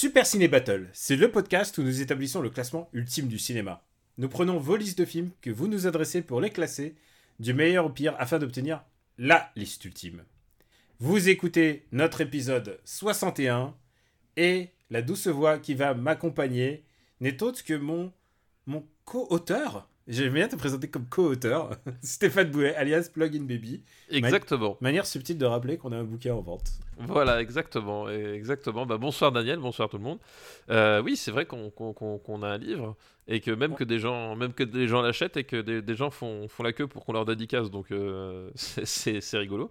Super Ciné Battle, c'est le podcast où nous établissons le classement ultime du cinéma. Nous prenons vos listes de films que vous nous adressez pour les classer du meilleur au pire afin d'obtenir la liste ultime. Vous écoutez notre épisode 61 et la douce voix qui va m'accompagner n'est autre que mon, mon co-auteur. J'aime bien te présenter comme co-auteur, Stéphane Boulet, alias Plugin Baby. Exactement. Manière subtile de rappeler qu'on a un bouquin en vente. Voilà, exactement. et exactement. Bah, bonsoir Daniel, bonsoir tout le monde. Euh, oui, c'est vrai qu'on a un livre et que même que des gens, même que des gens l'achètent et que des, des gens font, font la queue pour qu'on leur dédicace. Donc euh, c'est- rigolo.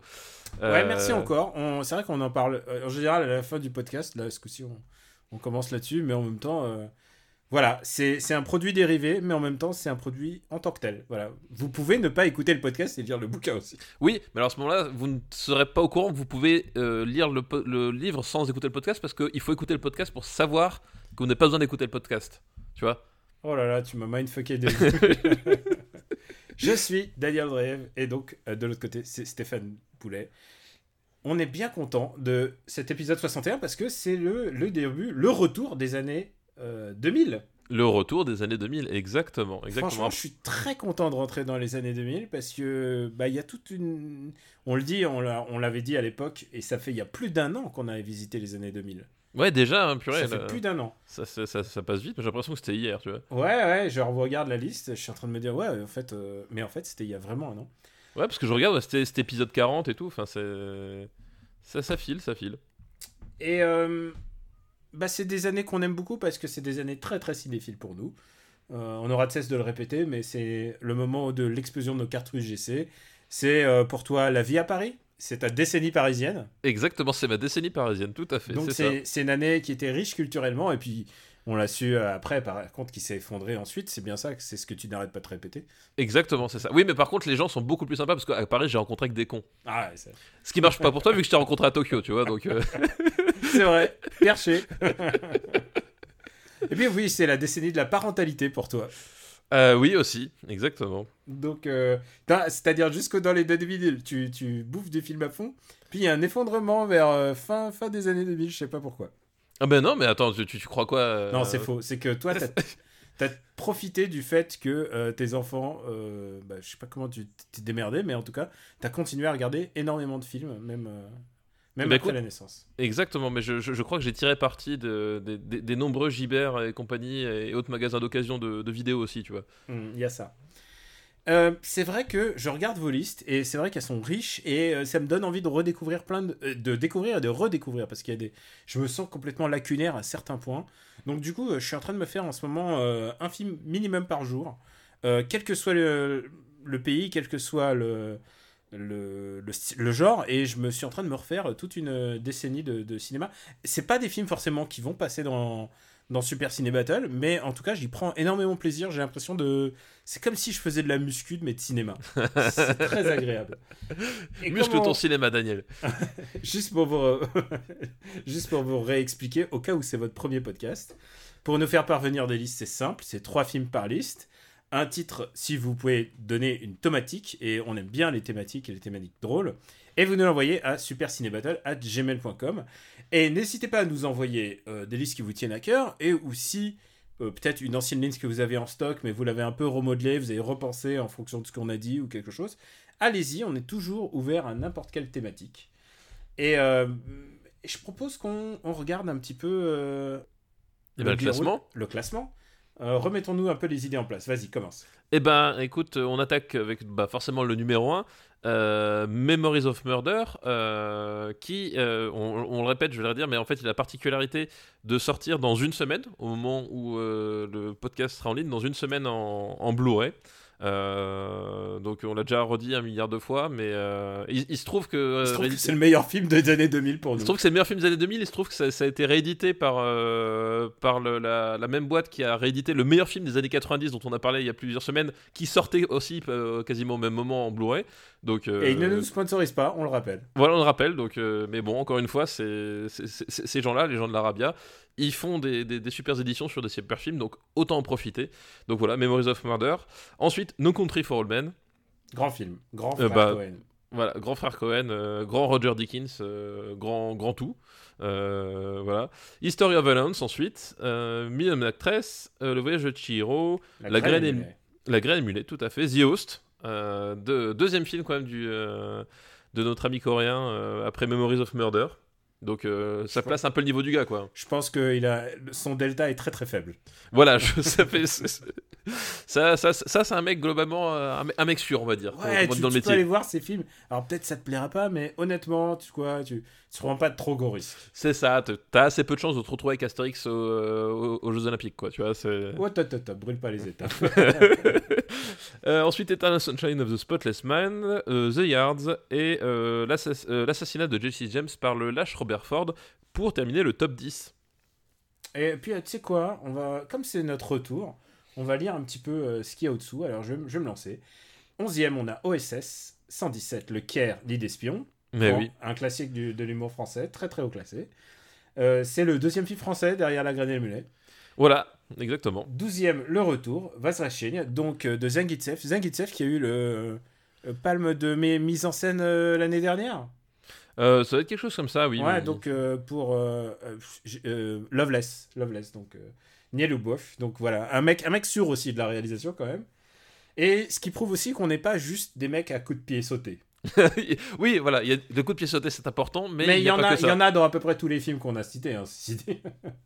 Ouais, Euh, merci encore. C'est vrai qu'on en parle en général à la fin du podcast. Là, ce coup-ci, on, on commence là-dessus, mais en même temps, voilà, c'est un produit dérivé, mais en même temps, c'est un produit en tant que tel. Voilà, vous pouvez ne pas écouter le podcast et lire le bouquin aussi. Oui, mais alors à ce moment-là, vous ne serez pas au courant que vous pouvez euh, lire le, le livre sans écouter le podcast parce qu'il faut écouter le podcast pour savoir que vous n'avez pas besoin d'écouter le podcast. Tu vois? Oh là là, tu m'as mindfucké début. Je suis Daniel Dreyev et donc euh, de l'autre côté, c'est Stéphane Poulet. On est bien content de cet épisode 61 parce que c'est le, le début, le retour des années euh, 2000. Le retour des années 2000, exactement. exactement. Franchement, je suis très content de rentrer dans les années 2000 parce que bah il y a toute une on le dit, on l'a- on l'avait dit à l'époque et ça fait il y a plus d'un an qu'on avait visité les années 2000. Ouais, déjà, hein, purée, ça fait là, plus d'un an. ça, ça- ça- ça passe vite, mais j'ai l'impression que c'était hier, tu vois. Ouais ouais, je regarde la liste, je suis en train de me dire ouais, en fait euh, mais en fait, c'était il y a vraiment un an. Ouais, parce que je regarde, c'était épisode 40 et tout, enfin, c'est. Ça, ça file, ça file. Et euh, bah c'est des années qu'on aime beaucoup parce que c'est des années très très cinéphiles pour nous. Euh, on aura de cesse de le répéter, mais c'est le moment de l'explosion de nos cartouches GC. C'est euh, pour toi la vie à Paris C'est ta décennie parisienne Exactement, c'est ma décennie parisienne, tout à fait. Donc c'est une année qui était riche culturellement et puis on l'a su euh, après par contre qui s'est effondré ensuite. C'est bien ça, c'est ce que tu n'arrêtes pas de répéter. Exactement, c'est ça. Oui, mais par contre, les gens sont beaucoup plus sympas parce qu'à Paris, j'ai rencontré que des cons. Ah ouais, Ce qui marche pas pour toi vu que je t'ai rencontré à Tokyo, tu vois, donc. euh, c'est vrai, perché. et puis oui, c'est la décennie de la parentalité pour toi. euh, oui, aussi, exactement. Donc, euh, c'est-à-dire jusque dans les 2000, tu, tu bouffes des films à fond. Puis il y a un effondrement vers euh, fin, fin des années 2000, je sais pas pourquoi. Ah ben non, mais attends, tu, tu- crois quoi euh, Non, c'est faux. C'est que toi, t'as as profité du fait que euh, tes enfants, euh, bah, je sais pas comment tu t'es démerdé, mais en tout cas, t'as continué à regarder énormément de films, même, euh, même Bah, après écoute, la naissance. Exactement, mais je, je- je crois que j'ai tiré parti de, des- des- des nombreux Gibert et compagnie et autres magasins d'occasion de, de vidéos aussi, tu vois. Hmm, Il y a ça. Euh, c'est vrai que je regarde vos listes et c'est vrai qu'elles sont riches et euh, ça me donne envie de redécouvrir plein de, euh, de découvrir et de redécouvrir parce qu'il y a des je me sens complètement lacunaire à certains points. Donc du coup je suis en train de me faire en ce moment un film minimum par jour. Quel que soit le, pays quel que soit le le, le, genre et je me suis en train de me refaire toute une décennie de, de cinéma. C'est pas des films forcément qui vont passer dans dans Super Ciné Battle mais en tout cas j'y prends énormément plaisir j'ai l'impression de c'est comme si je faisais de la muscu mais de cinéma. C'est très agréable. Et Muscle comment- ton cinéma, Daniel. Juste pour vous, juste pour vous réexpliquer, au cas où c'est votre premier podcast, pour nous faire parvenir des listes, c'est simple, c'est trois films par liste. Un titre, si vous pouvez donner une thématique, et on aime bien les thématiques et les thématiques drôles, et vous nous l'envoyez à supercinébattle.gmail.com. Et n'hésitez pas à nous envoyer euh, des listes qui vous tiennent à cœur, et aussi euh, peut-être une ancienne liste que vous avez en stock, mais vous l'avez un peu remodelée, vous avez repensé en fonction de ce qu'on a dit ou quelque chose. Allez-y, on est toujours ouvert à n'importe quelle thématique. Et euh, je propose qu'on on regarde un petit peu ben, le classement. Le classement. Euh, Remettons-nous un peu les idées en place. Vas-y, commence. Eh ben, écoute, on attaque avec bah, forcément le numéro 1, euh, Memories of Murder, euh, qui, euh, on, le répète, je vais le redire, mais en fait, il a la particularité de sortir dans une semaine, au moment où euh, le podcast sera en ligne, dans une semaine en Blu-ray. Euh, donc on l'a déjà redit un milliard de fois, mais euh, il, il se trouve que, euh, Il trouve que c'est le meilleur film des années 2000 pour il nous. se trouve que c'est le meilleur film des années 2000. Il se trouve que ça, ça a été réédité par, par le- la, la même boîte qui a réédité le meilleur film des années 90 dont on a parlé il y a plusieurs semaines, qui sortait aussi quasiment au même moment en Blu-ray. Donc Et il ne nous sponsorise pas, on le rappelle. voilà, on le rappelle. Donc, mais bon, encore une fois, c'est- ces gens-là, les gens de l'Arabia, ils font des, des, des super éditions sur des super films, donc autant en profiter. Donc voilà, Memories of Murder. Ensuite, No Country for All Men. Grand film, grand Euh, frère bah, Cohen. Voilà, grand frère Cohen, euh, grand Roger Dickens, euh, grand, grand tout. Voilà. History of Violence ensuite. Million Actress, Le Voyage de Chihiro, La graine est est- La Graine Mulet, tout à fait. The Host, de- deuxième film quand même du, de notre ami coréen après Memories of Murder. Donc euh, ça place un peu le niveau du gars, quoi. Je pense que il a... son delta est très très faible. Voilà, je- ça fait. Ça, ça, ça, c'est un mec globalement, euh, un, mec- sûr, on va dire, Ouais, dans tu, le tu peux aller voir ces films. Alors peut-être ça te plaira pas, mais honnêtement, tu quoi, tu, tu prends pas de trop gros risques. C'est ça, t'as assez peu de chances de te retrouver avec Astérix au- euh, aux, aux Jeux Olympiques, quoi, tu vois. c'est- top, top, brûle pas les étapes. Euh, ensuite, Eternal Sunshine of the Spotless Man, euh, The Yards et euh, euh, l'assassinat de Jesse James par le lâche Robert Ford pour terminer le top 10. Et puis, tu sais quoi, on va, comme c'est notre retour, on va lire un petit peu ce qu'il y a au-dessous. Alors, je, je vais me lancer. 11e, on a OSS. 117, Le Caire, l'île d'espion. Mais Bon, oui. Un classique du- de l'humour français, très très haut classé. C'est le deuxième film français derrière La Graine et le Mulet. Voilà, exactement. 12e, Le Retour, Vazrachine, donc euh, de Zangietsev. Zangietsev qui a eu le euh, palme de mes mise en scène euh, l'année dernière? Euh, ça va être quelque chose comme ça, oui. ouais, donc pour Loveless, Loveless, donc Niel Boeuf. Donc voilà, un mec, un mec sûr aussi de la réalisation quand même. Et ce qui prouve aussi qu'on n'est pas juste des mecs à coups de pied sautés. oui, voilà, il y a le coup de pied sauté, c'est important, mais, Mais il y, en a, il y en a dans à peu près tous les films qu'on a cités. hein.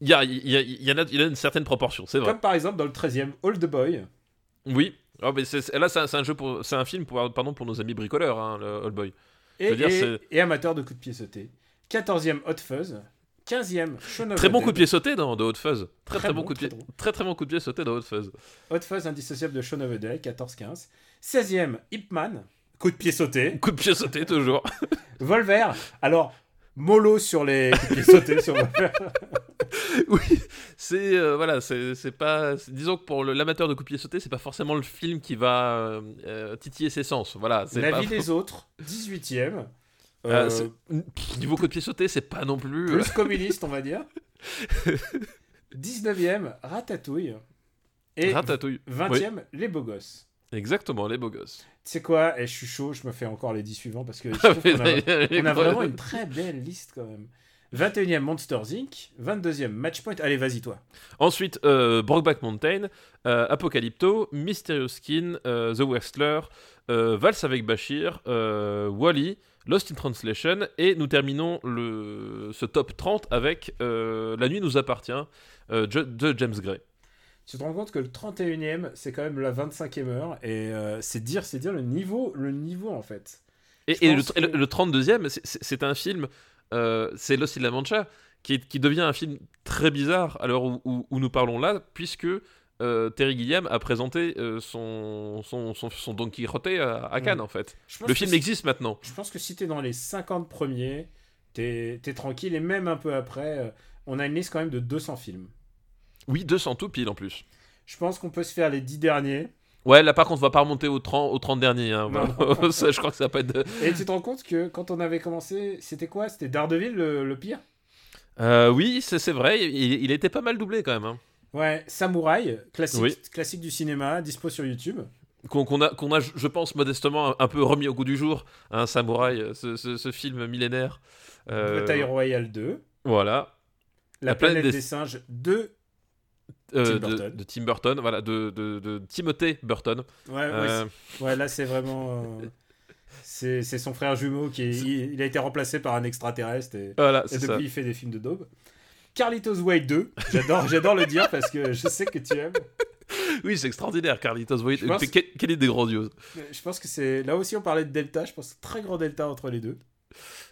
Il y, a, il y a- il y en a, il y a une certaine proportion, c'est vrai. Comme par exemple dans le 13e, Old Boy. Oui. Oh, mais c'est- là, c'est un, jeu pour, c'est un film pour, pardon, pour nos amis bricoleurs, hein, le Old Boy. Et, dire, et- amateur de coups de pied sautés. 14e, Hot Fuzz. 15e, Shaun of Très the bon Dead. coup de pied sauté dans de Hot Fuzz. Très très, Très bon, bon, coup de pied, très bon. très très bon coup de pied sauté dans Hot Fuzz. Hot Fuzz indissociable de Shaun of the Dead, 14-15. 16e, Ip Man. Coup de pied sauté. Coup de pied sauté toujours. Volver. Alors, mollo sur les coups de pied sautés sur Volver. oui, c'est euh, voilà, c'est pas. Disons que pour l'amateur de coup de pied sauté, c'est pas forcément le film qui va euh, euh, titiller ses sens. Voilà. c'est La pas- vie des autres, 18e. Ah, Euh, niveau coup de pied sauté, c'est pas non plus. plus communiste, on va dire. 19e, Ratatouille. Et Ratatouille. 20e, Les Beaux Gosses. Exactement, les beaux gosses. Tu sais quoi Et je suis chaud, je me fais encore les 10 suivants parce que je trouve qu'on a, on a vraiment une très belle liste quand même. 21e, Monsters Inc. 22e, Matchpoint. Allez, vas-y, toi. Ensuite, euh, Brokeback Mountain, euh, Apocalypto, Mysterious Skin, euh, The Wrestler, euh, Vals avec Bashir, Wally, Lost in Translation, et nous terminons le, ce top 30 avec La nuit nous appartient de James Gray. Tu te rends compte que le 31e, c'est quand même la 25e heure. Et euh, c'est dire, c'est dire le niveau, le niveau en fait. Et, le, et le- que- le 32e, c'est- un film, euh, c'est Lost in La Mancha, qui, devient un film très bizarre à l'heure où, où- où nous parlons là, puisque euh, Terry Gilliam a présenté euh, son, son, son, son Don Quixote à, à Cannes, Mm. en fait. Le film si- existe maintenant. Je pense que si t'es dans les 50 premiers, t'es es tranquille. Et même un peu après, on a une liste quand même de 200 films. Oui, 200 tout pile en plus. Je pense qu'on peut se faire les 10 derniers. Ouais, là par contre, on va pas remonter aux 30, aux 30 derniers. hein. Ça, je crois que ça pas être. Et tu te rends compte que quand on avait commencé, c'était quoi? C'était Daredevil le, le pire? Euh, oui, c'est vrai, il, il était pas mal doublé quand même. hein. Ouais, Samouraï, classique, Oui. classique du cinéma, dispo sur YouTube. Qu'on a, qu'on a, je pense, modestement un, peu remis au goût du jour. Un samouraï, ce, ce- ce film millénaire. Euh, Bataille Royale 2. Voilà. La, La planète, planète des... des- singes 2. Euh, Tim de, Tim Burton, voilà, de, de, de Timothée Burton. Ouais, ouais, Euh, ouais, là c'est vraiment. euh, C'est son frère jumeau qui est- il, il a été remplacé par un extraterrestre et, voilà, et depuis ça. il fait des films de daube. Carlitos Way 2, j'adore, j'adore le dire parce que je sais que tu aimes. Oui, c'est extraordinaire, Carlitos. Je pense- quelle, quelle idée grandiose. Je pense que c'est là aussi on parlait de delta, je pense que très grand delta entre les deux.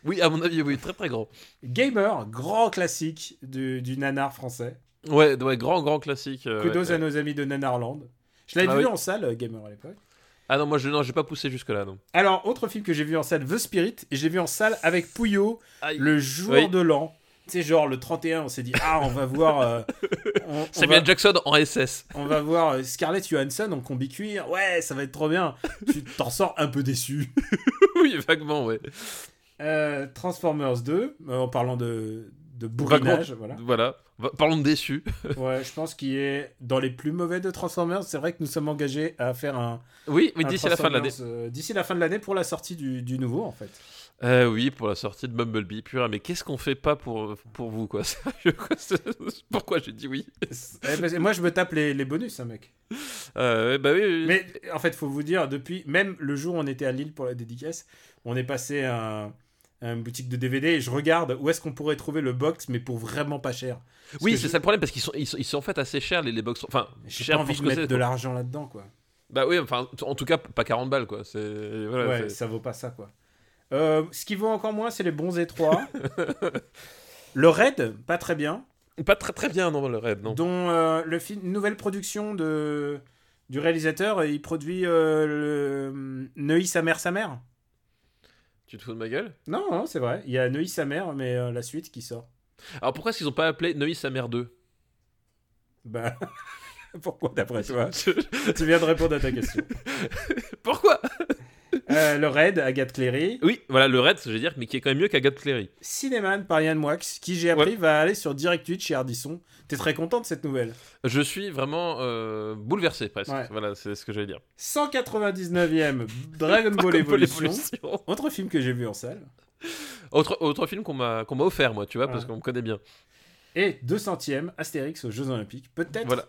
Oui, à mon avis, oui, très très grand. Gamer, grand classique du, du nanar français. Ouais, ouais grand, grand classique. euh, Kudos ouais, à nos amis de Nanarland. Je l'avais Ah vu oui. en salle, euh, Gamer à l'époque. Ah non, moi, je non, j'ai pas poussé jusque-là, non. Alors, autre film que j'ai vu en salle, The Spirit, et je l'ai vu en salle avec Pouillot Aïe. le jour Oui. de l'an. Tu sais, genre le 31, on s'est dit, ah, on va voir. euh, on, on Samuel va, Jackson en SS. on va voir euh, Scarlett Johansson en combi cuir. Ouais, ça va être trop bien. tu t'en sors un peu déçu. oui, vaguement, ouais. Euh, Transformers 2, euh, en parlant de, de bourrinage, voilà. Parlons de déçus. Ouais, je pense qu'il est dans les plus mauvais de Transformers. C'est vrai que nous sommes engagés à faire un. Oui, d'ici la fin de l'année. Euh, D'ici la fin de l'année pour la sortie du, du nouveau, en fait. Euh, oui, pour la sortie de Bumblebee. Purée, mais qu'est-ce qu'on fait pas pour, pour vous, quoi? Sérieux, quoi? C'est- Pourquoi j'ai dit oui? Eh moi, je me tape les, les bonus, hein, mec. euh, Bah oui, oui. Mais en fait, faut vous dire, depuis même le jour où on était à Lille pour la dédicace, on est passé à, un- à une boutique de DVD et je regarde où est-ce qu'on pourrait trouver le box, mais pour vraiment pas cher. Parce oui, c'est je- ça le problème, parce qu'ils sont, ils sont, ils sont en fait assez chers, les, les box. Enfin, J'ai pas envie de mettre de l'argent là-dedans, quoi. Bah oui, enfin, en tout cas, pas 40 balles, quoi. C'est. Voilà, ouais, ça vaut pas ça, quoi. Euh, ce qui vaut encore moins, c'est les bons étroits. le Raid, pas très bien. Pas très très bien, non, le raid, non. Dont euh, le film, nouvelle production de du réalisateur, il produit euh, le Neuilly sa mère sa mère. Tu te fous de ma gueule? Non, non, c'est vrai. Il y a Neuilly sa mère, mais euh, la suite qui sort. Alors pourquoi est-ce qu'ils ont pas appelé Neuilly sa mère 2 Bah, pourquoi d'après toi? Tu viens de répondre à ta question. Pourquoi? Euh, le Raid, Agathe Cléry. Oui, voilà, le raid, je veux dire, mais qui est quand même mieux qu'Agathe Cléry. Cinéman par Yann Moix, qui j'ai appris Ouais. va aller sur Direct 8 chez Ardisson. T'es très content de cette nouvelle? Je suis vraiment euh, bouleversé, presque. Ouais. Voilà, c'est ce que j'allais dire. 199e Dragon Ball Evolution. Autre film que j'ai vu en salle. Autre, autre film qu'on m'a m'a offert, moi, tu vois, parce qu'on me connaît bien. Et 200e Astérix aux Jeux Olympiques. Peut-être. Voilà.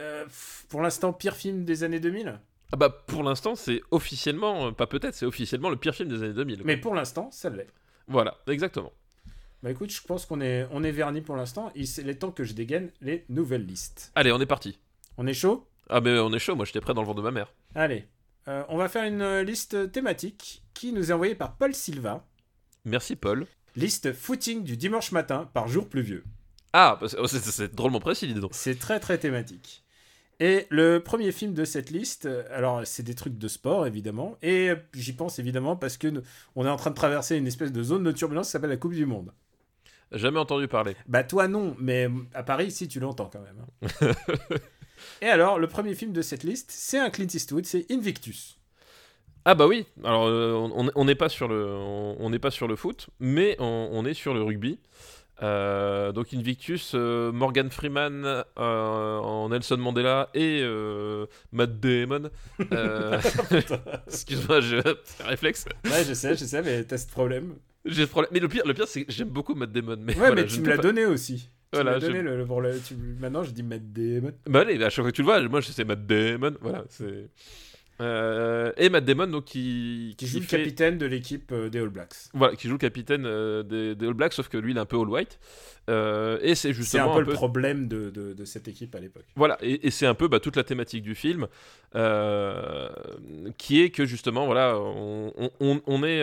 euh, pour l'instant, pire film des années 2000. Ah bah, pour l'instant, c'est officiellement, euh, pas peut-être, c'est officiellement le pire film des années 2000. quoi. Mais pour l'instant, ça l'est. Voilà, exactement. Bah écoute, je pense qu'on est, on est verni pour l'instant. Il est temps que je dégaine les nouvelles listes. Allez, on est parti. On est chaud? Ah, mais on est chaud, moi j'étais prêt dans le ventre de ma mère. Allez. Euh, on va faire une euh, liste thématique qui nous est envoyée par Paul Silva. Merci, Paul. Liste footing du dimanche matin par jour pluvieux. Ah, bah, c'est- oh, c'est drôlement précis, dis donc. C'est très très thématique. Et le premier film de cette liste, alors c'est des trucs de sport évidemment, et j'y pense évidemment parce que nous- on est en train de traverser une espèce de zone de turbulence qui s'appelle la Coupe du Monde. Jamais entendu parler. Bah toi non, mais à Paris si tu l'entends quand même. hein. et alors le premier film de cette liste, c'est un Clint Eastwood, c'est Invictus. Ah bah oui, alors euh, on on n'est pas sur le on on n'est pas sur le foot, mais on, on est sur le rugby. Euh, donc Invictus, euh, Morgan Freeman euh, en Nelson Mandela et Matt Damon. Excuse-moi, je c'est un réflexe. Ouais je sais, je sais, mais t'as ce problème. J'ai ce problème. Mais le pire, le pire, c'est que j'aime beaucoup Matt Damon. Mais Ouais voilà, mais je tu me l'as pas- donné aussi. Voilà, tu je- donné le, le- pour le- tu- Maintenant je dis Matt Damon. Bah allez, à chaque fois que tu le vois, moi je sais Matt Damon. Voilà, c'est. Euh, et Matt Damon, donc qui, Qui joue le capitaine de l'équipe euh, des All Blacks. Voilà, qui joue le capitaine euh, des, des All Blacks, sauf que lui il est un peu all white. Et c'est C'est justement un peu le problème de, de- de cette équipe à l'époque. Voilà, et, et c'est un peu bah, toute la thématique du film, qui est que justement, voilà, on, on- on- on est,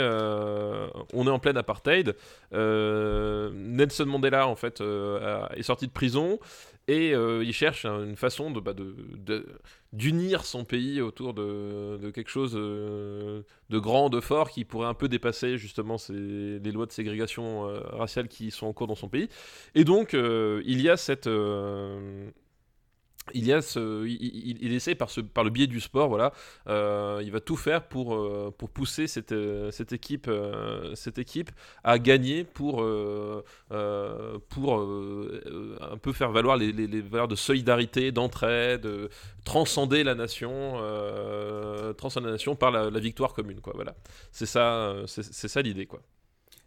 on est en pleine apartheid. Nelson Mandela, en fait, est sorti de prison et euh, il cherche une façon bah, de- d'unir son pays autour de, quelque chose euh, de grand, de fort, qui pourrait un peu dépasser justement ces- les lois de ségrégation euh, raciale qui sont en cours dans son pays. Et donc, il y a cette. Il y a ce, il, il- essaie par, ce, par le biais du sport, voilà, euh, il va tout faire pour, euh, pour pousser cette, euh, cette, équipe, cette équipe à gagner pour, pour un peu faire valoir les, valeurs de solidarité, d'entraide, de transcender la nation, transcender la nation par la, victoire commune, quoi. Voilà, c'est ça, c'est ça l'idée, quoi.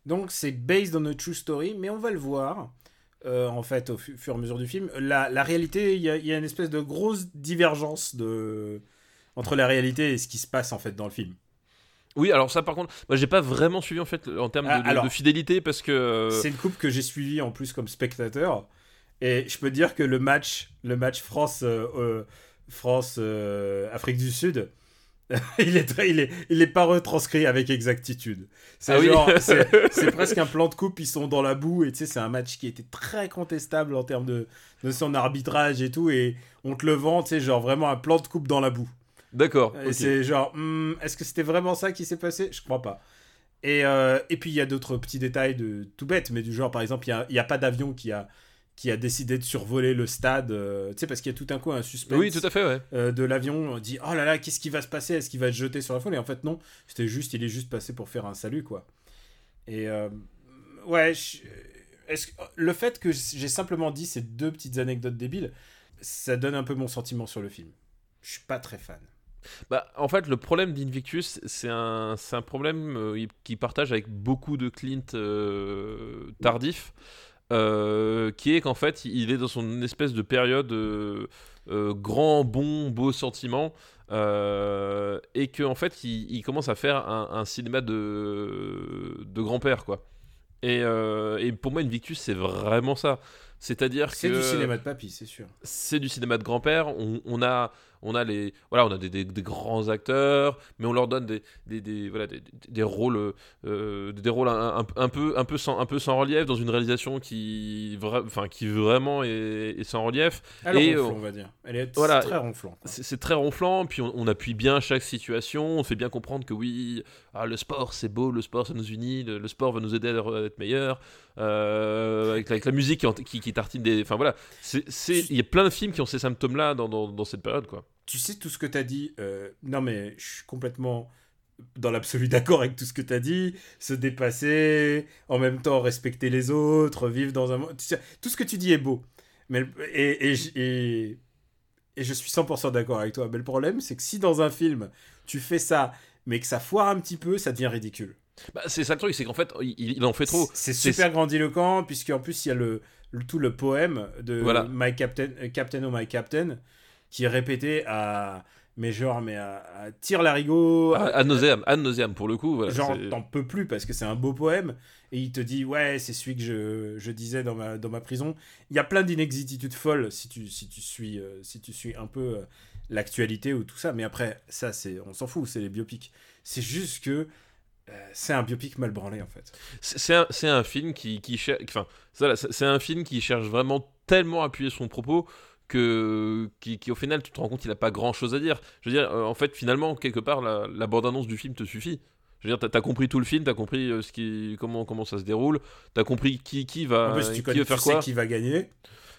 Donc c'est based on a true story, mais on va le voir. Euh, en fait, au fu- fur et à mesure du film, la, la réalité, il y, a- il y a une espèce de grosse divergence de... entre la réalité et ce qui se passe en fait dans le film. Oui, alors ça par contre, moi j'ai pas vraiment suivi en fait en termes de, Ah, de- alors, de fidélité parce que euh, C'est une coupe que j'ai suivie en plus comme spectateur, et je peux dire que le match, le match France, euh, euh, France euh, Afrique du Sud, il est très, il est, il est pas retranscrit avec exactitude. C'est Ah genre, c'est c'est presque un plan de coupe, ils sont dans la boue et tu sais, c'est un match qui était très contestable en termes de, de son arbitrage et tout, et on te le vend, tu sais, genre vraiment un plan de coupe dans la boue. D'accord. Et c'est genre, hmm, est-ce que c'était vraiment ça qui s'est passé? Je crois pas. Et, euh, et puis il y a d'autres petits détails de tout bête, mais du genre, par exemple, il n'y a, il y a pas d'avion qui a, qui a décidé de survoler le stade, euh, tu sais, parce qu'il y a tout un coup un suspense Oui, tout à fait, ouais. euh, de l'avion. On dit, oh là là, qu'est-ce qui va se passer? Est-ce qu'il va se jeter sur la foule? Et en fait, non, c'était juste, il est juste passé pour faire un salut, quoi. Et euh, ouais, je- est-ce que- le fait que j'ai simplement dit ces deux petites anecdotes débiles, ça donne un peu mon sentiment sur le film. Je suis pas très fan. Bah, en fait, le problème d'Invictus, c'est un, un problème euh, qu'il partage avec beaucoup de Clint euh, tardifs, euh, qui est qu'en fait, il est dans son espèce de période euh, euh, grand, bon, beau sentiment, et qu'en fait, il, il commence à faire un, un cinéma de, de grand-père, quoi. Et, et pour moi, Invictus, c'est vraiment ça. C'est-à-dire que C'est du cinéma de papy, c'est sûr. c'est du cinéma de grand-père. On, on a, on a les, voilà, on a des, des- des grands acteurs, mais on leur donne des, des, des- voilà, des, des- des rôles, euh, des rôles un, un- un peu, un peu sans, un peu sans relief dans une réalisation qui, vra- enfin, qui vraiment est, est sans relief. Elle Et, ronfle, euh, on va dire. Elle est voilà. très ronflant. quoi. C'est très ronflant, puis on, on appuie bien chaque situation, on fait bien comprendre que oui, ah, le sport c'est beau, le sport ça nous unit, le, le sport va nous aider à, à être meilleurs, euh, avec, la- musique qui, qui, qui tartine des... Enfin voilà, il y a plein de films qui ont ces symptômes-là dans, cette période, quoi. Tu sais tout ce que t'as dit. euh, non, mais je suis complètement dans l'absolu d'accord avec tout ce que t'as dit. Se dépasser, en même temps respecter les autres, vivre dans un monde. Tout ce que tu dis est beau. Mais, et je suis 100% d'accord avec toi. Mais le problème, c'est que si dans un film, tu fais ça, mais que ça foire un petit peu, ça devient ridicule. Bah, c'est ça le truc, c'est qu'en fait, il, il en fait trop. C'est super grandiloquent, puisqu'en plus, il y a le, le- tout le poème de Voilà. My Captain, euh, Captain oh My Captain, qui est répété à. Mais genre, mais à, à tire larigot. À, à nauseam, à nauseam, pour le coup. Voilà, genre, t'en peux plus parce que c'est un beau poème. Et il te dit, ouais, c'est celui que je, je disais dans ma, dans ma prison. Il y a plein d'inexactitudes folles si tu, si tu, suis, euh, si tu suis un peu euh, l'actualité ou tout ça. Mais après, ça, c'est on s'en fout, c'est les biopics. C'est juste que c'est un biopic mal branlé, en fait. c'est un, film qui, qui cherche. Enfin, c'est un film qui cherche vraiment tellement à appuyer son propos que qui, qui, au final tu te rends compte qu'il a pas grand chose à dire. Je veux dire, euh, en fait, finalement, quelque part, la, la bande-annonce du film te suffit. Je veux dire, t'as as compris tout le film, t'as compris euh, ce qui, comment, comment ça se déroule, t'as compris qui, qui va, En plus, tu, qui connais, va tu faire sais quoi. qui va gagner.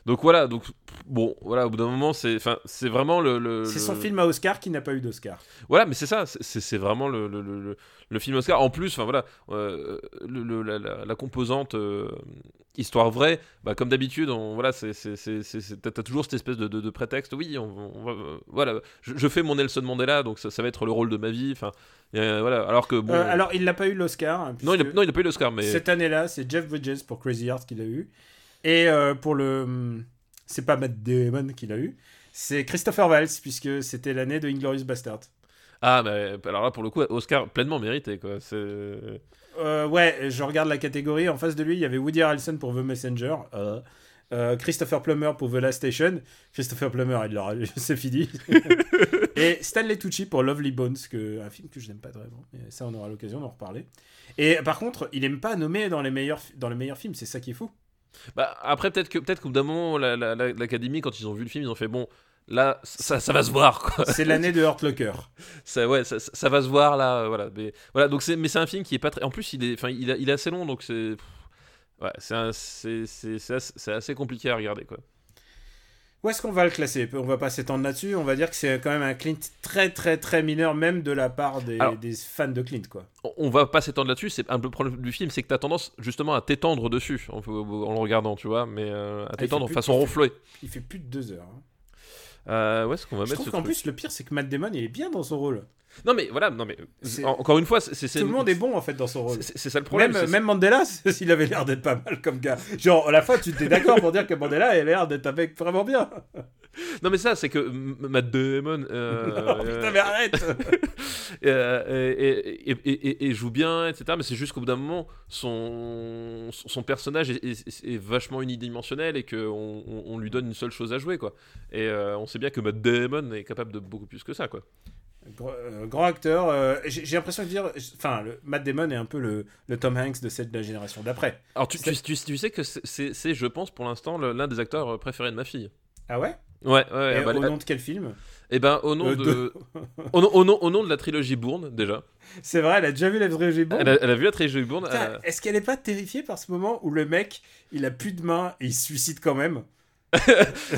Donc voilà, donc bon, voilà, au bout d'un moment, c'est, enfin, c'est vraiment le. le- C'est le- son film à Oscar qui n'a pas eu d'Oscar. Voilà, mais c'est ça, c'est- vraiment le, le, film Oscar. En plus, enfin voilà, euh, la, la- la composante euh, histoire vraie, bah, comme d'habitude, on- voilà, c'est, t'as toujours cette espèce de, de, de prétexte. Oui, on, on va, euh, voilà, je, je fais mon Nelson Mandela, donc ça, ça va être le rôle de ma vie. Enfin, euh, voilà, alors que bon, alors, il n'a pas eu l'Oscar. hein, non, il a, puisque non, il a pas eu l'Oscar, mais Cette année-là, c'est Jeff Bridges pour Crazy Heart qu'il a eu. Et euh, pour le. hum, C'est pas Matt Damon qu'il a eu. C'est Christopher Waltz, puisque c'était l'année de Inglorious Bastard. ah, mais alors là pour le coup, Oscar pleinement mérité quoi. Euh, ouais, je regarde la catégorie. En face de lui, il y avait Woody Harrelson pour The Messenger. euh, euh, Christopher Plummer pour The Last Station. Christopher Plummer, il l'aura, c'est fini. et Stanley Tucci pour Lovely Bones, que, un film que je n'aime pas vraiment. Mais ça, on aura l'occasion d'en reparler. Et par contre, il aime pas nommer dans les meilleurs, dans les meilleurs films. C'est ça qui est fou. Bah, après, peut-être que peut-être qu'au bout d'un moment, la- la- la- l'Académie, quand ils ont vu le film, ils ont fait bon, là, ça, ça va se voir. C'est l'année de Hurt Locker. Ça, ouais, ça, ça- va se voir là, euh, voilà. Mais voilà, donc c'est, mais c'est un film qui est pas très. En plus, il est, enfin, il, a- il est assez long, donc c'est, ouais, c'est, c'est assez compliqué à regarder, quoi. Où est-ce qu'on va le classer? On va pas s'étendre là-dessus. On va dire que c'est quand même un Clint très très très mineur, même de la part des, Alors- des fans de Clint, quoi. On, va pas s'étendre là-dessus. C'est un peu le problème du film, c'est que t'as tendance justement à t'étendre dessus en, en le regardant, tu vois, mais euh, à Ah, t'étendre de façon ronflée. Il fait plus de deux heures. hein. Euh, où est-ce qu'on va Je mettre trouve ce qu'en plus, le pire, c'est que Matt Damon, il est bien dans son rôle. Non, mais voilà, non mais C'est- encore une fois, c'est, c'est Tout le monde est bon en fait dans son rôle. C'est, c'est ça le problème. Même, Mandela, s'il avait l'air d'être pas mal comme gars. Genre, à la fin, tu t'es d'accord pour dire que Mandela, il a l'air d'être avec vraiment bien. Non mais ça, c'est que Matt Damon. euh, Oh, putain, mais arrête euh, et, et, et, et- et joue bien, etc. Mais c'est juste qu'au bout d'un moment, son, son son personnage est, est- est vachement unidimensionnel et qu'on on, on lui donne une seule chose à jouer, quoi. Et euh, on sait bien que Matt Damon est capable de beaucoup plus que ça, quoi. Gr- euh, Grand acteur. euh, J'ai l'impression de dire. Enfin, Matt Damon est un peu le, le Tom Hanks de cette de la génération d'après. Alors tu, tu, tu, tu sais que c'est- je pense, pour l'instant, l'un des acteurs préférés de ma fille. Ah ouais? Ouais, ouais. Et bah, au nom de quel film? Eh ben, au nom Euh, de, au, nom, au nom, au nom de la trilogie Bourne déjà. C'est vrai, elle a déjà vu la trilogie Bourne? Elle, a, elle a vu la trilogie Bourne. Euh, Est-ce qu'elle est pas terrifiée par ce moment où le mec, il a plus de mains et il se suicide quand même?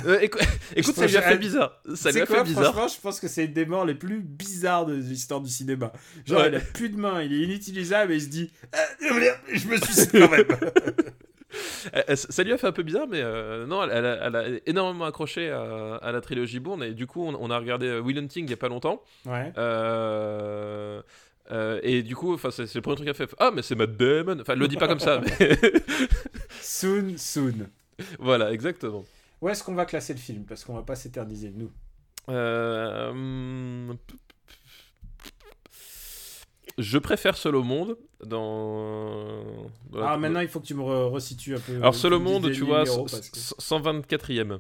Euh, écou- écoute, ça lui a fait bizarre. Ça lui a quoi, fait bizarre. franchement, je pense que c'est une des morts les plus bizarres de l'histoire du cinéma. Genre, Ouais. il a plus de mains, il est inutilisable et il se dit Ah, Je me suicide quand même ça lui a fait un peu bizarre, mais euh, non, elle, elle a, elle a énormément accroché à, à la trilogie Bourne. Et du coup, on, on a regardé euh, Will Hunting il y a pas longtemps. Ouais. Euh, euh, et du coup, c'est le premier truc qu'elle fait. Ah, mais c'est Matt Damon. Enfin, le dit pas comme ça, mais Soon, soon. voilà, exactement. Où est-ce qu'on va classer le film? Parce qu'on va pas s'éterniser, nous. Euh, hum, Je préfère Seul au monde dans. dans la- Ah, maintenant, il faut que tu me re- resitues un peu. Alors, Seul au monde, tu vois, numéros, c- parce que- c- 124e.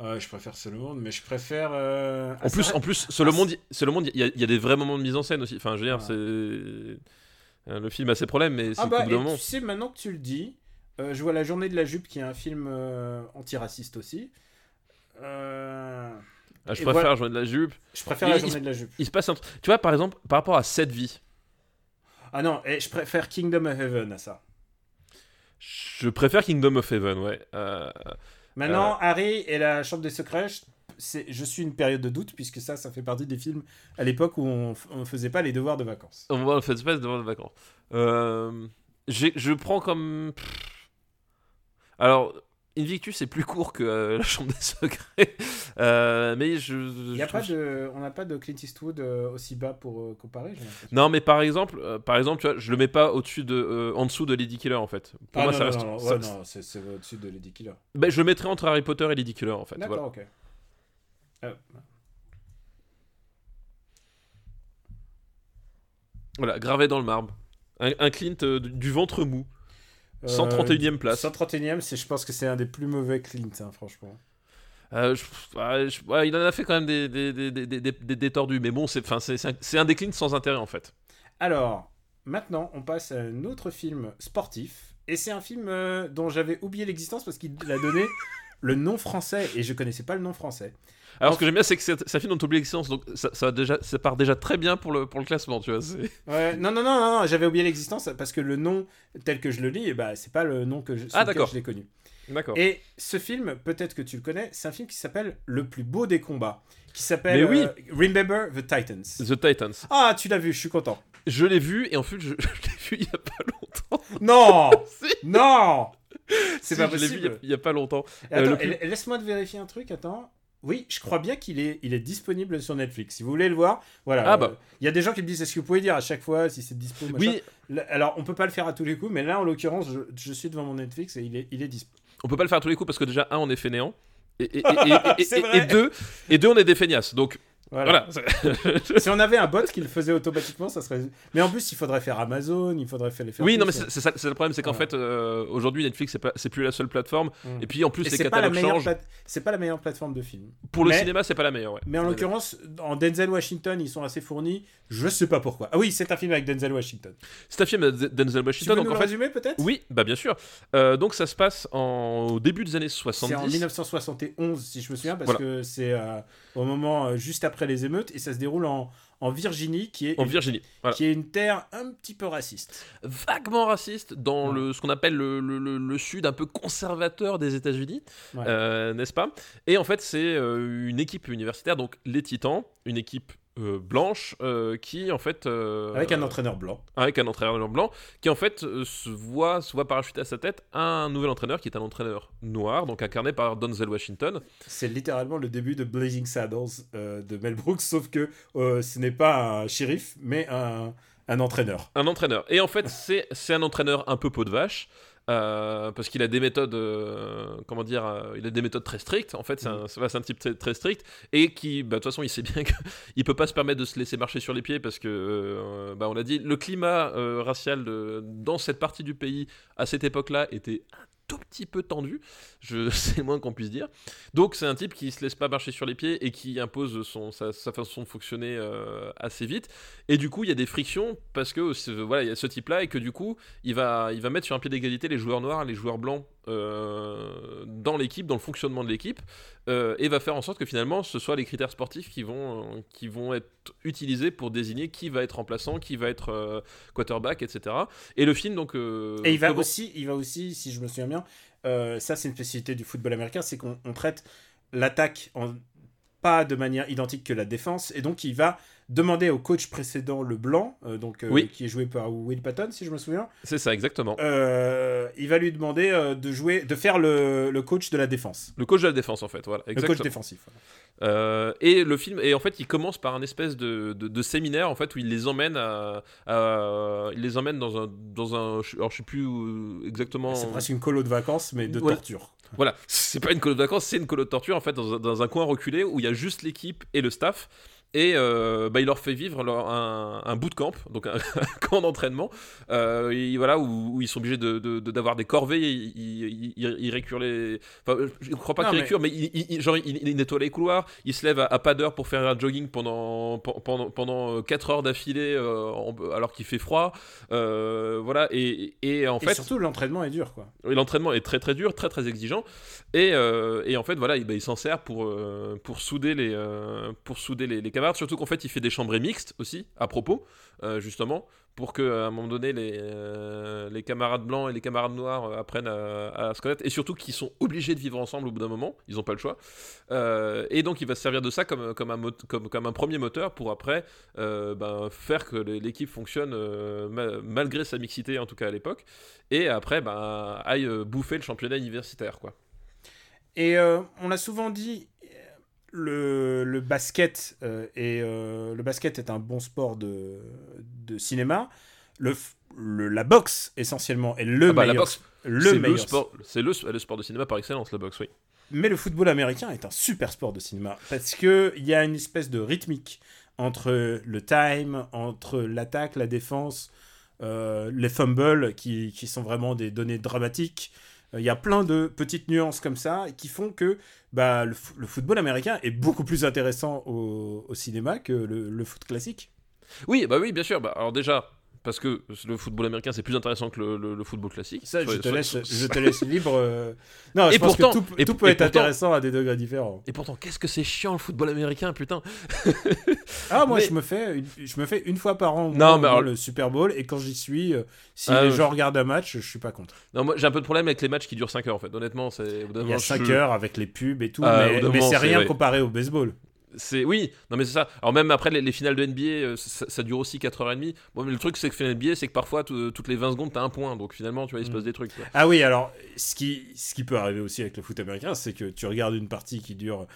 Euh, je préfère Seul au monde, mais je préfère. euh, En ah, plus, en plus, Seul au Ah, monde, Seul monde, il y, a- il y a des vrais moments de mise en scène aussi. Enfin, je veux dire, Ah. c'est euh, le film a ses problèmes, mais c'est Ah bah, et moment. tu sais, maintenant que tu le dis, euh, je vois La Journée de la Jupe, qui est un film euh, antiraciste aussi. Euh, Ah, je et préfère voilà. Journée de la jupe. Je préfère La il- Journée de la Jupe. Il se passe un truc. Tu vois, par exemple, par rapport à cette vie, Ah non, et je préfère Kingdom of Heaven à ça. je préfère Kingdom of Heaven, ouais. Euh, Maintenant, Harry et la Chambre des Secrets, je- suis une période de doute, puisque ça, ça fait partie des films à l'époque où on ne faisait pas les devoirs de vacances. on faire espèce devant les vacances. Euh, je prends comme. Alors, Invictus est plus court que euh, la Chambre des Secrets. Euh, mais je. Il y a je pas trouve- de, on n'a pas de Clint Eastwood euh, aussi bas pour comparer. Non, mais par exemple, par exemple, tu vois, je le mets pas au-dessus de, en dessous de Lady Killer en fait. Pour Ah moi, non, ça non, reste. non, ça- ouais, non, c'est, au-dessus de Lady Killer. Ben, je le mettrais entre Harry Potter et Lady Killer en fait. D'accord, Voilà. ok. Voilà, gravé dans le marbre. Un, un Clint du ventre mou. Euh, 131e place. 131e, c'est, je pense que c'est un des plus mauvais Clint, hein, franchement. Euh, je- je- ouais, il en a fait quand même des, des, des, des, des, tordus, mais bon, c'est, un, un des Clint sans intérêt en fait. Alors, maintenant, on passe à un autre film sportif. Et c'est un film euh, dont j'avais oublié l'existence parce qu'il a donné le nom français. Et je connaissais pas le nom français. Alors, ce que j'aime bien, c'est que c'est, c'est un film dont tu oublies l'existence, donc ça, ça, déjà, ça part déjà très bien pour le, pour le classement, tu vois. Ouais, non, non, non, non, non, j'avais oublié l'existence parce que le nom tel que je le lis, ben, c'est pas le nom que je, Ah, je l'ai connu. D'accord. Et ce film, peut-être que tu le connais, c'est un film qui s'appelle Le plus beau des combats. Qui s'appelle oui. euh, Remember the Titans. The Titans. Ah, tu l'as vu, je suis content. Je l'ai vu, et en fait, je, je l'ai vu il y a pas longtemps. Non Si. Non C'est Si, pas je l'ai vu il y a- possible. il y a pas longtemps. Euh, plus- laisse-moi te vérifier un truc, attends. Oui, je crois bien qu'il est, il est disponible sur Netflix. Si vous voulez le voir, voilà. Ah bah. euh, Il y a des gens qui me disent, est-ce que vous pouvez dire à chaque fois si c'est dispo machin Oui, Alors, on peut pas le faire à tous les coups, mais là, en l'occurrence, je, je suis devant mon Netflix et il est, il est dispo. on peut pas le faire à tous les coups parce que déjà, un, on est fainéant. Et, et, et, et- et- C'est et- vrai. et deux, et deux, on est des feignasses. Donc Voilà. voilà. si on avait un bot qui le faisait automatiquement, ça serait. Mais en plus, il faudrait faire Amazon, il faudrait faire les faire. oui, non, mais c'est c'est ça, c'est le problème, c'est qu'en Voilà. fait, euh, aujourd'hui, Netflix, c'est pas- c'est plus la seule plateforme. Mm. Et puis en plus, Et les c'est pas la catalogues changent. plate- c'est pas la meilleure plateforme de film. Pour le cinéma, c'est pas la meilleure. Ouais. Mais en l'occurrence, en Denzel Washington, ils sont assez fournis. Je sais pas pourquoi. Ah oui, c'est un film avec Denzel Washington. c'est un film de Denzel Tu Washington. peux Donc nous en le fait, résumer peut-être? Oui, bah bien sûr. Euh, donc ça se passe en... au début des années C'est 70. en 1971, si je me souviens, parce Voilà. que c'est euh, au moment euh, juste après les émeutes et ça se déroule en, en Virginie, qui est, En Virginie. Voilà. qui est une terre un petit peu raciste. Vaguement raciste dans Ouais. le, ce qu'on appelle le, le- le- le sud un peu conservateur des États-Unis, Ouais. euh, n'est-ce pas? Et en fait, c'est euh, une équipe universitaire, donc les Titans, une équipe euh, blanche euh, qui en fait euh, avec un entraîneur blanc. avec un entraîneur blanc qui en fait se voit se voit parachuter à sa tête un nouvel entraîneur qui est un entraîneur noir donc incarné par Denzel Washington C'est littéralement le début de Blazing Saddles de Mel Brooks, sauf que ce n'est pas un shérif, mais un, un entraîneur. un entraîneur et en fait c'est c'est un entraîneur un peu peau de vache euh, parce qu'il a des méthodes, euh, comment dire, euh, il a des méthodes très strictes. En fait, c'est un, un type très, très strict et qui, bah, de toute façon, il sait bien qu'il peut pas se permettre de se laisser marcher sur les pieds parce que, bah, on l'a dit, le climat racial de, dans cette partie du pays à cette époque-là était tout petit peu tendu, je c'est moins qu'on puisse dire. Donc c'est un type qui se laisse pas marcher sur les pieds et qui impose sa, façon de fonctionner euh, assez vite. Et du coup il y a des frictions parce que ce- voilà il y a ce type-là et que du coup il va il va mettre sur un pied d'égalité les joueurs noirs, les joueurs blancs euh, dans l'équipe, dans le fonctionnement de l'équipe, euh, et va faire en sorte que finalement ce soit les critères sportifs qui vont, euh, qui vont être utilisés pour désigner qui va être remplaçant, qui va être quarterback, etc. Et le film donc... Et il va, comment- aussi, il va aussi, si je me souviens bien, ça c'est une spécificité du football américain, c'est qu'on on traite l'attaque en- pas de manière identique que la défense, et donc il va demander au coach précédent, le blanc, euh, donc, euh, Oui. qui est joué par Will Patton, si je me souviens, C'est ça, exactement. euh, il va lui demander de jouer, de faire le, le coach de la défense, Le coach de la défense en fait, voilà. le coach défensif. Et le film, et en fait, il commence par un espèce de, de, de séminaire en fait où il les emmène à, à- il les emmène dans un, dans un, alors je sais plus exactement. C'est presque une colo de vacances, mais de torture. Voilà, c'est pas une colo de vacances, c'est une colo de torture en fait dans dans un coin reculé où il y a juste l'équipe et le staff. Et euh, bah, il leur fait vivre leur- un, un bootcamp, donc un, camp d'entraînement, euh, et voilà, où, où ils sont obligés de- de- de- d'avoir des corvées, ils, ils, récurent les... Enfin, je ne crois pas qu'ils récurent, mais ils, ils- ils- genre, ils, nettoient les couloirs, ils se lèvent à, à pas d'heure pour faire un jogging pendant, pen- pendant, pendant 4 heures d'affilée, euh, alors qu'il fait froid, euh, voilà, et, et en Et fait... surtout, l'entraînement est dur, quoi. L'entraînement est très très dur, très très exigeant, et, euh, et en fait voilà, il, bah, s'en sert pour, euh, pour souder les euh, pour souder les, les Surtout qu'en fait il fait des chambrées mixtes aussi à propos, euh, justement, pour que à un moment donné les, euh, les camarades blancs et les camarades noirs euh, apprennent à, se connaître, et surtout qu'ils sont obligés de vivre ensemble au bout d'un moment, ils n'ont pas le choix. Et donc il va se servir de ça comme un premier moteur pour après ben, faire que l'équipe fonctionne ma- malgré sa mixité en tout cas à l'époque et après ben, aille bouffer le championnat universitaire quoi. Et on a souvent dit le, le basket euh, est, euh, le basket est un bon sport de, de cinéma. Le, le- la boxe essentiellement est le Ah bah, la meilleur. boxe, le c'est meilleur le sport c'est le, le sport de cinéma par excellence la boxe oui. Mais le football américain est un super sport de cinéma parce que il y a une espèce de rythmique entre le time, entre l'attaque, la défense, euh, les fumbles qui, qui sont vraiment des données dramatiques. Euh, Il y a plein de petites nuances comme ça qui font que bah, le, football américain est beaucoup plus intéressant au, cinéma que le, le foot classique. Oui bah oui bien sûr bah, alors déjà parce que le football américain c'est plus intéressant que le, le- le football classique. Ça, je te laisse, soyez- je te laisse libre. euh. Non, je Et pense pourtant- que tout, et- tout peut et être pourtant- intéressant à des degrés différents. Et pourtant qu'est-ce que c'est chiant le football américain putain. Ah, moi, Mais- je, me fais une, je me fais une fois par an Non, mais alors- le Super Bowl, et quand j'y suis, euh, si Ah, les je- gens regardent un match, je suis pas contre. Non moi j'ai un peu de problème avec les matchs qui durent 5 heures en fait. Honnêtement Il y a moment, 5 je- heures avec les pubs et tout, Ah, mais, c'est rien comparé au baseball. C'est oui, non mais c'est ça. Alors même après les, les finales de NBA, euh, ça, ça dure aussi 4h30. Bon mais le truc c'est que finale NBA, c'est que parfois tout- toutes les 20 secondes t'as un point. Donc finalement, tu vois, il se Mm. passe des trucs. quoi. Ah oui, alors, ce qui, ce qui peut arriver aussi avec le foot américain, c'est que tu regardes une partie qui dure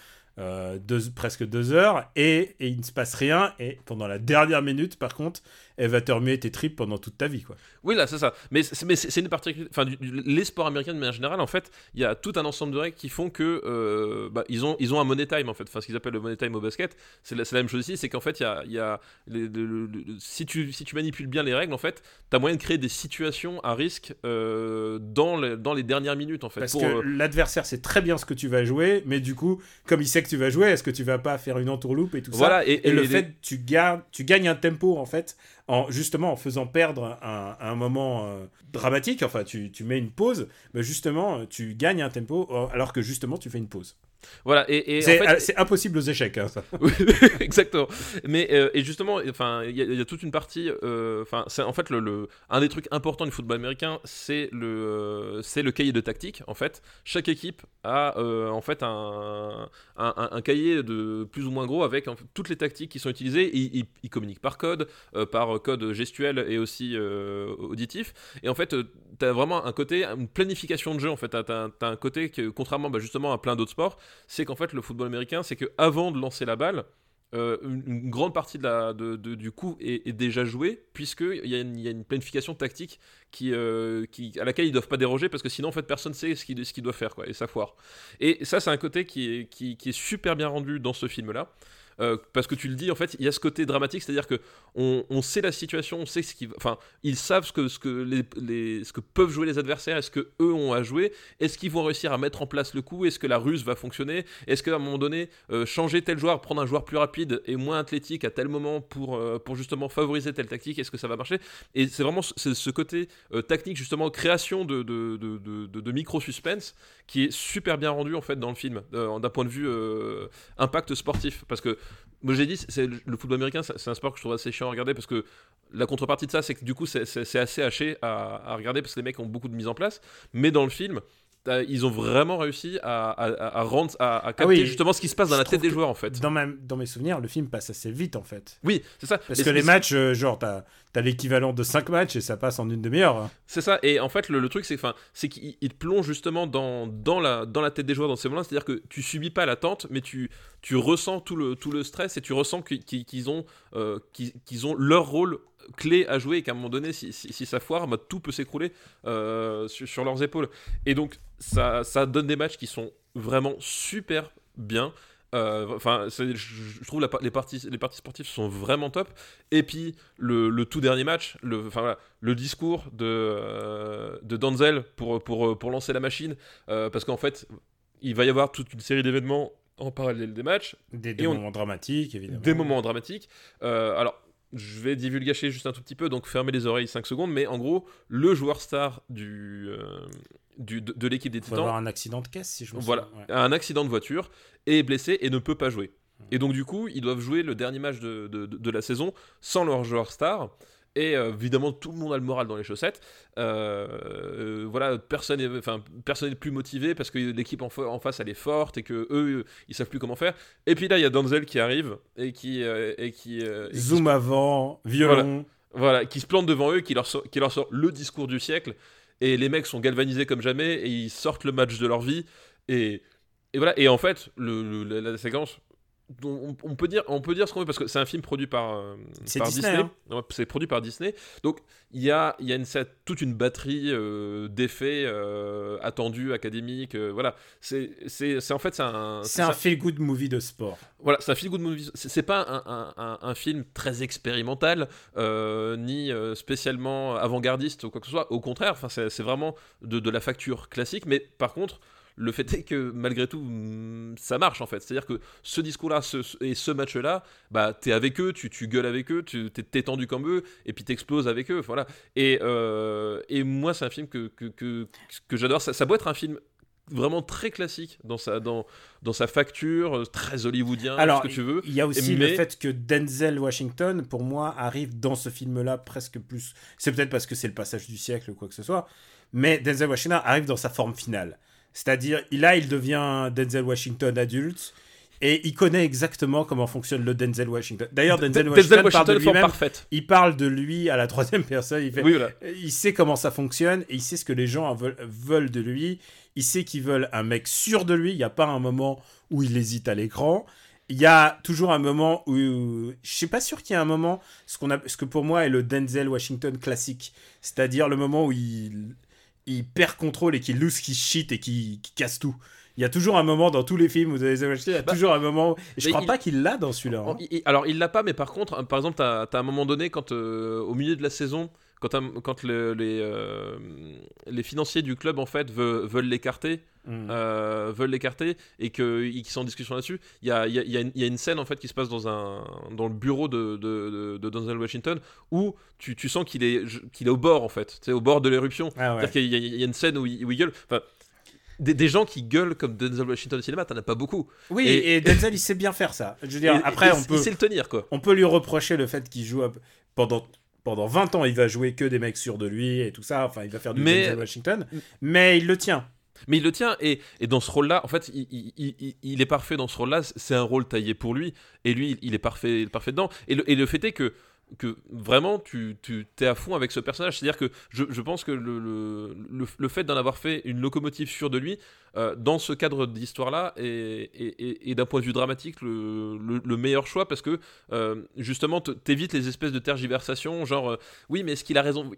euh, deux- presque deux heures, et, et il ne se passe rien, et pendant la dernière minute, par contre, elle va te remuer tes tripes pendant toute ta vie, quoi. Oui là, c'est ça. Mais c'est mais c'est- c'est une particularité. Enfin, les sports américains de manière générale, en fait, il y a tout un ensemble de règles qui font que euh, bah, ils ont ils ont un money time en fait. Enfin, ce qu'ils appellent le money time au basket, c'est la, même chose ici. C'est qu'en fait, il y a, il y a les- le- le- le- si tu si tu manipules bien les règles, en fait, t'as moyen de créer des situations à risque euh, dans les dans les dernières minutes en fait. Parce pour, que euh, l'adversaire sait très bien ce que tu vas jouer, mais du coup, comme il sait que tu vas jouer, est-ce que tu vas pas faire une entourloupe et tout ça? Voilà et, Et, le les- fait, tu, gardes, tu gagnes un tempo en fait, en, justement en faisant perdre un, moment euh, dramatique, enfin tu, tu mets une pause, mais justement tu gagnes un tempo euh, alors que justement tu fais une pause. Voilà et, et en C'est fait- euh, c'est impossible aux échecs, hein, ça. Exactement. Mais euh, et justement, enfin, il y, a- il y a toute une partie. euh, Enfin, c'est en fait le, le- un des trucs importants du football américain, c'est le c'est le cahier de tactique. En fait, chaque équipe a euh, en fait un, un, un- un cahier de plus ou moins gros avec en fait, toutes les tactiques qui sont utilisées. Ils, communiquent par code, par code gestuel et aussi auditif. Et en fait, tu as vraiment un côté, une planification de jeu. En fait, tu as, un côté que, contrairement bah, justement à plein d'autres sports, c'est qu'en fait le football américain, c'est que avant de lancer la balle, euh, une, grande partie de la, de, du coup est, déjà jouée, puisqu'il y, a une- il y a une planification tactique qui, euh, qui, à laquelle ils doivent pas déroger, parce que sinon, en fait, personne sait ce qu'ils qu'ils doivent faire, quoi, et ça foire. Et ça, c'est un côté qui est, qui est super bien rendu dans ce film-là. Euh, parce que tu le dis, en fait, il y a ce côté dramatique, c'est-à-dire que on, sait la situation, on sait ce qui, enfin, ils savent ce que ce que les, ce que peuvent jouer les adversaires, est-ce que eux ont à jouer, est-ce qu'ils vont réussir à mettre en place le coup, est-ce que la ruse va fonctionner, est-ce qu'à un moment donné, euh, changer tel joueur, prendre un joueur plus rapide et moins athlétique à tel moment pour euh, pour justement favoriser telle tactique, est-ce que ça va marcher? Et c'est vraiment ce, ce côté technique justement création de de, de, de, de- micro suspense qui est super bien rendu en fait dans le film d'un point de vue impact sportif. Parce que moi j'ai dit c'est le football américain c'est un sport que je trouve assez chiant à regarder parce que la contrepartie de ça c'est que du coup c'est- assez haché à, à regarder parce que les mecs ont beaucoup de mise en place. Mais dans le film ils ont vraiment réussi à, à, rendre à, à capter oui, justement ce qui se passe dans la tête des joueurs en fait. Dans, ma- dans mes souvenirs, le film passe assez vite en fait. oui c'est ça. Parce Et que les matchs, euh, genre, t'as as, l'équivalent de 5 matchs et ça passe en une demi-heure. C'est ça, et en fait, le, le truc, c'est enfin, c'est qu'il il te plonge justement dans, dans, la, dans la tête des joueurs dans ces moments-là, c'est-à-dire que tu subis pas l'attente, mais tu, tu ressens tout le, tout le stress et tu ressens qu'ils qu'ils ont, euh, qu'ils qu'ils ont leur rôle clé à jouer et qu'à un moment donné, si, si, si ça foire, bah, tout peut s'écrouler euh, sur, sur leurs épaules. Et donc, ça, ça donne des matchs qui sont vraiment super bien. Euh, Enfin, je je trouve la, les, parties, les parties sportives sont vraiment top. Et puis, le, le tout dernier match, le, voilà, le discours de, euh, de Danzel pour, pour, pour lancer la machine, parce qu'en fait, il va y avoir toute une série d'événements en parallèle des matchs, Des, des Et on- moments dramatiques, évidemment. des moments dramatiques. Euh, alors, je vais divulgacher juste un tout petit peu, donc fermez les oreilles 5 secondes, mais en gros, le joueur star du, euh, du, de, de l'équipe des Titans avoir un accident de caisse, si je me voilà. Ouais. un accident de voiture, est blessé et ne peut pas jouer. Et donc du coup, ils doivent jouer le dernier match de, de- de- de la saison sans leur joueur star. Et euh, évidemment, tout le monde a le moral dans les chaussettes. Euh, euh, voilà, personne n'est enfin, personne plus motivé parce que l'équipe en, fa- en face elle est forte et que eux ils savent plus comment faire. Et puis là, il y a Denzel qui arrive et qui et qui, Zoom avant, violon. voilà, qui se plante devant eux, qui leur, sort, qui leur sort le discours du siècle, et les mecs sont galvanisés comme jamais, et ils sortent le match de leur vie, et, et voilà, et en fait, le, le- la, la séquence, on, on peut dire, on peut dire ce qu'on veut, parce que c'est un film produit par, euh, par Disney, Disney, hein. C'est produit par Disney, donc il y a, il y a une, toute une batterie euh, d'effets euh, attendus, académiques, euh, voilà, c'est en fait, c'est un... C'est un feel-good movie de sport. Voilà, c'est un feel good movie. C'est pas un, un- film très expérimental, ni spécialement avant-gardiste ou quoi que ce soit. Au contraire, enfin, c'est vraiment de, de la facture classique. Mais par contre, le fait est que malgré tout, mm, ça marche en fait. C'est-à-dire que ce discours-là ce- et ce match-là, bah, t'es avec eux, tu, tu gueules avec eux, tu t'es tendu comme eux, et puis t'exploses avec eux. Voilà. Et, euh, et moi, c'est un film que, que, que, que j'adore. Ça, ça doit être un film vraiment très classique dans sa, dans, dans sa facture, euh, très hollywoodien, Alors, ce que tu veux. il y a aussi mais- le fait que Denzel Washington, pour moi, arrive dans ce film-là presque plus. C'est peut-être parce que c'est le passage du siècle ou quoi que ce soit, mais Denzel Washington arrive dans sa forme finale. C'est-à-dire, là, il devient Denzel Washington adulte. Et il connaît exactement comment fonctionne le Denzel Washington. D'ailleurs, Denzel, Denzel Washington, Washington, parle de lui-même. Il parle de lui à la troisième personne. Il fait, Oui, voilà. il sait comment ça fonctionne et il sait ce que les gens en veulent, veulent de lui. Il sait qu'ils veulent un mec sûr de lui. Il n'y a pas un moment où il hésite à l'écran. Il y a toujours un moment où je suis pas sûr qu'il y ait un moment ce qu'on a ce que pour moi est le Denzel Washington classique, c'est-à-dire le moment où il il perd contrôle et qu'il lose, qu'il shit et qu'il casse tout. Il y a toujours un moment dans tous les films où Denzel Washington, il y a Bah, toujours un moment. Et je crois il- pas qu'il l'a dans celui-là. hein. Alors, il l'a pas, mais par contre, hein, par exemple, t'as as un moment donné, quand au milieu de la saison, quand, t'as- quand le- les, euh, les financiers du club en fait veulent, veulent l'écarter, Mm. euh, veulent l'écarter et qu'ils sont en discussion là-dessus, il y a, il y a- il y a une- il y a une scène en fait qui se passe dans, un, dans le bureau de, de, de- de Denzel Washington où tu, tu sens qu'il est, qu'il est au bord en fait, au bord de l'éruption. Ah ouais. C'est-à-dire qu'il y, a- il y a une scène où il, où il gueule. Enfin, des, des gens qui gueulent comme Denzel Washington au cinéma, t'en as pas beaucoup. Oui, et- et, Denzel il sait bien faire ça. Je veux dire, Et- après et- on il peut sait le tenir quoi. on peut lui reprocher le fait qu'il joue pendant pendant 20 ans, il va jouer que des mecs sûrs de lui et tout ça. Enfin, il va faire du Mais- Denzel Washington, mais il le tient. Mais il le tient, et, et dans ce rôle-là, en fait, il, il- il- est parfait dans ce rôle-là, c'est un rôle taillé pour lui, et lui, il est parfait, parfait dedans. Et le, et le fait est que, que vraiment, tu, tu es à fond avec ce personnage, c'est-à-dire que je, je pense que le, le, le- fait d'en avoir fait une locomotive sûre de lui, euh, dans ce cadre d'histoire-là, est, est- est- d'un point de vue dramatique le, le- le meilleur choix, parce que, euh, justement, te- t'évites les espèces de tergiversations, genre, euh, oui, mais est-ce qu'il a raison?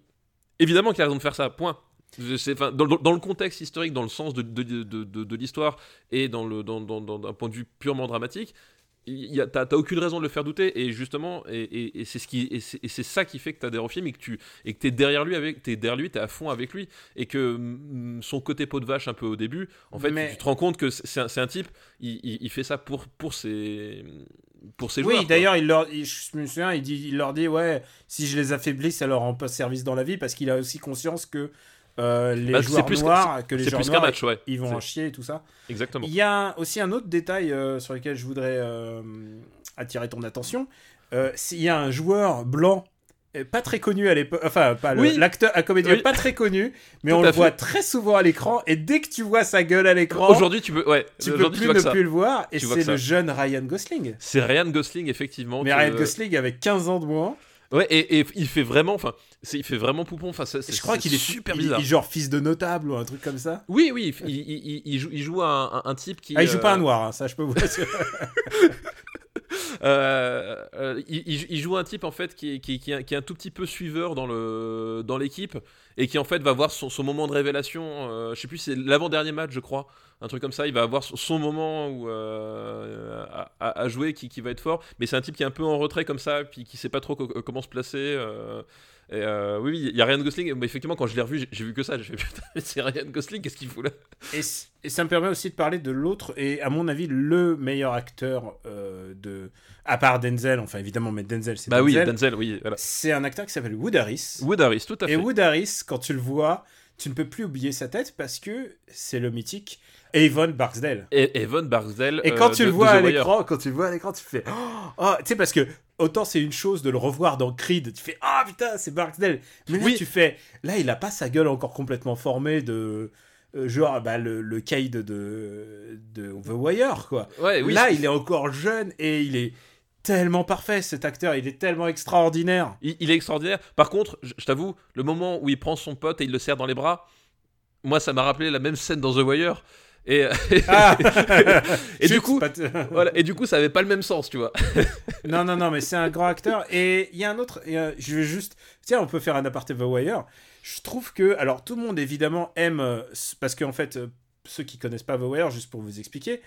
Évidemment qu'il a raison de faire ça, point. C'est- enfin, dans, dans- le contexte historique, dans le sens de, de, de, de- l'histoire et dans le, dans, dans- d'un point de vue purement dramatique, t'as aucune raison de le faire douter et justement et, et- et c'est ce qui et c'est ça qui fait que t'adhères au film et que tu et que t'es derrière lui avec t'es derrière lui t'es à fond avec lui et que mm, son côté peau de vache un peu au début en fait Mais- tu te rends compte que c'est un, un type il, il- il fait ça pour pour ses pour ses joueurs Oui, d'ailleurs, il leur, il- je me souviens, il, dit, il leur dit ouais, si je les affaiblis, ça leur rend pas service dans la vie parce qu'il a aussi conscience que euh, les Bah, joueurs plus noirs, que les joueurs plus noirs, match ouais ils vont en chier et tout ça. exactement Il y a aussi un autre détail euh, sur lequel je voudrais euh, attirer ton attention. S'il y a un joueur blanc, pas très connu à l'époque, enfin, pas Oui. l'acteur, un comédien Oui. pas très connu, mais Tout on le fait. voit très souvent à l'écran, et dès que tu vois sa gueule à l'écran, aujourd'hui tu peux ouais tu peux plus tu ne ça plus le voir, et c'est le jeune Ryan Gosling. c'est Ryan Gosling effectivement Mais Ryan Gosling avec 15 ans de moins, ouais et, et il fait vraiment enfin il fait vraiment poupon enfin je crois qu'il est super il- bizarre Il, genre fils de notable ou un truc comme ça. oui oui il, il- il- il joue, il joue un, un- un type qui Ah, il joue euh, pas un noir, hein, ça je peux vous l'assurer. Euh, euh, il, il- il joue un type en fait qui est, qui, qui est un- tout petit peu suiveur dans le dans l'équipe et qui en fait va avoir son, son moment de révélation. euh, je sais plus, c'est l'avant-dernier match, je crois, un truc comme ça. Il va avoir son, son moment où euh, à, à- jouer qui, qui va être fort. Mais c'est un type qui est un peu en retrait comme ça, puis qui sait pas trop co- comment se placer. Euh, et euh, oui, oui, il y a Ryan Gosling. Mais effectivement, quand je l'ai revu, j'ai- vu que ça. J'ai fait putain, mais c'est Ryan Gosling, qu'est-ce qu'il fout là? Et, ça me permet aussi de parler de l'autre, et à mon avis, le meilleur acteur euh, de. À part Denzel, enfin évidemment, mais Denzel, c'est Bah oui, Denzel. Denzel, oui, voilà. C'est un acteur qui s'appelle Wood Harris. Wood Harris, tout à fait. Et Wood Harris, quand tu le vois, tu ne peux plus oublier sa tête parce que c'est le mythique Avon Barksdale. Et Evan Barksdale. Et euh, quand tu de- le de vois à l'écran, quand tu le vois à l'écran, tu fais oh, oh, tu sais parce que autant c'est une chose de le revoir dans Creed, tu fais ah putain c'est Barksdale, mais là Oui. tu fais là il a pas sa gueule encore complètement formée de euh, genre bah, le, le Cade de de The Wire quoi. Ouais, oui, là il est encore jeune et il est tellement parfait cet acteur, il est tellement extraordinaire. Il, il est extraordinaire. Par contre, je, je t'avoue, le moment où il prend son pote et il le serre dans les bras, moi, ça m'a rappelé la même scène dans The Wire. Et, Ah et du coup, voilà, et du coup, ça avait pas le même sens, tu vois. non, non, non, mais c'est un grand acteur. Et il y a un autre. et, euh, je vais juste. Tiens, on peut faire un aparté The Wire. Je trouve que. Alors, tout le monde, évidemment, aime. euh, parce qu'en fait, euh, ceux qui connaissent pas The Wire, juste pour vous expliquer,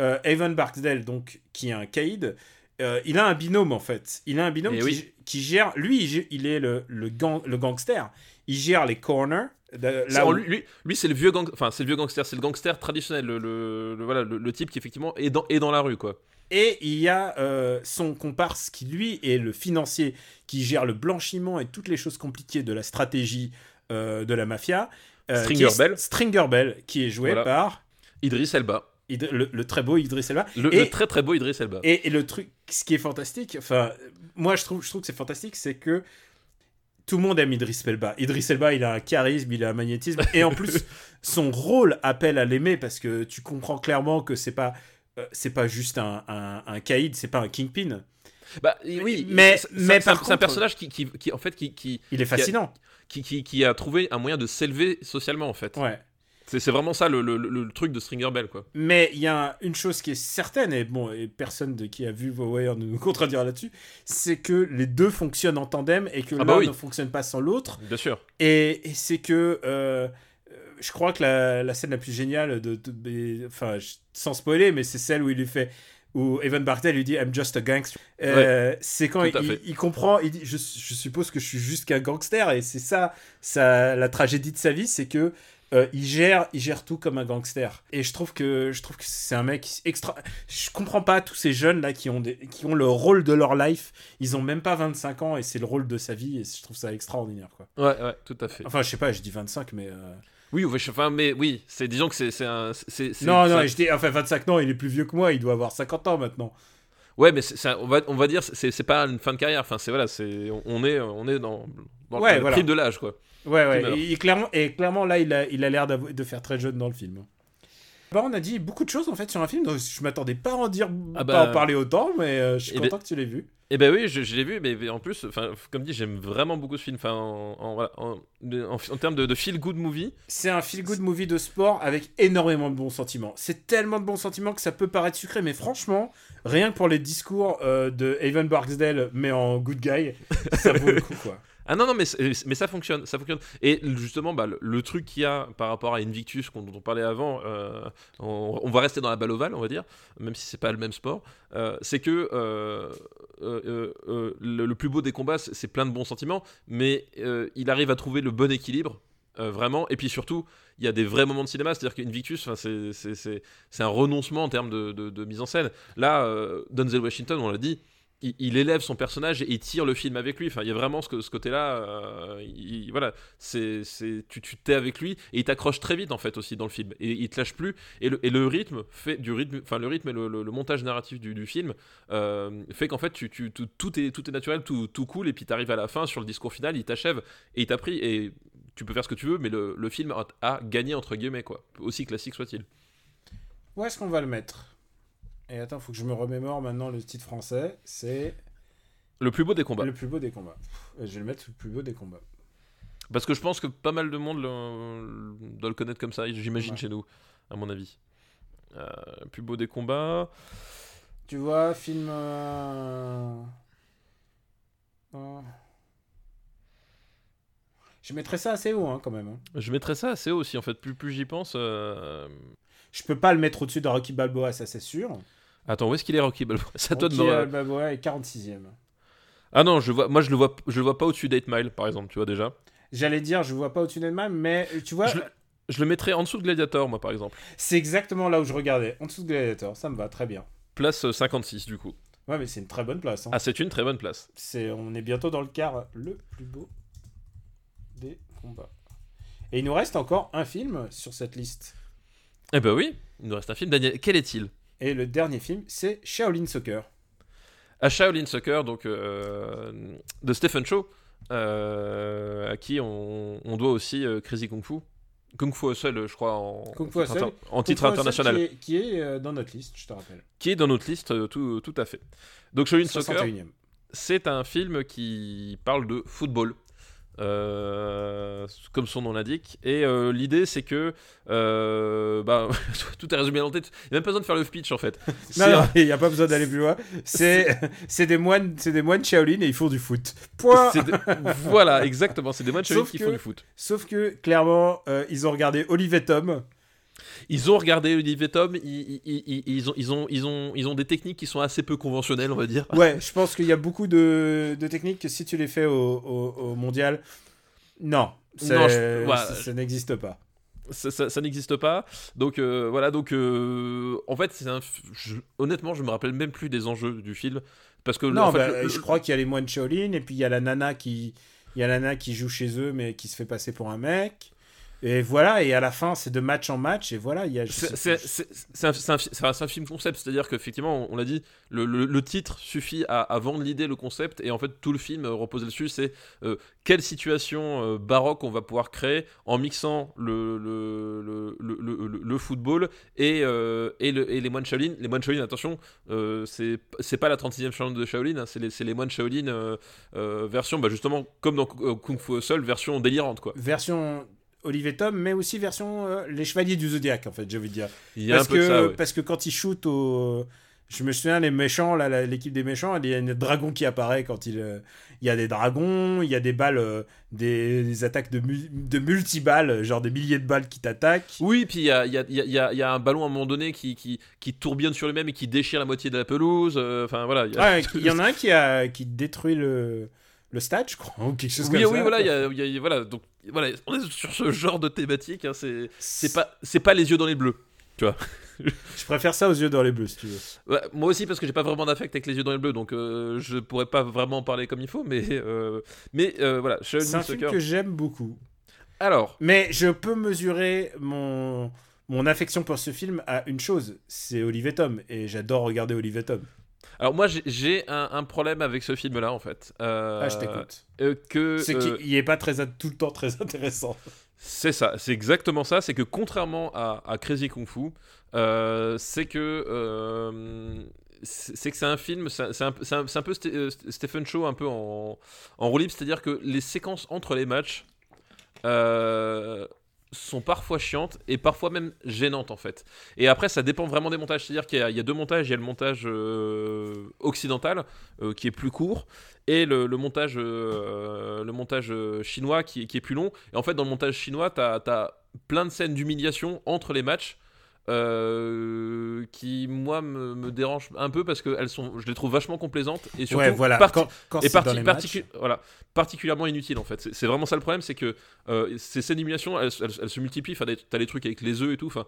euh, Evan Barksdale, donc, qui est un caïd, euh, il a un binôme, en fait. Il a un binôme Eh qui, oui. qui gère. Lui, il, est le, le, gang, le gangster. Il gère les corners. de- C'est- là où- lui, c'est le vieux gang, enfin, c'est le vieux gangster, c'est le gangster traditionnel, le, voilà, le, type qui effectivement est dans, est dans la rue, quoi. Et il y a euh, son comparse qui, lui, est le financier qui gère le blanchiment et toutes les choses compliquées de la stratégie euh, de la mafia. Stringer Bell. Stringer Bell, qui est joué Voilà. par Idris Elba, le, le très beau Idris Elba. le, Et- le très très beau Idris Elba. Et, et le truc, ce qui est fantastique, enfin, moi je trouve, je trouve que c'est fantastique, c'est que tout le monde aime Idris Elba. Idris Elba, il a un charisme, il a un magnétisme, et en plus, son rôle appelle à l'aimer parce que tu comprends clairement que c'est pas, euh, c'est pas juste un, un, un caïd, c'est pas un kingpin. Bah oui, mais- c'est- mais c'est un- personnage qui, qui, qui, en fait, qui, qui, Il est fascinant. qui, qui, qui a trouvé un moyen de s'élever socialement, en fait. Ouais. C'est c'est vraiment ça le, le, truc de Stringer Bell, quoi. Mais il y a une chose qui est certaine, et bon, et personne de qui a vu The Wire ne nous contredira là-dessus, c'est que les deux fonctionnent en tandem et que Ah l'un bah oui. ne fonctionne pas sans l'autre. Bien sûr. Et, et c'est que euh, je crois que la, la scène la plus géniale de, de- de- enfin je- sans spoiler, mais c'est celle où il lui fait où Evan Bartel lui dit I'm just a gangster. Euh, c'est quand il, comprend, il dit je, je suppose que je suis juste qu'un gangster et c'est ça, ça la tragédie de sa vie, c'est que euh, il gère, il gère tout comme un gangster. Et je trouve que je trouve que c'est un mec extra. Je comprends pas tous ces jeunes là qui ont des, qui ont le rôle de leur life. Ils ont même pas 25 ans et c'est le rôle de sa vie et je trouve ça extraordinaire quoi. Ouais, ouais, tout à fait. Enfin, je sais pas, je dis 25, mais. euh, Oui, enfin, mais oui, c'est disons que c'est un. Non, non, je dis. Enfin, 25, non, il est plus vieux que moi, il doit avoir 50 ans maintenant. Ouais, mais on va on va dire c'est pas une fin de carrière. Enfin, c'est voilà, c'est on- est on est dans dans Ouais, le voilà. de l'âge, quoi. Ouais, ouais. Et, et clairement, et clairement, là, il a il a l'air de faire très jeune dans le film. Bah, on a dit beaucoup de choses en fait sur un film, donc je m'attendais pas à en dire, Ah pas bah. en parler autant, mais euh, je suis Eh content que tu l'aies vu. Eh ben oui, je, je l'ai vu, mais en plus, comme dit, j'aime vraiment beaucoup ce film. Enfin, en, en, en, en- termes de, de feel good movie, C'est un feel-good movie de sport avec énormément de bons sentiments. C'est tellement de bons sentiments que ça peut paraître sucré, mais franchement, rien que pour les discours euh, de Evan Barksdale, mais en good guy, ça vaut le coup quoi. Ah non, non, mais, ça fonctionne, ça fonctionne. Et justement, bah, le, truc qu'il y a par rapport à Invictus dont on parlait avant, euh, on, va rester dans la balle ovale, on va dire, même si c'est pas le même sport, euh, c'est que euh, le, plus beau des combats, c'est plein de bons sentiments, mais il arrive à trouver le bon équilibre. vraiment, et puis surtout, il y a des vrais moments de cinéma, c'est-à-dire qu'Invictus, c'est- un renoncement en termes de mise en scène. Là, euh, Denzel Washington, on l'a dit, il, élève son personnage et il tire le film avec lui. Enfin, il y a vraiment ce, côté-là. euh, il- voilà, c'est, tu, t'es avec lui et il t'accroche très vite en fait aussi dans le film. Et il te lâche plus. Et le, rythme fait du rythme, enfin le rythme et le, montage narratif du, film euh, fait qu'en fait tu, tu- tout, tout est tout est naturel, tout, tout cool. Et puis t'arrives à la fin sur le discours final, il t'achève et il t'a pris. Et tu peux faire ce que tu veux, mais le, le film a, a gagné entre guillemets quoi. Aussi classique soit-il. Où est-ce qu'on va le mettre? Et attends, faut que je me remémore maintenant le titre français. C'est Le plus beau des combats. le plus beau des combats. Pff, Je vais le mettre le plus beau des combats. Parce que je pense que pas mal de monde le- doit le connaître comme ça, j'imagine Ouais. chez nous, à mon avis. Euh, plus beau des combats. Tu vois, film. euh, euh, Je mettrais ça assez haut, hein, quand même. hein. Je mettrais ça assez haut aussi, en fait. Plus, plus j'y pense. euh, Je peux pas le mettre au-dessus de Rocky Balboa, ça c'est sûr. Attends, où est-ce qu'il est Rocky Balboa C'est à toi de Rocky me- euh, Balboa est 46ème. Ah non, je vois, moi je le vois, je le vois pas au-dessus d'Eight Mile, par exemple, tu vois déjà. J'allais dire, je vois pas au-dessus de même, mais euh, tu vois, Je le- Je le mettrais en dessous de Gladiator, moi, par exemple. c'est exactement là où je regardais. En dessous de Gladiator, ça me va très bien. Place euh, 56, du coup. Ouais, mais c'est une très bonne place. hein. Ah, c'est une très bonne place. C'est, on est bientôt dans le quart le plus beau des combats. Et il nous reste encore un film sur cette liste. Eh ben oui, il nous reste un film. Daniel, quel est-il? Et le dernier film, c'est Shaolin Soccer. à Shaolin Soccer, donc euh, de Stephen Chow, euh, à qui on, on doit aussi euh, Crazy Kung Fu. Kung Fu seul, je crois, en, Kung Fu en titre, Hustle. inter- en titre Kung Fu international, Qui est, qui est, dans notre liste, je te rappelle. qui est dans notre liste, tout, tout à fait. Donc Shaolin Soccer, 61e. c'est un film qui parle de football. Euh, comme son nom l'indique et euh, l'idée c'est que euh, bah, tout est résumé en tête il n'y a même pas besoin de faire le pitch en fait Non, non, il n'y a pas besoin d'aller plus loin. C'est, des moines, c'est des moines Shaolin et ils font du foot. Point. voilà exactement c'est des matchs Sauf qui que- font du foot Sauf que clairement, ils ont regardé Olivier Tom. Ils ont regardé Olivier Tom, ils, ils- ils- ils ont, ils, ont, ils, ont, ils ont des techniques qui sont assez peu conventionnelles, on va dire. Ouais, je pense qu'il y a beaucoup de, de techniques que si tu les fais au, au- au mondial, non, je- ça, ça n'existe pas. Ça, ça- ça n'existe pas. Donc euh, voilà, donc euh, en fait, c'est honnêtement, je me rappelle même plus des enjeux du film. Parce que Non, en fait, bah, le- je le- crois qu'il y a les moines Shaolin et puis il y a la nana qui, il y a la nana qui joue chez eux mais qui se fait passer pour un mec. Et voilà, et à la fin, c'est de match en match, et voilà, il y a. C'est un, un un- film concept, c'est-à-dire qu'effectivement, on, on l'a dit, le, le- le titre suffit à, à vendre l'idée, le concept, et en fait, tout le film euh, repose dessus. C'est euh, quelle situation euh, baroque on va pouvoir créer en mixant le, le, le, le- le- le football et, euh, et, le- et les moines Shaolin. Les moines Shaolin, attention, c'est pas la 36e Shaolin de Shaolin, hein, c'est les, moines Shaolin version, bah, justement, comme dans Kung Fu Hustle, version délirante, quoi. Version Olivier Tom, mais aussi version euh, Les Chevaliers du Zodiaque, en fait, j'ai envie de dire. Il y a parce un peu que, de ça, ouais. Parce que quand ils shootent au. Je me souviens, les méchants, là, l'équipe des méchants, il y a un dragon qui apparaît quand il. euh, Il y a des dragons, il y a des balles, euh, des, des attaques de, mu- de multi-balles, genre des milliers de balles qui t'attaquent. Oui, puis il y a, y, a, y, a, il y a un ballon à un moment donné qui, qui, qui tourbillonne sur lui-même et qui déchire la moitié de la pelouse. euh, Enfin voilà. Ouais, il y en a un qui, a, qui détruit le, le stade, je crois, ou quelque chose oui, comme oui, ça. voilà, il y a, y a- voilà, donc voilà, on est sur ce genre de thématique. hein, c'est, c'est pas, c'est pas les yeux dans les bleus. Je préfère ça aux yeux dans les bleus, si tu veux. Ouais, moi aussi parce que j'ai pas vraiment d'affect avec les yeux dans les bleus, donc euh, je pourrais pas vraiment en parler comme il faut, mais euh, mais euh, voilà. C'est un film que j'aime beaucoup. Alors, Mais je peux mesurer mon, mon affection pour ce film à une chose, c'est Olivier Tom. Et j'adore regarder Olivier Tom. Alors moi j'ai, un, un problème avec ce film-là en fait. Euh, Ah, je t'écoute. euh, que C'est euh, qu'il n'est pas très, tout le temps très intéressant. C'est ça, c'est exactement ça. C'est que contrairement à, à Crazy Kung Fu, euh, c'est que euh, c'est que c'est un film, c'est un, peu euh, Stephen Shaw un peu en, en roue libre, c'est-à-dire que les séquences entre les matchs, euh, sont parfois chiantes et parfois même gênantes en fait. Et après, ça dépend vraiment des montages. C'est-à-dire qu'il y, a- deux montages. Il y a le montage euh, occidental euh, qui est plus court et le, montage, le montage euh, chinois qui, qui est plus long. Et en fait, dans le montage chinois, tu as, plein de scènes d'humiliation entre les matchs. Euh, qui moi me, me dérangent un peu parce que elles sont je les trouve vachement complaisantes et surtout ouais, voilà. parti- Quand, quand et c'est dans parti- les particu- matchs, voilà, particulièrement inutile en fait. C'est- vraiment ça le problème, c'est que euh, ces scènes d'humiliation, elles, elles- elles se multiplient. Enfin, t'as les trucs avec les œufs et tout. Enfin,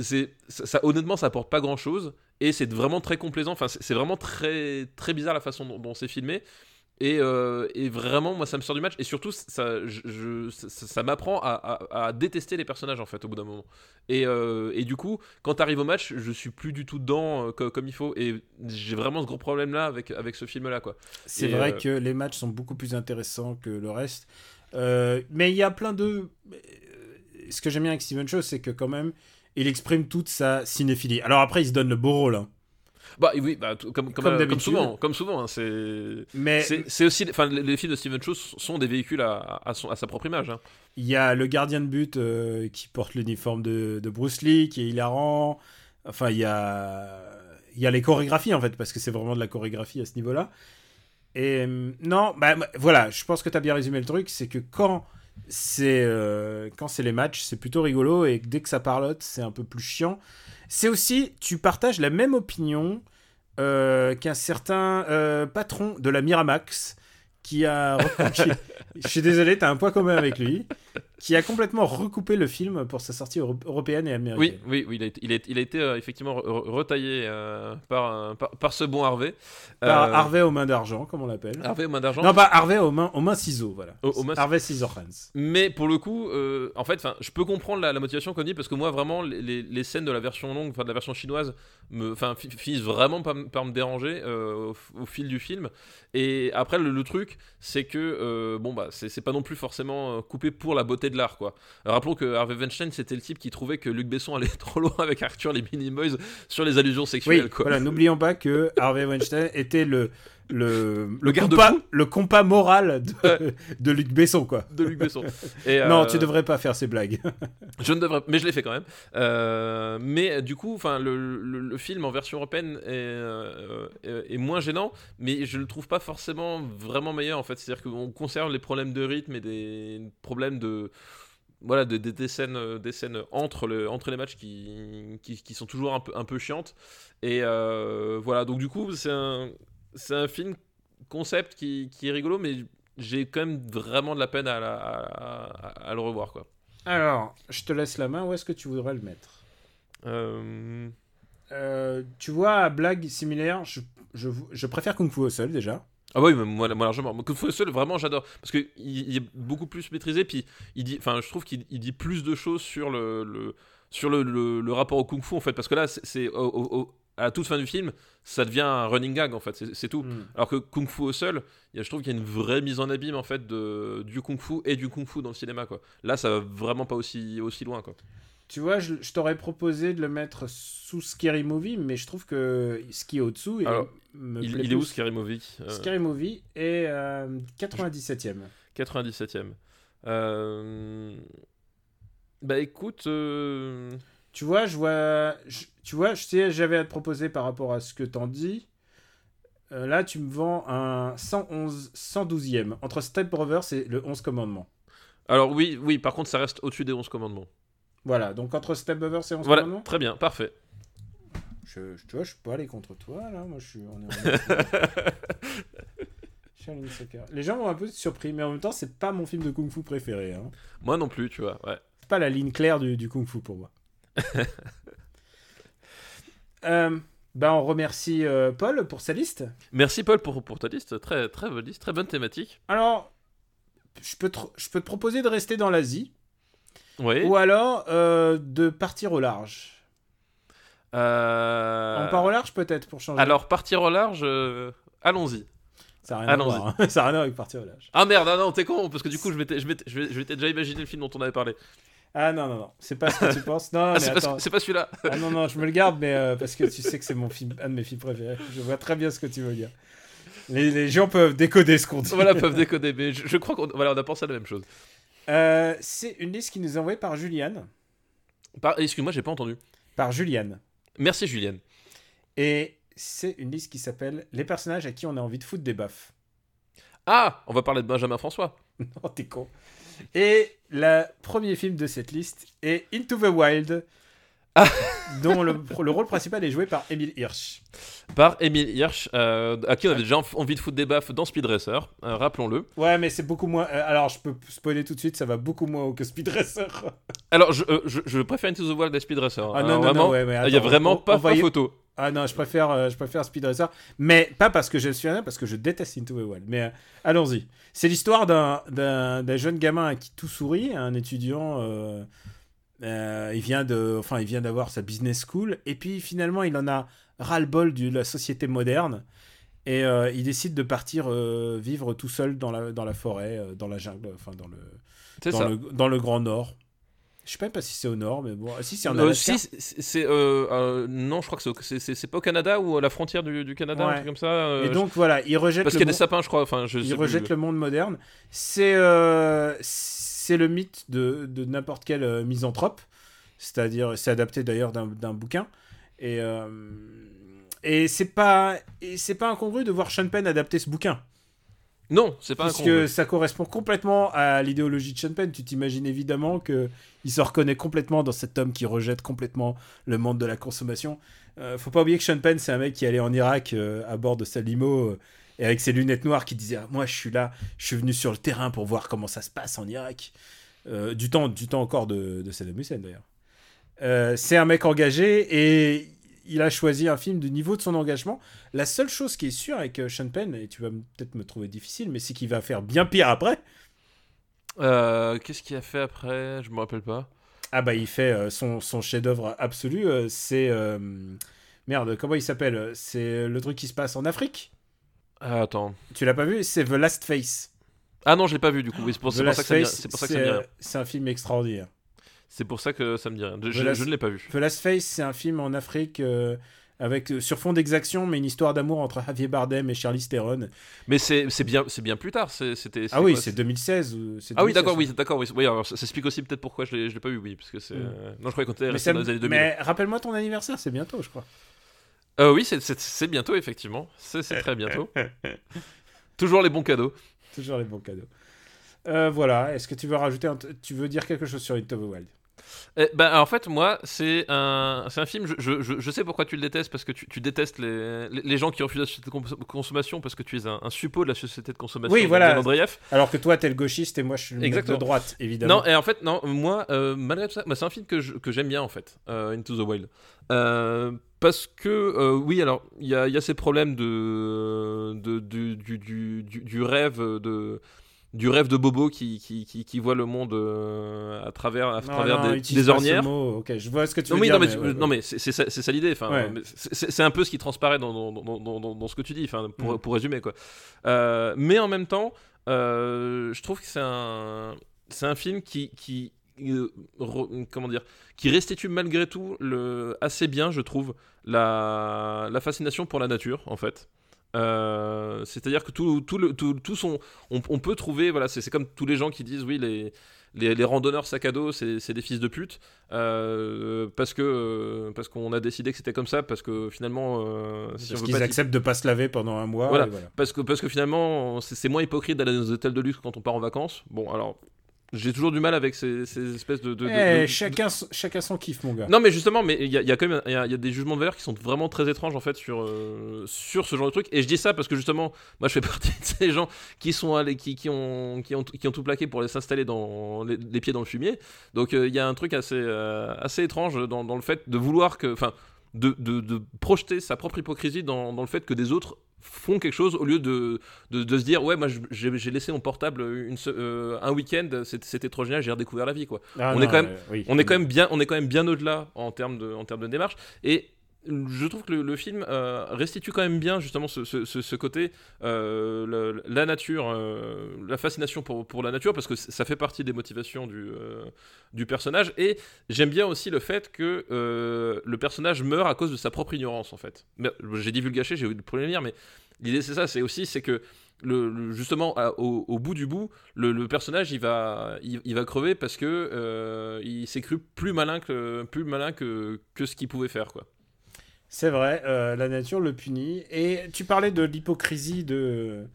c'est ça, ça- honnêtement, ça apporte pas grand chose et c'est vraiment très complaisant. Enfin, c'est c'est vraiment très très bizarre la façon dont, dont c'est filmé. Et, euh, et vraiment, moi, ça me sort du match. Et surtout, ça, je, je- ça, ça m'apprend à, à- à détester les personnages, en fait, au bout d'un moment. Et, euh, et du coup, quand t'arrives au match, je suis plus du tout dedans euh, co- comme, il faut. Et j'ai vraiment ce gros problème-là avec, avec ce film-là, quoi. c'est vrai que les matchs sont beaucoup plus intéressants que le reste. Mais il y a plein de. Ce que j'aime bien avec Steven Shaw, c'est que quand même, il exprime toute sa cinéphilie. Alors après, il se donne le beau rôle. hein. Bah oui, bah, comme, comme, Comme euh, comme souvent, comme souvent, hein, c'est Mais c'est aussi, enfin, les, les films de Steven Chow sont des véhicules à, à, son- à sa propre image. hein. il y a le gardien de but euh, qui porte l'uniforme de, de Bruce Lee, qui est hilarant. Enfin, il y a, il y a les chorégraphies, en fait, parce que c'est vraiment de la chorégraphie à ce niveau-là. Et euh, non, bah bah, voilà, je pense que tu as bien résumé le truc, c'est que quand c'est euh, quand c'est les matchs, c'est plutôt rigolo, et dès que ça parlote, c'est un peu plus chiant. C'est aussi, tu partages la même opinion euh, qu'un certain euh, patron de la Miramax qui a. je suis désolé, t'as un point commun avec lui. Qui a complètement recoupé le film pour sa sortie euro- européenne et américaine. Oui, oui, oui, il a été, il a, il a été, euh, effectivement re- re- retaillé euh, par, par, par ce bon Harvey. Par Euh, Harvey aux mains d'argent, comme on l'appelle. Harvey aux mains d'argent. Non, pas Harvey aux mains, aux mains ciseaux, voilà. Aux mains- Harvey Scissorhands. Mais pour le coup, euh, en fait, je peux comprendre la, la motivation qu'on dit parce que moi, vraiment, les, les- les scènes de la version longue, enfin de la version chinoise, me, finissent vraiment par, par me déranger euh, au, au fil du film. Et après, le, le truc, c'est que euh, bon bah, c'est pas non plus forcément coupé pour la beauté de l'art, quoi. Rappelons que Harvey Weinstein, c'était le type qui trouvait que Luc Besson allait trop loin avec Arthur les Minimoys sur les allusions Oui, sexuelles, quoi. voilà, n'oublions pas que Harvey Weinstein était le. Le, Le compas, le compas moral de, Ouais. de Luc Besson, quoi. De Luc Besson. Et, Non, euh, tu devrais pas faire ces blagues. Je ne devrais, mais je l'ai fait quand même. Euh, mais euh, du coup, enfin, le, le- le film en version européenne est, euh, est- est moins gênant, mais je le trouve pas forcément vraiment meilleur en fait. C'est-à-dire qu'on conserve les problèmes de rythme et des problèmes de voilà, de- de- des scènes, euh, des scènes entre, le, entre les matchs qui, qui, qui sont toujours un peu, un peu chiantes. Et euh, voilà, donc du coup, c'est un, c'est un film concept qui, qui est rigolo, mais j'ai quand même vraiment de la peine à, la- à- à- à le revoir, quoi. Alors, je te laisse la main. Où est-ce que tu voudrais le mettre? Euh, Euh, Tu vois, blague similaire, je, je, je préfère Kung Fu au sol, déjà. Ah bah oui, mais moi, moi largement. Kung Fu Seul, vraiment, j'adore. Parce qu'il il est beaucoup plus maîtrisé, puis il dit, enfin, je trouve qu'il il dit plus de choses sur le, le- sur le, le- le rapport au Kung Fu, en fait. Parce que là, c'est- au- au- à la toute fin du film, ça devient un running gag, en fait. C'est tout. Mm. Alors que Kung Fu au sol, il y a- je trouve qu'il y a une vraie mise en abîme, en fait, de, du Kung Fu et du Kung Fu dans le cinéma, quoi. Là, ça va vraiment pas aussi, aussi loin, quoi. Tu vois, je, je t'aurais proposé de le mettre sous Scary Movie, mais je trouve que ce qui est au-dessous, il, Il, il est où. Scary Movie Euh, Scary Movie est euh, 97e. 97ème. Euh, Bah écoute, euh, Tu vois, je vois, je- tu vois, je sais, j'avais à te proposer par rapport à ce que t'en dis. Euh, là, tu me vends un 111, 112e entre Step Brothers et le 11 commandements. alors oui, oui, par contre, ça reste au-dessus des 11 commandements. Voilà, donc entre Step Brothers et 11 Voilà, commandements. très bien, parfait. Je, je- tu vois, je peux aller contre toi là. Moi, je suis. On est en Shaolin Soccer. Les gens vont un peu surpris, mais en même temps, c'est pas mon film de kung-fu préféré. Hein. Moi non plus, tu vois. Ouais. C'est pas la ligne claire du, du kung-fu pour moi. Euh, ben, on remercie euh, Paul pour sa liste. Merci Paul pour, pour ta liste, très très bonne liste, très bonne thématique. Alors, je peux te, je peux te proposer de rester dans l'Asie Oui. ou alors euh, de partir au large. Euh, On part au large peut-être pour changer. Alors partir au large, allons-y. ça n'a rien, hein. rien à voir avec partir au large. Ah merde, ah non, t'es con, parce que du coup je m'étais déjà imaginé le film dont on avait parlé. Ah non, non, non, c'est pas ce que tu penses. Non, Ah, mais c'est, pas, c'est pas celui-là. Ah non, non, je me le garde, mais euh, parce que tu sais que c'est mon film, un de mes films préférés. Je vois très bien ce que tu veux dire. Les, les gens peuvent décoder ce qu'on dit. voilà, peuvent décoder, mais je, je crois qu'on voilà, on a pensé à la même chose. Euh, c'est une liste qui nous est envoyée par Juliane. Par... Excuse-moi, j'ai pas entendu. Par Juliane. Merci Julienne. Et c'est une liste qui s'appelle Les personnages à qui on a envie de foutre des baffes. Ah, on va parler de Benjamin François. non, t'es con. Et le premier film de cette liste est Into the Wild, Ah. dont le, le rôle principal est joué par Emile Hirsch. Par Emile Hirsch, euh, à qui on avait déjà env- envie de foutre des baffes dans Speed Racer, euh, rappelons-le. Ouais, mais c'est beaucoup moins. euh, alors, je peux spoiler tout de suite, ça va beaucoup moins haut que Speed Racer. Alors, je, je, je préfère Into the Wild à Speed Racer. Ah hein, non, non, vraiment, non, ouais, mais Il y a vraiment on- pas on va y- photo. Ah non, je préfère, euh, je préfère Speed Racer, mais pas parce que je suis un parce que je déteste Into the Wild. Mais euh, allons-y. C'est l'histoire d'un, jeune gamin à qui tout sourit, un étudiant. euh, euh, il vient de, enfin, il vient d'avoir sa business school, et puis finalement, il en a ras-le-bol de la société moderne, et il décide de partir vivre tout seul dans la, dans la forêt, dans la jungle, enfin dans le, dans le Grand Nord. Je sais pas pas si c'est au nord, mais bon, ah, si c'est en Euh, Alaska. si, c'est euh, euh, non, je crois que c'est pas au Canada ou à la frontière du, du Canada, Ouais. un truc comme ça. euh, et donc voilà, il rejette parce le qu'il y a des sapins, je crois. Enfin, je il plus. rejette le monde moderne. C'est euh, c'est le mythe de, de n'importe quel misanthrope. C'est-à-dire, c'est adapté d'ailleurs d'un d'un bouquin. Et, et c'est pas, et c'est pas incongru de voir Sean Penn adapter ce bouquin. Non, c'est pas Parce que ça correspond complètement à l'idéologie de Sean Penn. Tu t'imagines évidemment que il se reconnaît complètement dans cet homme qui rejette complètement le monde de la consommation. Euh, faut pas oublier que Sean Penn, c'est un mec qui allait en Irak euh, à bord de sa limo euh, et avec ses lunettes noires qui disait Ah, Moi, je suis là, je suis venu sur le terrain pour voir comment ça se passe en Irak. Euh, du, temps, du temps encore de, de Saddam Hussein d'ailleurs. Euh, c'est un mec engagé et il a choisi un film du niveau de son engagement. La seule chose qui est sûre avec euh, Sean Penn, et tu vas peut-être me trouver difficile, mais c'est qu'il va faire bien pire après. Euh, Qu'est-ce qu'il a fait après? Je me rappelle pas. Ah bah il fait euh, son, son chef-d'œuvre absolu, euh, c'est... Merde, comment il s'appelle? C'est le truc qui se passe en Afrique? Ah, attends. Tu l'as pas vu? C'est The Last Face. Ah non, je l'ai pas vu du coup. Oui, c'est pour, ça que ça c'est un film extraordinaire. C'est pour ça que ça me dit rien. Je, Last- ne l'ai pas vu. The Last Face, c'est un film en Afrique euh, avec euh, sur fond d'exaction, mais une histoire d'amour entre Javier Bardem et Charlize Theron. Mais c'est bien, c'est bien plus tard. C'était. Ah oui, c'est 2016. ou- c'est Ah oui, 2016, d'accord, oui, d'accord, oui. Oui, alors ça, ça explique aussi peut-être pourquoi je l'ai, l'ai pas vu, oui, parce que c'est. Mm. euh, Non, je croyais qu'on était resté dans les années 2000. mais rappelle-moi ton anniversaire, c'est bientôt, je crois. Oui, c'est, bientôt effectivement. C'est, très bientôt. Toujours les bons cadeaux. Toujours les bons cadeaux. Voilà, est-ce que tu veux rajouter, un tu veux dire quelque chose sur Into the Wild? Eh ben, en fait, moi, c'est un, c'est un film. Je, je, sais pourquoi tu le détestes parce que tu, tu détestes les, les, gens qui refusent la société de cons- consommation parce que tu es un, un suppôt de la société de consommation. Oui, voilà. Alors que toi, t'es le gauchiste et moi, je suis le mec de droite, évidemment. Non, et en fait, non, moi, euh, malgré tout ça, bah, c'est un film que, je- que j'aime bien, en fait, euh, Into the Wild. Euh, parce que, euh, oui, alors, il y y a ces problèmes de, de, du, du, du- du rêve de... Du rêve de Bobo qui, qui, qui, qui voit le monde euh, à travers, à Non, travers non, des, ornières. mot. Ok, je vois ce que tu Non veux mais, dire. non, mais, mais tu- ouais, non, ouais. mais c'est ça, l'idée. Enfin, Ouais. mais c'est- un peu ce qui transparaît dans, dans, dans, ce que tu dis. Enfin, pour, Mm. pour résumer quoi. Euh, mais en même temps, euh, je trouve que c'est un un film qui qui re- comment dire qui restitue malgré tout le assez bien, je trouve, la la fascination pour la nature en fait. Euh, c'est-à-dire que tout, tout, le, tout, tout son, on, on peut trouver, voilà, c'est comme tous les gens qui disent oui, les, les, les randonneurs sac à dos, c'est des fils de pute, euh, parce que euh, parce qu'on a décidé que c'était comme ça, parce que finalement, euh, si on Parce veut qu'ils pas acceptent de pas se laver pendant un mois. Voilà. voilà. parce que, parce que finalement, c'est c'est moins hypocrite d'aller dans des hôtels de luxe quand on part en vacances. Bon, alors, j'ai toujours du mal avec ces, ces espèces de. de- de- Eh, de- chacun, chacun son kiff, mon gars. Non, mais justement, mais il y, a- il y a quand même y a, y a des jugements de valeur qui sont vraiment très étranges en fait sur, euh, sur ce genre de truc. Et je dis ça parce que justement, moi je fais partie de ces gens qui sont allés, qui, qui, ont, qui, ont, qui ont tout plaqué pour aller s'installer dans les, les pieds dans le fumier. Donc euh, il y a un truc assez, euh, assez étrange dans, dans le fait de vouloir que. Enfin, de, de, de projeter sa propre hypocrisie dans, dans le fait que des autres font quelque chose au lieu de, de, de se dire ouais moi j'ai laissé mon portable une, euh, un week-end c'était c'était trop génial j'ai redécouvert la vie quoi Ah, on non, est quand même- euh, oui. on est quand même bien, on est quand même bien au-delà en termes de, en termes de démarche. Et je trouve que le, film euh, restitue quand même bien justement ce, côté, euh, la nature, euh, la fascination pour, la nature, parce que ça fait partie des motivations du, personnage. Et j'aime bien aussi le fait que le personnage meurt à cause de sa propre ignorance, en fait. J'ai divulgaché, j'ai eu le premier lire, mais l'idée c'est ça, c'est aussi c'est que justement, au, bout du bout, le, personnage, il va, il, va crever parce que il s'est cru plus malin que, plus malin que ce qu'il pouvait faire, quoi. C'est vrai, euh, la nature le punit. Et tu parlais de l'hypocrisie de,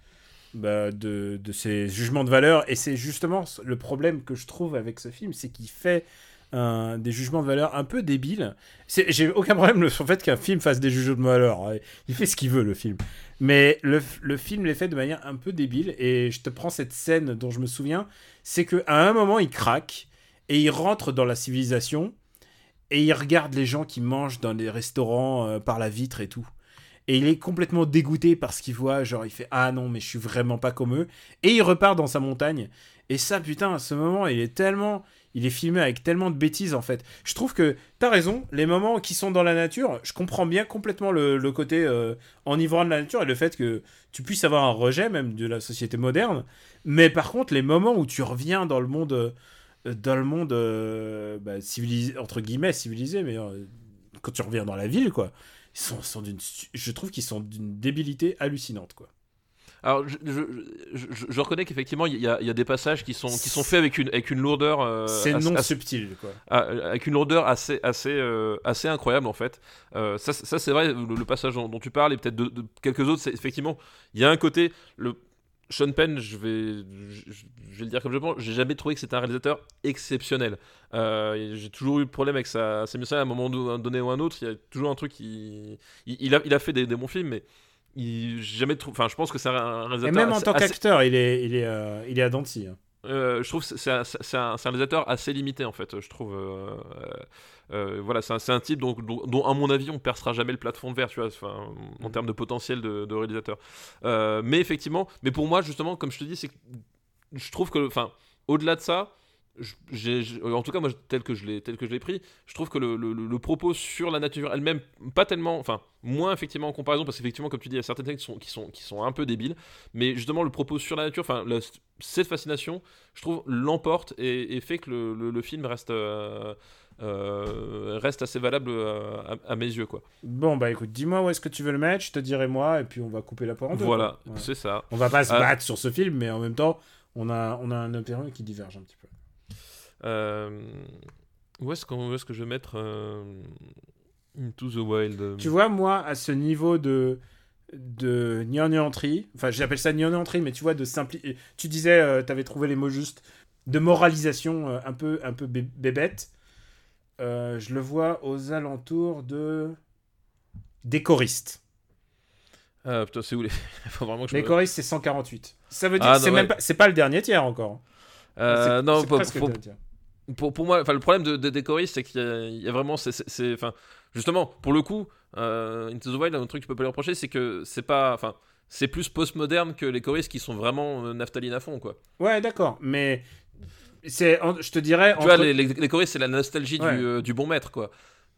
bah, de, de ses jugements de valeur. Et c'est justement le problème que je trouve avec ce film, c'est qu'il fait des jugements de valeur un peu débiles. J'ai aucun problème sur le fait qu'un film fasse des jugements de valeur. Ouais, Il fait ce qu'il veut, le film. Mais le, le film l'est fait de manière un peu débile. Et je te prends cette scène dont je me souviens. C'est qu'à un moment, il craque et il rentre dans la civilisation et il regarde les gens qui mangent dans les restaurants euh, par la vitre et tout. Et il est complètement dégoûté par ce qu'il voit, genre il fait ah non mais je suis vraiment pas comme eux et il repart dans sa montagne. Et ça putain ce moment il est tellement il est filmé avec tellement de bêtises en fait. Je trouve que t'as raison, les moments qui sont dans la nature, je comprends bien complètement le, le côté euh, enivrant de la nature et le fait que tu puisses avoir un rejet même de la société moderne. Mais par contre les moments où tu reviens dans le monde euh, dans le monde euh, bah, civilisé entre guillemets civilisé mais euh, quand tu reviens dans la ville quoi ils sont, sont d'une je trouve qu'ils sont d'une débilité hallucinante quoi Alors, je, je, je, reconnais qu'effectivement, il y y a des passages qui sont, qui sont faits avec une, avec une lourdeur. euh, c'est assez- non assez- subtil quoi Ah, avec une lourdeur assez, assez, euh, assez incroyable en fait. Euh, ça, c'est- ça, c'est vrai, le, le passage dont, dont tu parles et peut-être de, de quelques autres, c'est effectivement, il y a un côté, le Sean Penn, je vais, je, vais le dire comme je pense, j'ai jamais trouvé que c'était un réalisateur exceptionnel. Euh, j'ai toujours eu le problème avec sa, scène à un moment do- donné ou un autre. Il y a toujours un truc qui, il, il a, il a fait des, des bons films, mais il, jamais trouvé. Enfin, je pense que c'est un, un et réalisateur. même en tant assez- qu'acteur il est il est euh, il est à scie, hein. euh, je trouve que c'est un, un- c'est un réalisateur assez limité en fait. Je trouve. Euh, voilà, c'est un, un type dont, dont, dont, à mon avis, on percera jamais le plafond de verre, tu vois, enfin, en termes de potentiel de, de réalisateur. Euh, mais effectivement, mais pour moi, justement, comme je te dis, c'est que je trouve que, enfin, au-delà de ça, je- en tout cas, moi, tel que je l'ai, tel que je l'ai pris, je trouve que le, le- propos sur la nature elle-même, pas tellement, enfin, moins effectivement en comparaison, parce qu'effectivement, comme tu dis, il y a certaines textes qui sont, qui sont, qui sont un peu débiles, mais justement, le propos sur la nature, enfin, cette fascination, je trouve, l'emporte et, et fait que le, le- film reste, euh, reste assez valable euh, à, à mes yeux, quoi. bon bah écoute dis-moi où est-ce que tu veux le mettre je te dirai moi et puis on va couper la poire en deux Voilà. Ouais. c'est ça. on va pas se Euh, battre sur ce film mais en même temps on a on a un opinion qui diverge un petit peu Euh, où est-ce où est-ce que je vais mettre euh, Into the Wild? Euh, Tu vois, moi, à ce niveau de de gnangnan-tri, enfin j'appelle ça gnangnan-tri, mais tu vois, de simpli... Tu disais, tu avais trouvé les mots justes, de moralisation euh, un peu, un peu bé- bébête. Euh, je le vois aux alentours de... Des choristes. Ah putain, c'est où les. Faut vraiment que je Les me- choristes, c'est 148. Ça veut dire Ah, que c'est ouais. pas, c'est pas le dernier tiers encore. Euh, non, c'est pour, presque le pour- dernier tiers. pour, pour moi, enfin, le problème de, de, des choristes, c'est qu'il y, a- il y a vraiment. c'est- c'est- c'est- Enfin, justement, pour le coup, euh, Into the Wild, un truc que je peux pas lui reprocher, c'est que c'est pas. Enfin, c'est plus postmoderne que les choristes qui sont vraiment euh, naphtaline à fond, quoi. Ouais, d'accord, mais c'est, je te dirais. Tu vois, les, les, les choristes, c'est la nostalgie Ouais. du, euh, du bon maître, quoi.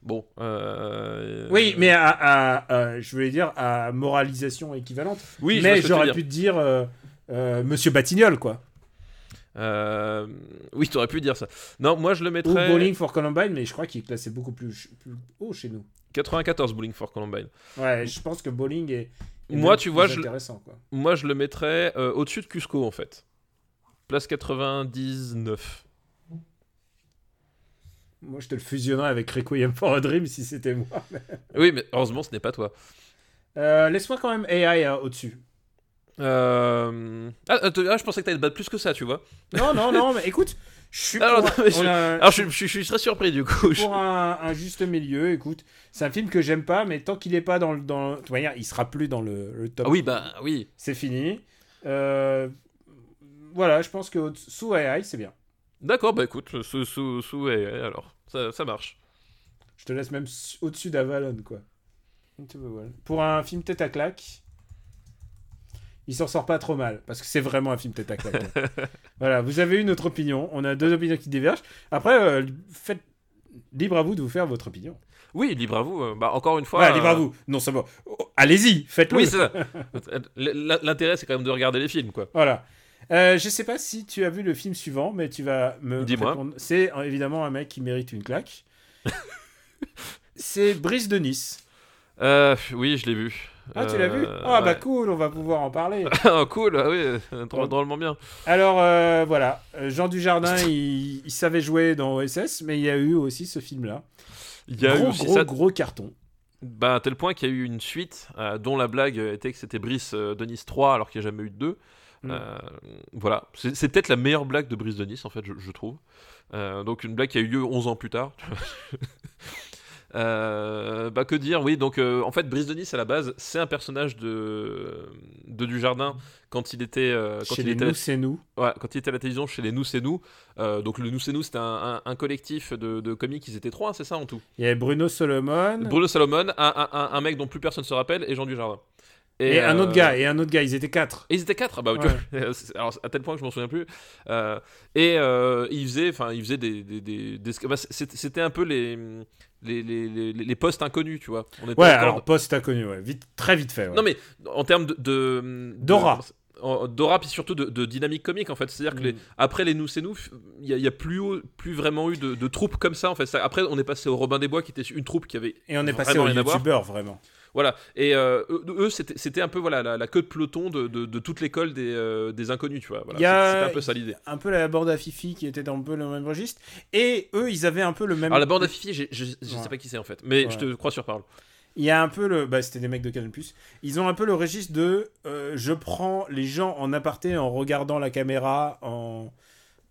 Bon. euh, Oui, mais à, à- à- je voulais dire à moralisation équivalente. Oui, mais j'aurais pu te dire euh, euh, Monsieur Batignol, quoi. Euh, Oui, t'aurais pu dire ça. Non, moi je le Ou mettrais. Bowling for Columbine, mais je crois qu'il est classé beaucoup plus, plus haut chez nous. 94 Bowling for Columbine. Ouais, je pense que Bowling est. est Moi, tu vois, je- quoi. Moi je le mettrais euh, au-dessus de Cusco en fait. Place 99. Moi, je te le fusionnerais avec Requiem for a Dream si c'était moi. Oui, mais heureusement ce n'est pas toi. Euh, Laisse-moi quand même AI euh, au-dessus. Euh... Ah, ah, je pensais que t'allais te battre plus que ça, tu vois. Non, non, non, mais écoute, je suis Alors, pour, non, mais on je- a- Alors je, je- je suis très surpris du coup. Pour un, un juste milieu. Écoute, c'est un film que j'aime pas, mais tant qu'il est pas dans le. Dans... De toute manière, il sera plus dans le, le top. Ah oui, bah oui. C'est fini. Euh, Voilà, je pense que sous AI, c'est bien. D'accord, bah écoute, sous, sous, sous ouais, ouais, alors, ça, ça marche. Je te laisse même su- au-dessus d'Avalon, quoi. Pour un film tête à claque, il s'en sort pas trop mal, parce que c'est vraiment un film tête à claque. hein. voilà, vous avez une autre opinion, on a deux opinions qui divergent. Après, euh, faites... libre à vous de vous faire votre opinion. Oui, libre à vous. euh, Bah encore une fois. Voilà, libre à euh, vous. Non seulement... Oh, Allez-y, faites-le. Oui, c'est ça. L'intérêt, c'est quand même de regarder les films, quoi. Voilà. Euh, je sais pas si tu as vu le film suivant, mais tu vas me Dis-moi. répondre. C'est euh, évidemment un mec qui mérite une claque. c'est Brice de Nice. Euh, oui, je l'ai vu. Ah, tu l'as vu Euh, Ah, bah cool, on va pouvoir en parler. Ah, cool, ah oui, drôle- drôlement bien. Alors, euh, voilà. Jean Dujardin, il, il savait jouer dans OSS, mais il y a eu aussi ce film-là. Il y a gros, eu aussi gros, ça, gros carton. bah, à tel point qu'il y a eu une suite euh, dont la blague était que c'était Brice de Nice 3 alors qu'il n'y a jamais eu de 2. Mm. Euh, voilà, c'est c'est peut-être la meilleure blague de Brice de Nice en fait, je, je trouve. Euh, donc une blague qui a eu lieu 11 ans plus tard. Euh, bah que dire, oui. Donc euh, en fait, Brice de Nice à la base, c'est un personnage de de Dujardin quand il était euh, quand Chez il les était nous, c'est nous. Ouais, quand il était à la télévision chez les Nous c'est nous. Euh, donc le Nous c'est nous, c'était un, un- un collectif de, de comiques. Ils étaient trois, hein, c'est ça en tout? Il y avait Bruno Solomon. Bruno Salomon, un, un- un- un mec dont plus personne se rappelle, et Jean Dujardin. Et, un euh, autre gars, et un autre gars, ils étaient quatre. et ils étaient quatre, ah bah, tu vois, c'est- alors, à tel point que je m'en souviens plus. Euh, et euh, ils faisaient, enfin, ils faisaient des, des, des- des- bah, c'était un peu les les, les, les, les postes inconnus, tu vois. On était Ouais, alors poste inconnu, ouais. Vite, très vite fait. ouais. Non mais en termes de, de- de- D'aura. D'aura, puis surtout de, de dynamique comique en fait. C'est-à-dire que les- Mm. après les nous c'est nous, il y, a- plus, haut- plus vraiment eu de, de troupes comme ça en fait. Après on est passé au Robin des Bois qui était une troupe qui avait Et on est passé aux youtubeurs, vraiment. Voilà, et euh, eux, c'était un peu voilà, la, la queue de peloton de, de, de toute l'école des, euh, des inconnus, tu vois. Voilà, C'était un peu ça l'idée. Un peu la bande à Fifi qui était dans un peu le même registre. Et eux, ils avaient un peu le même. Alors la bande à Fifi, je, je Ouais. sais pas qui c'est en fait, mais Ouais. je te crois sur parole. Il y a un peu le. Bah, c'était des mecs de Canal Ils ont un peu le registre de. euh, je prends les gens en aparté en regardant la caméra en.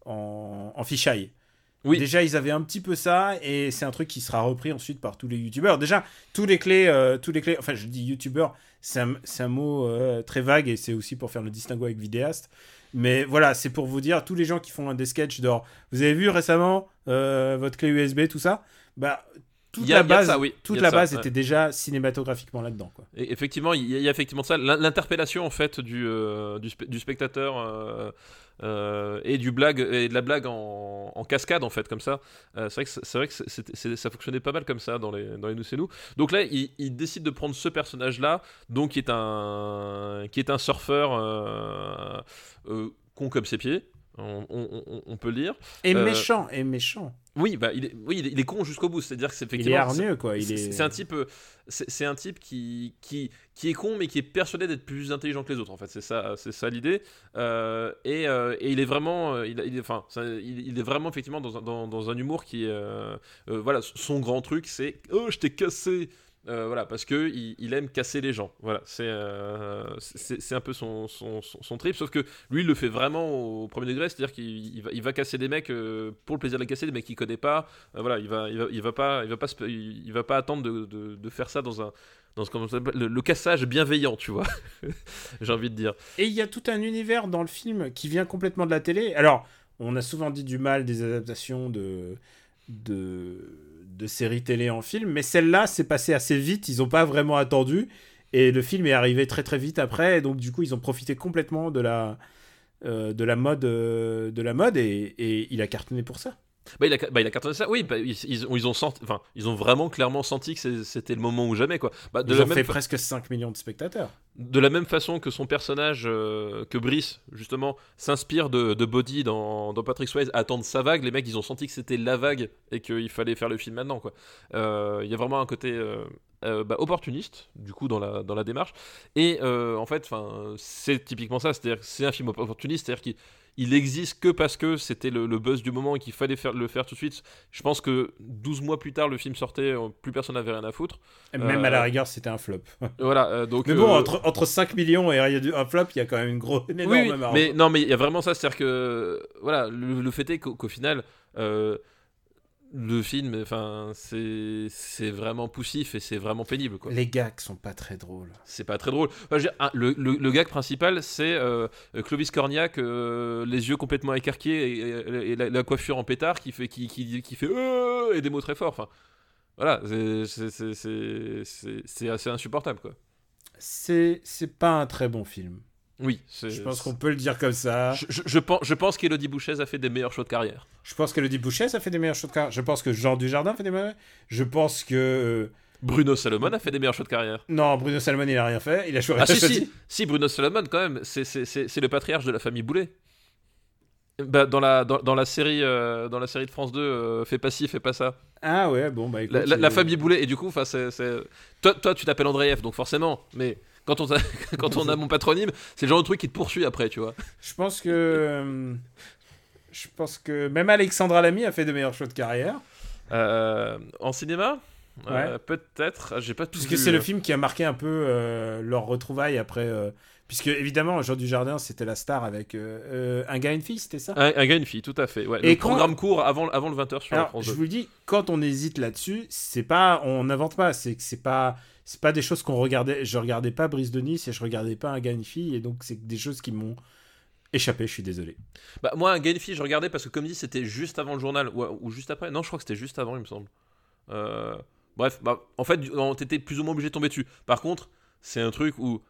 en, en fisheye. Oui. Déjà, ils avaient un petit peu ça, et c'est un truc qui sera repris ensuite par tous les youtubeurs. Déjà, tous les clés, euh, tous les clés. Enfin, je dis youtubeur, c'est un, mot euh, très vague, et c'est aussi pour faire le distinguo avec vidéaste. Mais voilà, c'est pour vous dire, tous les gens qui font des sketchs d'or. Vous avez vu récemment euh, votre clé USB, tout ça? Bah, toute Il y a- la base, ça, oui. Toute la ça, base ouais. était déjà cinématographiquement là-dedans, effectivement, il y, a- il y a effectivement ça, l'in- l'interpellation en fait du, euh, du, spe- du spectateur euh, euh, et du blague et de la blague en, cascade en fait comme ça. Euh, c'est vrai que c'est vrai que ça fonctionnait pas mal comme ça dans les dans les nous c'est nous. Donc là, il, il décide de prendre ce personnage là, donc qui est un qui est un surfeur euh, con comme ses pieds. On, on- on- peut le dire. Et Euh, méchant, et méchant. Oui, bah, il est, oui, il est, con jusqu'au bout. C'est-à-dire que c'est Il est effectivement. hargneux, quoi. Il c'est- est... C'est un type, euh, c'est un type qui, qui, qui est con, mais qui est persuadé d'être plus intelligent que les autres. En fait, c'est ça, c'est ça l'idée. Euh, et, euh, et il est vraiment, il, est, enfin, ça- il, il est vraiment effectivement dans un, dans, dans un humour qui, est, euh, voilà, son grand truc, c'est oh, je t'ai cassé. Euh, voilà, parce que il, aime casser les gens. Voilà, c'est euh, un peu son, son, son, trip. Sauf que lui, il le fait vraiment au premier degré, c'est-à-dire qu'il il va, il va casser des mecs euh, pour le plaisir de les casser, des mecs qu'il connaît pas. Voilà, il va, il va, il va pas, il va pas, il, va pas attendre de, de, faire ça dans un, dans ce le, le cassage bienveillant, tu vois. J'ai envie de dire. Et il y a tout un univers dans le film qui vient complètement de la télé. Alors, on a souvent dit du mal des adaptations de, de, de séries télé en film, mais celle-là, c'est passé assez vite. Ils n'ont pas vraiment attendu. Et le film est arrivé très très vite après. Et donc, du coup, ils ont profité complètement de la, euh, de la mode, euh, de la mode et, et il a cartonné pour ça. Bah, il a, bah, il a cartonné ça. Oui, bah, ils, ils ont, ils ont senti, enfin, ils ont vraiment clairement senti que c'était le moment ou jamais, quoi. Bah, de Ils ont même fait fa- presque 5 millions de spectateurs. De la même façon que son personnage, euh, que Brice, justement, s'inspire de, Body dans, Patrick Swayze, attendre sa vague, les mecs, ils ont senti que c'était la vague et qu'il fallait faire le film maintenant. Euh, Il y a vraiment un côté euh, euh, bah, opportuniste, du coup, dans la, dans la démarche. Et euh, en fait, c'est typiquement ça, c'est-à-dire que c'est un film opportuniste, c'est-à-dire qu'il il existe que parce que c'était le, le buzz du moment et qu'il fallait faire, le faire tout de suite. Je pense que 12 mois plus tard, le film sortait, euh, plus personne n'avait rien à foutre. Et Même Euh, à la rigueur, c'était un flop. Voilà, euh, donc... Mais bon, euh, entre, entre 5 millions et un flop, il y a quand même une grosse, une énorme oui, mais non, mais il y a vraiment ça, c'est-à-dire que voilà, le, le fait est qu'au final, le film, enfin, c'est vraiment poussif et c'est vraiment pénible, quoi. Les gags sont pas très drôles. C'est pas très drôle. Enfin, je veux dire, un- le, le, le gag principal, c'est euh, Clovis Cornillac, euh, les yeux complètement écarquillés et, et- et la, la coiffure en pétard qui fait qui, qui, qui fait Euh et des mots très forts. Enfin, voilà, c'est- assez insupportable, quoi. C'est pas un très bon film. Oui, Je pense qu'on peut le dire comme ça. Je, je- je pense, je pense qu'Elodie Bouchez a fait des meilleurs choix de carrière. Je pense qu'Elodie Bouchet, ça fait des meilleurs shows de carrière. Je pense que Jean Dujardin fait des meilleurs. Je pense que. euh, Bruno Salomon a fait des meilleurs choix de carrière. Non, Bruno Salmon, il a rien fait. Il a choisi. Ah si, si, si, Bruno Salomon quand même, c'est- le patriarche de la famille Boulet. Bah, dans, la, dans, dans la série, euh, dans la série de France 2, euh, fais pas ci, fais pas ça. Ah ouais, bon, bah écoute. La, la- la famille Boulet, et du coup, c'est- Toi, toi, tu t'appelles Andreev, donc forcément, mais quand on, t'a- quand on a mon patronyme, c'est le genre de truc qui te poursuit après, tu vois. Je pense que. euh, Je pense que même Alexandra Lamy a fait de meilleurs choix de carrière. Euh, en cinéma Euh, Peut-être, Ah, j'ai pas tout Puisque vu, c'est le film qui a marqué un peu euh, leur retrouvaille après. euh, Puisque évidemment, Jean Dujardin, c'était la star avec euh, un gars et une fille, c'était ça? Un, un gars et une fille, tout à fait. Ouais. Et le quand- programme court avant, avant le 20h sur la Alors, France je 2. vous le dis, quand on hésite là-dessus, c'est pas, on n'invente pas, c'est que c'est pas, c'est pas des choses qu'on regardait. Je regardais pas Brise de Nice et je regardais pas un gars et donc c'est des choses qui m'ont échappé. Je suis désolé. Bah, moi, un fille, je regardais parce que, comme dit, c'était juste avant le journal, ou, ou juste après. Non, je crois que c'était juste avant, il me semble. Euh, bref, bah, en fait, on- t'étais plus ou moins obligé de tomber dessus. Par contre, c'est un truc où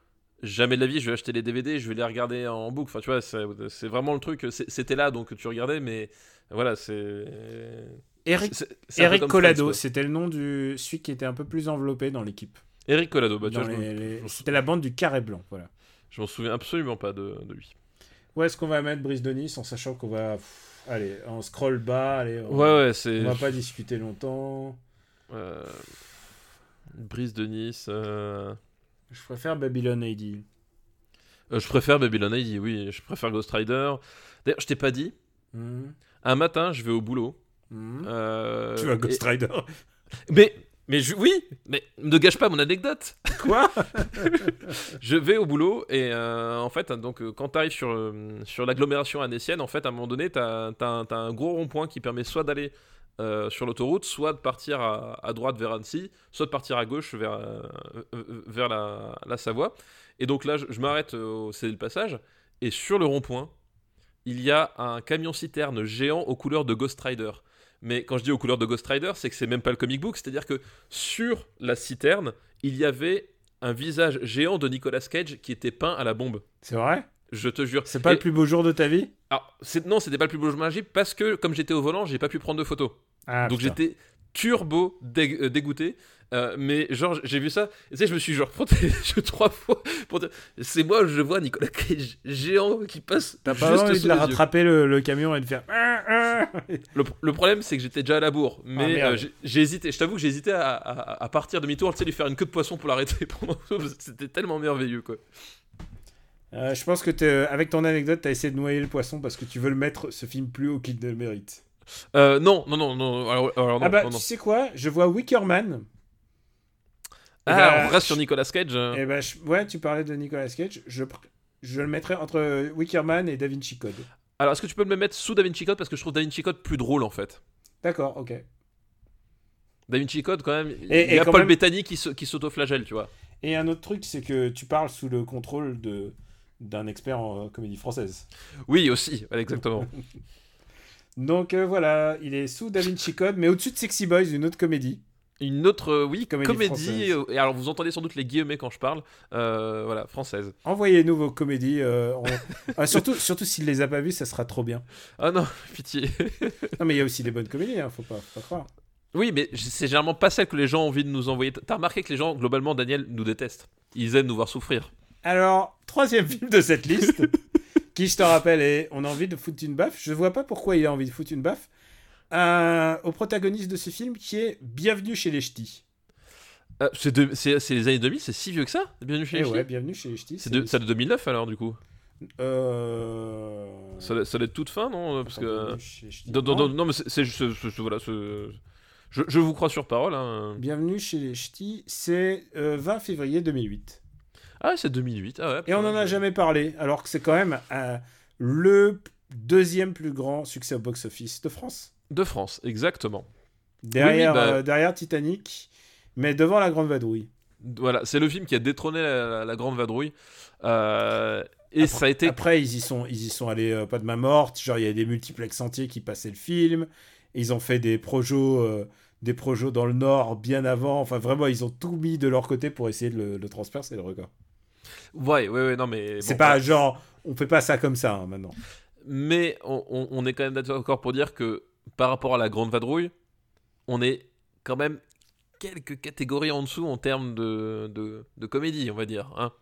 jamais de la vie je vais acheter les DVD, je vais les regarder en boucle. Enfin, tu vois, c'est vraiment le truc. C'était là, donc tu regardais, mais voilà, c'est. Eric, Eric Collado, c'était le nom du celui qui était un peu plus enveloppé dans l'équipe. Eric Collado, bah, les- C'était la bande du carré blanc, voilà. je m'en souviens absolument pas de, de lui. Où est-ce qu'on va mettre Brise de Nice en sachant qu'on va, pff, allez, on scroll bas, allez, on, Ouais, ouais, c'est. on va pas discuter longtemps. euh, Brise de Nice. euh, Je préfère Babylon AD. euh, je préfère Babylon AD, oui. Je préfère Ghost Rider. D'ailleurs, je t'ai pas dit. Hmm, Un matin, je vais au boulot. euh, tu vas Ghost et- Rider. Mais, mais je- oui, mais ne gâche pas mon anecdote. Quoi Je vais au boulot et euh, en fait, donc euh, quand tu arrives sur, euh, sur l'agglomération annécienne, en fait, à un moment donné, tu as, un gros rond-point qui permet soit d'aller euh, sur l'autoroute, soit de partir à, à droite vers Annecy, soit de partir à gauche vers, euh, vers la, la Savoie. Et donc là, je, je m'arrête au céder le passage et sur le rond-point, il y a un camion-citerne géant aux couleurs de Ghost Rider. Mais quand je dis aux couleurs de Ghost Rider, c'est que c'est même pas le comic book, c'est-à-dire que sur la citerne, il y avait un visage géant de Nicolas Cage qui était peint à la bombe. C'est vrai? Je te jure. C'est pas Et- le plus beau jour de ta vie? Alors, non, c'était pas le plus beau jour de ma vie parce que comme j'étais au volant, j'ai pas pu prendre de photos. ah, Donc j'étais turbo dé- euh, dégoûté. Euh, mais genre, j'ai vu ça, tu sais, je me suis genre protégé trois fois pour c'est moi, je vois Nicolas Cage géant qui passe. T'as pas juste envie de la rattraper le, le camion et de faire. Ah, ah. Le, le problème, c'est que j'étais déjà à la bourre. Mais Ah, merde. euh, j'ai- hésité. Je t'avoue que j'ai hésité à, à- à partir demi-tour, tu sais, lui faire une queue de poisson pour l'arrêter. pendant- C'était tellement merveilleux, quoi. Euh, je pense que avec ton anecdote, t'as essayé de noyer le poisson parce que tu veux le mettre ce film plus haut qu'il ne le mérite. Euh, non, non, non, non. Alors, alors non, ah bah, non, non. tu sais quoi? Je vois Wickerman. Ah, on reste sur Nicolas Cage. Et bah, je- ouais, tu parlais de Nicolas Cage. Je, le mettrais entre Wickerman et Da Vinci Code. Alors, est-ce que tu peux me le mettre sous Da Vinci Code? Parce que je trouve Da Vinci Code plus drôle, en fait. D'accord, ok. Da Vinci Code, quand même, il Et- y et a Paul même- Bettany qui, s'autoflagelle, tu vois. Et un autre truc, c'est que tu parles sous le contrôle de d'un expert en euh, comédie française. Oui, aussi, exactement. Donc euh, voilà, il est sous Da Vinci Code, mais au-dessus de Sexy Boys, une autre comédie. Une autre, euh, oui, Comédie comédie. euh, et alors, vous entendez sans doute les guillemets quand je parle. euh, voilà, française. Envoyez-nous vos comédies. euh, on- Ah, surtout, surtout s'il les a pas vues, ça sera trop bien. Ah non, pitié. Non, mais il y a aussi des bonnes comédies, hein, faut, pas, faut pas croire. oui, mais c'est généralement pas celle que les gens ont envie de nous envoyer. T'as remarqué que les gens, globalement, Daniel, nous détestent. Ils aiment nous voir souffrir. Alors, troisième film de cette liste, qui je te rappelle, est On a envie de foutre une baffe. Je vois pas pourquoi il a envie de foutre une baffe. Un- au protagoniste de ce film qui est Bienvenue chez les Ch'tis. Euh, c'est les années 2000, c'est si vieux que ça Bienvenue chez Eh les ouais, Ch'tis Bienvenue chez les Ch'tis. C'est de, ça de 2009 alors, du coup Euh... Ça, ça être toute fin, non Parce que. Non, non, Non. non, non, mais c'est- Voilà, je, je vous crois sur parole. Hein. Bienvenue chez les Ch'tis, c'est euh, 20 février 2008. Ah, c'est 2008. Ah ouais, Et on en a jamais parlé, alors que c'est quand même euh, le deuxième plus grand succès au box-office de France. De France, exactement. Derrière, Oui, bah- euh, derrière Titanic, mais devant La Grande Vadrouille. Voilà, c'est le film qui a détrôné la, Grande Vadrouille. Euh, et ça a été. Après, ils y sont, ils y sont allés euh, pas de main morte. Genre, il y a des multiplex entiers qui passaient le film. Ils ont fait des projets, euh, des projets dans le Nord bien avant. Enfin, vraiment, ils ont tout mis de leur côté pour essayer de le, de transpercer le record. Ouais, ouais, ouais, non, mais. c'est pas genre, on fait pas ça comme ça hein, maintenant. Mais on, on- on est quand même d'accord pour dire que par rapport à la Grande Vadrouille, on est quand même quelques catégories en dessous en termes de, de, de comédie, on va dire. Hein.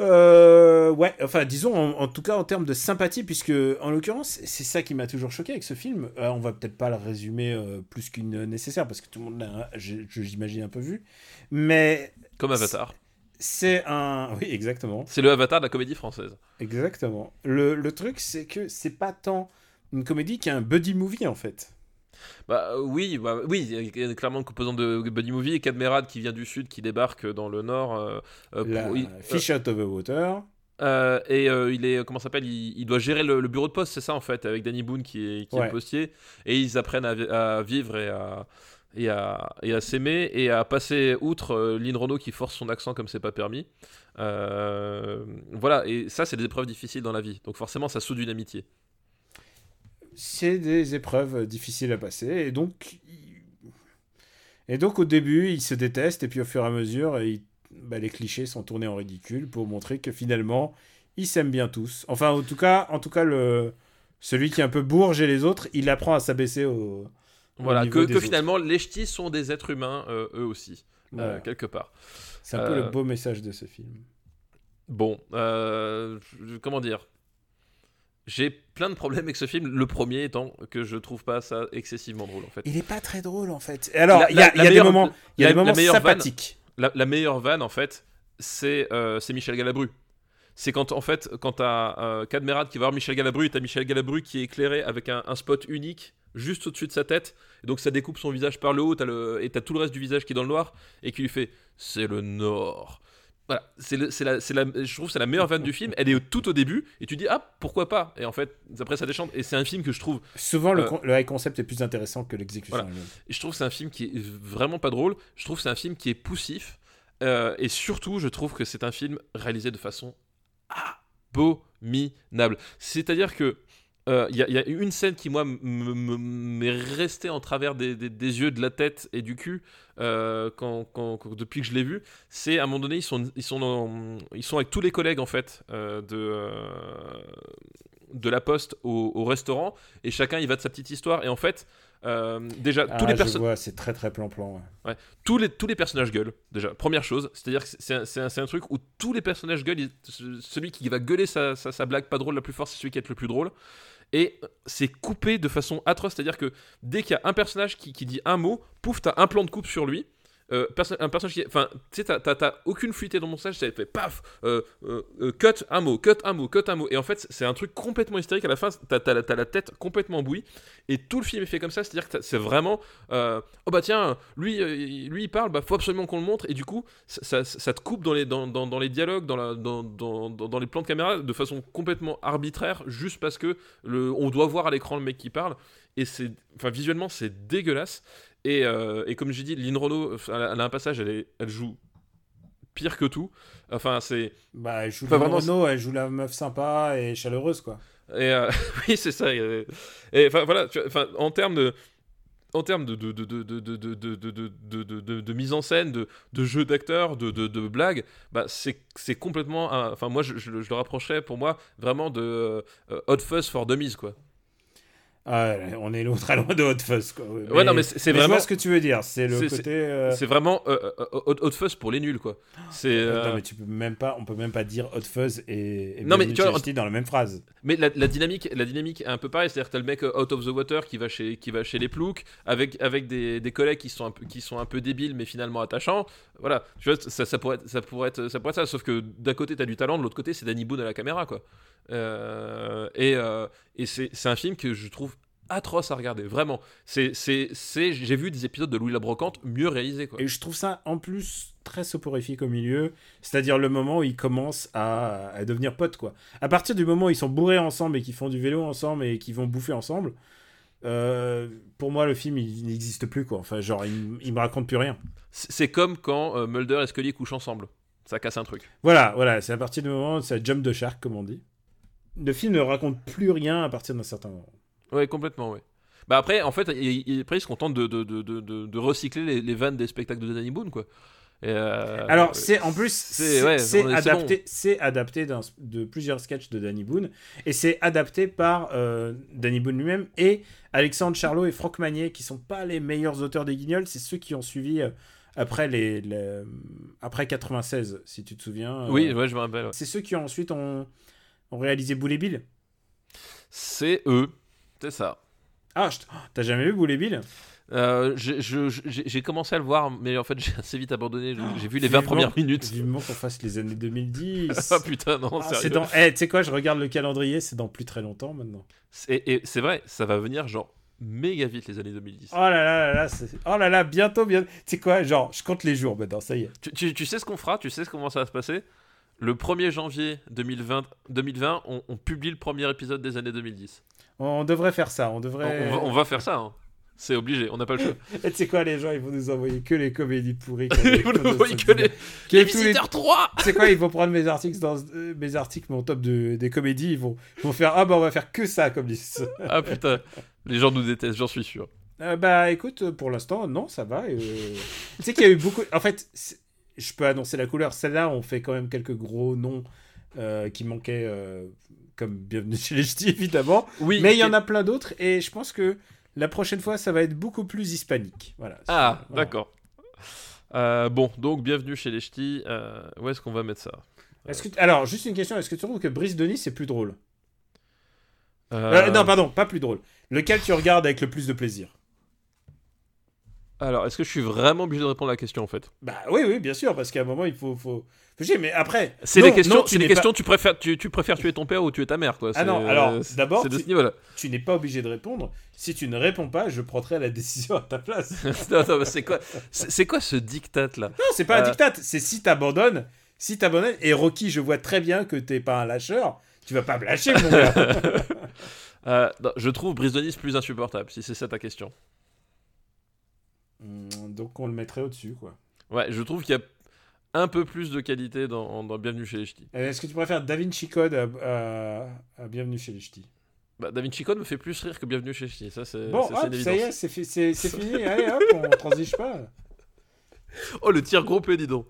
Euh, ouais, enfin, disons, en, en tout cas, en termes de sympathie, puisque, en l'occurrence, c'est ça qui m'a toujours choqué avec ce film. Euh, on va peut-être pas le résumer euh, plus qu'une nécessaire, parce que tout le monde l'a, j'imagine, un peu vu. Mais Comme Avatar. c'est un. Oui, exactement. C'est le Avatar de la comédie française. Exactement. Le, le truc, c'est que c'est pas tant une comédie qu'un buddy movie, en fait. Bah euh, oui, bah, oui, il y a clairement une composante de buddy movie et Cadmerade qui vient du sud, qui débarque dans le nord. euh, euh, La il- Fish Out of the Water. Euh, et euh, il est comment s'appelle il, il doit gérer le, le bureau de poste c'est ça en fait avec Danny Boone qui est, qui est Ouais. le postier et ils apprennent à, vi- à vivre et à et à, et à s'aimer et à passer outre euh, Lynn Renault qui force son accent comme c'est pas permis Euh, voilà et ça c'est des épreuves difficiles dans la vie donc forcément ça soude une amitié c'est des épreuves difficiles à passer et donc et donc au début ils se détestent et puis au fur et à mesure ils- bah, les clichés sont tournés en ridicule pour montrer que finalement ils s'aiment bien tous. Enfin en tout cas en tout cas le celui qui est un peu bourge et les autres il apprend à s'abaisser au voilà que, finalement les ch'tis sont des êtres humains euh, eux aussi euh, quelque part. C'est un peu euh, le beau message de ce film. Bon, euh, comment dire? J'ai plein de problèmes avec ce film. Le premier étant que je trouve pas ça excessivement drôle en fait. il est pas très drôle en fait alors il y a, y a des moments il y a la- des moments vanne- sympathiques La, la meilleure vanne en fait, c'est euh, c'est Michel Galabru. C'est quand en fait quand t'as euh, Cadmerade qui va voir Michel Galabru t'as Michel Galabru qui est éclairé avec un, un spot unique juste au-dessus de sa tête. Et donc ça découpe son visage par le haut t'as le, et t'as tout le reste du visage qui est dans le noir et qui lui fait c'est le Nord. Voilà, c'est la, la, je trouve que c'est la meilleure vanne du film. Elle est tout au début et tu dis ah pourquoi pas? Et en fait après ça déchante et c'est un film que je trouve souvent le, Euh, con- le high concept est plus intéressant que l'exécution Voilà. je trouve que c'est un film qui est vraiment pas drôle. Je trouve que c'est un film qui est poussif. Euh, et surtout, je trouve que c'est un film réalisé de façon abominable. C'est-à-dire que euh, il y, a- il y a une scène qui, moi, m'est restée en travers des, des- des yeux, de la tête et du cul euh, quand, quand- quand- depuis que je l'ai vu. C'est à un moment donné, ils sont, ils sont, dans- ils sont avec tous les collègues en fait euh, de, euh, de la poste au, au restaurant et chacun il va de sa petite histoire. Et en fait, euh, déjà, tous Ah, les je personnes vois, c'est très très plan-plan. ouais. tous les, tous les personnages gueulent, déjà. Première chose, c'est-à-dire que c'est un, truc où tous les personnages gueulent. Celui qui va gueuler sa, sa- sa blague pas drôle la plus forte, c'est celui qui est le plus drôle. Et c'est coupé de façon atroce, c'est-à-dire que dès qu'il y a un personnage qui, dit un mot, pouf, t'as un plan de coupe sur lui. Euh, un personnage qui. Enfin, tu sais, t'as- aucune fluidité dans mon message, ça fait paf, euh, euh, cut un mot, cut un mot, cut un mot. Et en fait, c'est un truc complètement hystérique. À la fin, t'as la, t'as la tête complètement bouillie. Et tout le film est fait comme ça, c'est-à-dire que c'est vraiment. oh bah tiens, lui, lui il parle, bah faut absolument qu'on le montre. Et du coup, ça, te coupe dans les, dans, dans- dans les dialogues, dans, la, dans- dans les plans de caméra de façon complètement arbitraire, juste parce que le, on doit voir à l'écran le mec qui parle et c'est, enfin, visuellement, c'est dégueulasse. Et, euh, et comme j'ai dit, Lynn Renault, elle a un passage, elle, est, elle joue pire que tout. Enfin, c'est. Bah, elle joue enfin, Renault, elle joue la meuf sympa et chaleureuse, quoi. Et euh, oui, c'est ça. Et enfin, voilà, tu, enfin, en termes de en termes de, de, de, de, mise en scène, de, de jeu d'acteur, de, de blagues, bah c'est c'est complètement. Enfin, moi, je, je, je, le rapprochais pour moi vraiment de euh, Hot Fuzz for Dummies, quoi. Ah, on est très loin de Hot Fuzz, quoi. Ouais, Ouais, non, mais c'est vraiment. ce que tu veux dire. C'est le côté. euh, C'est vraiment euh, euh, Hot, Fuzz pour les nuls, quoi. C'est. euh, Non, mais tu peux même pas, on peut même pas dire Hot Fuzz et, et Non, mais tu vois, dans la même phrase. Mais la, la dynamique, la dynamique est un peu pareille, c'est-à-dire t'as le mec out of the water qui va chez, qui va chez les ploucs, avec, avec des, des collègues qui sont, un peu, qui sont un peu débiles mais finalement attachants. Voilà, ça, pourrait, ça, pourrait être, ça sauf que d'un côté t'as du talent, de l'autre côté c'est Danny Boone à la caméra, quoi. Euh, et euh, et c'est un film que je trouve atroce à regarder, vraiment. C'est, J'ai vu des épisodes de Louis la Brocante mieux réalisés, quoi. Et je trouve ça en plus très soporifique au milieu, c'est-à-dire le moment où ils commencent à, à devenir potes quoi. À partir du moment où ils sont bourrés ensemble et qu'ils font du vélo ensemble et qu'ils vont bouffer ensemble, euh, pour moi le film il n'existe plus quoi. Enfin genre il, il me raconte plus rien. C'est comme quand euh, Mulder et Scully couchent ensemble. Ça casse un truc. Voilà, voilà, c'est à partir du moment où ça jump de shark comme on dit. Le film ne raconte plus rien à partir d'un certain moment. Ouais, complètement, ouais. Bah après, en fait, il, après, se contentent de, de, de, de, de- de recycler les, les vannes des spectacles de Danny Boone, quoi. Euh, Alors, c'est en plus, c'est- ouais, adapté, adapté de plusieurs sketchs de Danny Boone, et c'est adapté par euh, Danny Boone lui-même et Alexandre Charlot et Franck Magnier, qui sont pas les meilleurs auteurs des Guignols, c'est ceux qui ont suivi euh, après les, les- après 96, si tu te souviens. Oui, ouais, je me rappelle. ouais. C'est ceux qui ont ensuite ont, ont réalisé Boule et Bill. C'est eux. C'est ça. Ah, oh, t'as jamais vu Boule et Bill? Euh, j'ai commencé à le voir, mais en fait, j'ai assez vite abandonné. J'ai vu les 20 Vivement- premières minutes. Vivement qu'on fasse les années 2010. Ah putain, non, Ah, c'est dans. Eh, tu sais quoi, je regarde le calendrier, c'est dans plus très longtemps maintenant. Et, c'est vrai, ça va venir genre méga vite les années 2010. Oh là là là là, oh là là, bientôt, bientôt. Tu sais quoi, genre, je compte les jours maintenant, ça y est. Tu, tu- tu sais ce qu'on fera Tu sais comment ça va se passer? Le 1er janvier 2020, 2020 on, on publie le premier épisode des années 2010. On devrait faire ça, on On, devrait. on va, on va faire ça. hein. C'est obligé, on n'a pas le choix. Et tu sais quoi, les gens, ils vont nous envoyer que les comédies pourries. Ils vont nous envoyer que les, Solitaires. les tous les- visiteurs 3 Tu sais quoi, ils vont prendre mes articles, dans, euh, mes articles, mon top de, des comédies, ils vont, ils vont faire Ah bah on va faire que ça comme liste. Ah putain, les gens nous détestent, j'en suis sûr. Euh, bah écoute, pour l'instant, non, ça va. euh. tu sais qu'il y a eu beaucoup. En fait, je peux annoncer la couleur. Celle-là, on fait quand même quelques gros noms euh, qui manquaient, comme Bienvenue chez les Ch'tis, évidemment. Oui, Mais il y en a plein d'autres et je pense que la prochaine fois, ça va être beaucoup plus hispanique. Voilà. Ah, Voilà. d'accord. Euh, bon, donc bienvenue chez les ch'tis. Euh, où est-ce qu'on va mettre ça? Est-ce que tu- Alors, juste une question est-ce que tu trouves que Brice Denis c'est plus drôle? Euh, Non, pardon, pas plus drôle. Lequel tu regardes avec le plus de plaisir? Alors, est-ce que je suis vraiment obligé de répondre à la question en fait? Bah oui, oui, bien sûr, parce qu'à un moment, il faut. faut... mais après. C'est non, des questions, non, c'est tu des pas- questions tu, préfères, tu, tu préfères tuer ton père ou tuer ta mère quoi. Ah non, alors, c'est- d'abord, C'est de tu-. Tu n'es pas obligé de répondre. Si tu ne réponds pas, je prendrai la décision à ta place. non, c'est quoi, c'est quoi ce dictat là c'est pas un Euh. diktat, c'est si t'abandonnes. Si t'abandonnes, et Rocky, je vois très bien que t'es pas un lâcheur, tu vas pas me lâcher, mon gars. Euh, non, Je trouve Denis plus insupportable, si c'est ça ta question. Hmm, Donc on le mettrait au-dessus, quoi. Ouais, je trouve qu'il y a un peu plus de qualité dans, dans Bienvenue chez les ch'tis. Euh, Est-ce que tu préfères Da Vinci Code à, à- à Bienvenue chez les Ch'tis? Bah, Da Vinci Code me fait plus rire que Bienvenue chez les ch'tis, ça c'est Bon, ça, hop, y est, c'est fi- c'est c'est fini. Allez, hop, on transige pas. Oh, le tir groupé, dis donc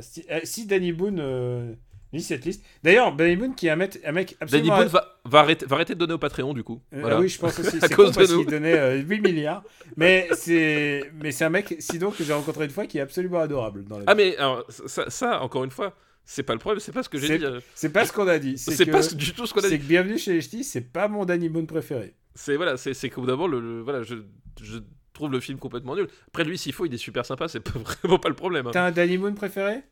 Si, euh, si Danny Boone euh, cette liste. D'ailleurs, Danny Boone qui est un mec, un mec Danny absolument. Boone va, va, arrêter, va arrêter de donner au Patreon du coup. Euh, Voilà. oui, je pense aussi. À C'est cause con de parce nous. qu'il donnait euh, 8 milliards. Mais c'est mais c'est un mec, sinon, que j'ai rencontré une fois qui est absolument adorable dans. Ah mais alors, ça, ça, encore une fois, c'est pas le problème, c'est pas ce que j'ai C'est- dit. euh, C'est pas ce qu'on a dit. C'est pas du tout ce qu'on a C'est dit. que Bienvenue chez les Ch'tis, c'est pas mon Danny Boone préféré. C'est voilà, c'est c'est bout d'abord le, le- voilà, je, je trouve le film complètement nul. Après lui, s'il faut, il est super sympa, c'est vraiment pas le problème. hein. T'as un Danny Boone préféré?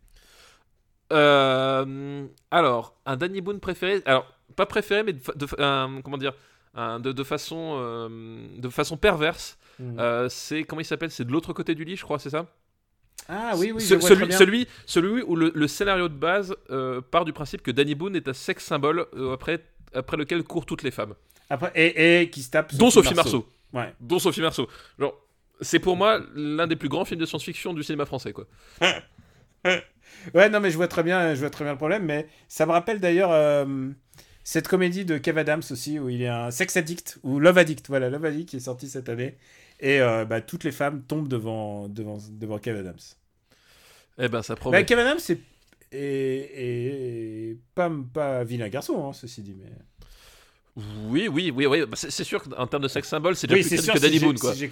Euh, alors, un Danny Boone préféré, alors pas préféré, mais de, comment dire, de, de façon, euh, de façon perverse. Hmm. Euh, c'est comment il s'appelle C'est de l'autre côté du lit, je crois, c'est ça? Ah oui, oui, je vois celui, bien. celui, celui où le, le scénario de base part du principe que Danny Boone est un sexe symbole après, après lequel courent toutes les femmes, Après, et, et qui se tape. dont Sophie Marceau. Ouais. Dont Sophie Marceau. Genre, c'est pour moi l'un des plus grands films de science-fiction du cinéma français, quoi. Ouais, non, mais je vois très bien, je vois très bien le problème. Mais ça me rappelle d'ailleurs euh, cette comédie de Kev Adams aussi, où il est un sex addict, ou Love Addict. Voilà, Love Addict qui est sorti cette année. Et euh, bah, toutes les femmes tombent devant, devant, devant Kev Adams. Eh ben, ça promet. Bah, Kev Adams est, est, est pas, pas vilain garçon, hein, ceci dit. Mais... Oui, oui, oui, oui. Bah, c'est c'est sûr qu'en termes de sexe symbole, c'est déjà Oui, plus c'est sûr, que Danny Boone, quoi. si.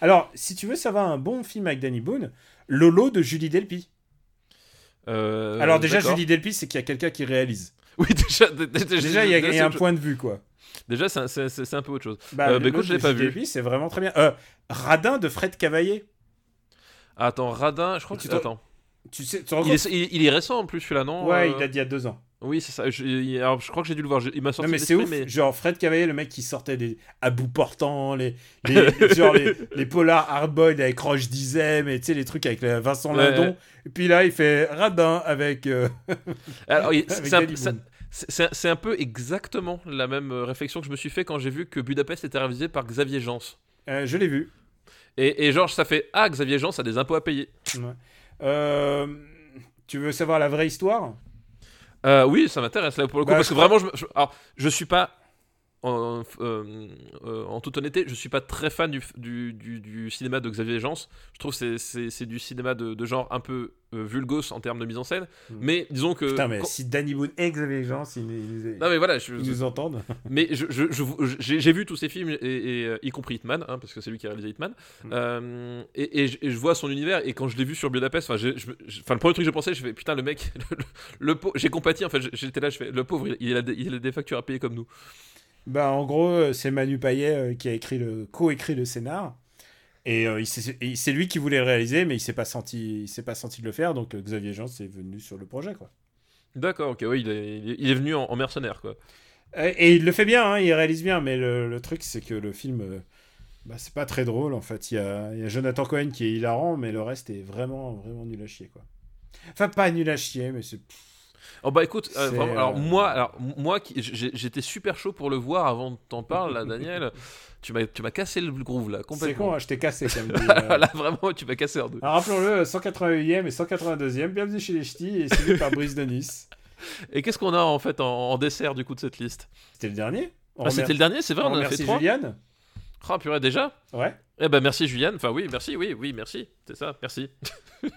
Alors, si tu veux savoir un bon film avec Danny Boone, Lolo de Julie Delpy. Euh, Alors déjà. Julie Delpy, c'est qu'il y a quelqu'un qui réalise. Oui, déjà, dé- dé- Déjà, il y a, y un point de vue, quoi. Déjà, c'est un- peu autre chose. Bah, Euh, bah, écoute, je l'ai pas vu. C'est vraiment très bien. Euh, Radin de Fred Cavaillé. Attends, Radin, je crois que Tu Attends. Tu sais, tu Il est, il, il est récent en plus, celui-là, non Ouais, il a dit il y a deux ans. Oui, c'est ça. Je, il- alors, je crois que j'ai dû le voir. Je- Il m'a sorti Non mais c'est ouf, mais- genre Fred Cavaillé, le mec qui sortait des à bout portant, les, les genre les, les polars hardboiled avec Roche Dizem et tu sais les trucs avec Vincent Ouais, Lindon. ouais. Et puis là, il fait Radin avec. euh, Alors, c'est un- peu exactement la même euh, réflexion que je me suis fait quand j'ai vu que Budapest était réalisé par Xavier Jans. euh, je l'ai vu. Et, et genre, ça fait Ah, Xavier Jans a des impôts à payer. Ouais. Euh, tu veux savoir la vraie histoire? Euh, oui, ça m'intéresse là pour le coup. Bah, parce que crois- vraiment, je, je, alors, je suis pas en, euh, euh, en toute honnêteté, je suis pas très fan du, du, du- du cinéma de Xavier Gence. Je trouve que c'est- du cinéma de, de genre un peu euh, vulgos en termes de mise en scène. Mm. Mais disons que. Putain, mais quand- si Danny Boone et Xavier Jean, ils, ils- Non mais voilà, je- ils nous entendent. mais je, je- je- je- j'ai j'ai vu tous ces films, et, et, euh, y compris Hitman, hein, parce que c'est lui qui a réalisé Hitman, Mm. Et, et je, et je vois son univers, et quand je l'ai vu sur Budapest, enfin, j'ai- je- je- le premier truc que j'ai pensé, je fais putain, le mec, le, le- j'ai compati, en fait, j'étais là, je fais, le pauvre, il, il a, des, il a des factures à payer comme nous. Bah, en gros, euh, c'est Manu Payet euh, qui a écrit le, co-écrit le scénar. Et euh, et c'est lui qui voulait le réaliser, mais il s'est pas senti, il s'est pas senti de le faire. Donc euh, Xavier Jean est venu sur le projet, quoi. D'accord, ok, oui, il est, il est- il est venu en, en mercenaire, quoi. Et, et il le fait bien, hein, il réalise bien. Mais le, le truc, c'est que le film, euh, bah, c'est pas très drôle. En fait, il y a, il y a Jonathan Cohen qui est hilarant, mais le reste est vraiment, vraiment nul à chier, quoi. Enfin, pas nul à chier, mais c'est. Oh bah écoute, euh, C'est, vraiment, alors euh, moi, alors moi, j'étais super chaud pour le voir avant de t'en parler, là, Daniel. tu m'as, tu m'as cassé le groove là, C'est complètement. con, hein, je t'ai cassé, comme dit, euh. là vraiment, tu m'as cassé en deux. Alors rappelons-le, 188e et 182e, bienvenue chez les Ch'tis et suivi par Brice de Nice. Et qu'est-ce qu'on a en fait en, en dessert du coup de cette liste? C'était le dernier Ah, c'était le dernier, c'est vrai, on on en a fait trois. Juliane Ah purée déjà? Ouais. Eh ben merci Juliane, enfin oui, merci, oui, oui, merci, c'est ça, merci.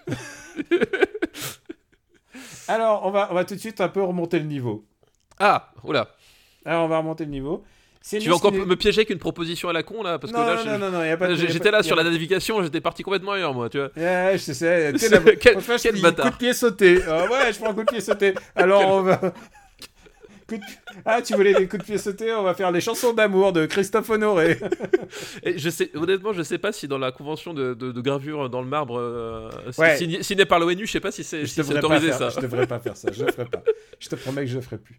Alors, on va, on va tout de suite un peu remonter le niveau. Ah, oula, Alors, on va remonter le niveau. Tu vas encore qui- me piéger avec une proposition à la con là Parce non, que là, non, je- non, non, non, y a pas de- j'étais là a sur la navigation, j'étais parti complètement ailleurs moi, tu vois. Ouais, je sais. La- quel- fois, je quel dis, bâtard. Coup de pied sauté. Ah ouais, je prends un coup de pied sauté. Alors, on va. Coup de- Ah, tu voulais des coups de pied sautés On va faire les chansons d'amour de Christophe Honoré. Et je sais, honnêtement, je sais pas si dans la convention de, de- de gravure dans le marbre euh, Ouais. signé, signé par l'ONU, je sais pas si c'est si autorisé faire, ça. Je devrais pas faire ça. Je le ferai pas. Je te promets que je le ferai plus.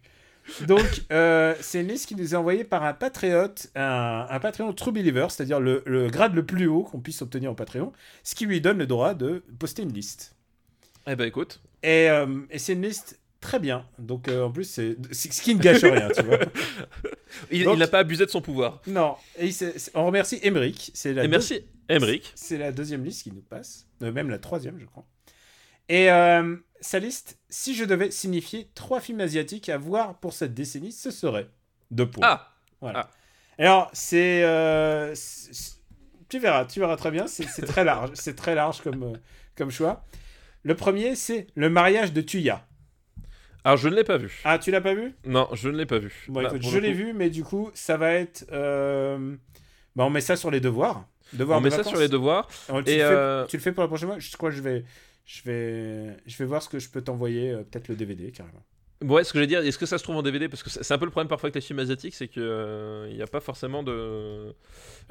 Donc, euh, c'est une liste qui nous est envoyée par un patriote, un, un Patreon True Believer, c'est-à-dire le, le grade le plus haut qu'on puisse obtenir en Patreon, ce qui lui donne le droit de poster une liste. Eh ben écoute, Et, euh, et c'est une liste très bien. Donc, euh, en plus, c'est ce qui ne gâche rien, tu vois. il n'a pas abusé de son pouvoir. Non. Et on remercie Emeric. C'est la Et merci, Emric. C'est la deuxième liste qui nous passe, euh, même la troisième, je crois. Et euh, sa liste, si je devais signifier trois films asiatiques à voir pour cette décennie, ce serait deux points. Ah, Voilà. Alors, c'est, Tu verras, tu verras très bien, c'est très large, c'est très large comme, comme choix. Le premier, c'est Le mariage de Tuya. Alors je ne l'ai pas vu. Ah, tu l'as pas vu? Non, je ne l'ai pas vu. Bon, Là, écoute, pour je l'ai coup, vu, mais du coup, ça va être. euh, bah, on met ça sur les devoirs. Devoirs On de met ça sur les devoirs. Alors, tu, Et, le fais, euh, tu le fais pour la prochaine fois? Je crois que je vais, je vais, je vais voir ce que je peux t'envoyer, euh, peut-être le DVD carrément. Ouais, ce que je vais dire, est-ce que ça se trouve en DVD Parce que c'est un peu le problème parfois avec les films asiatiques, c'est qu'il n'y a pas forcément de. euh,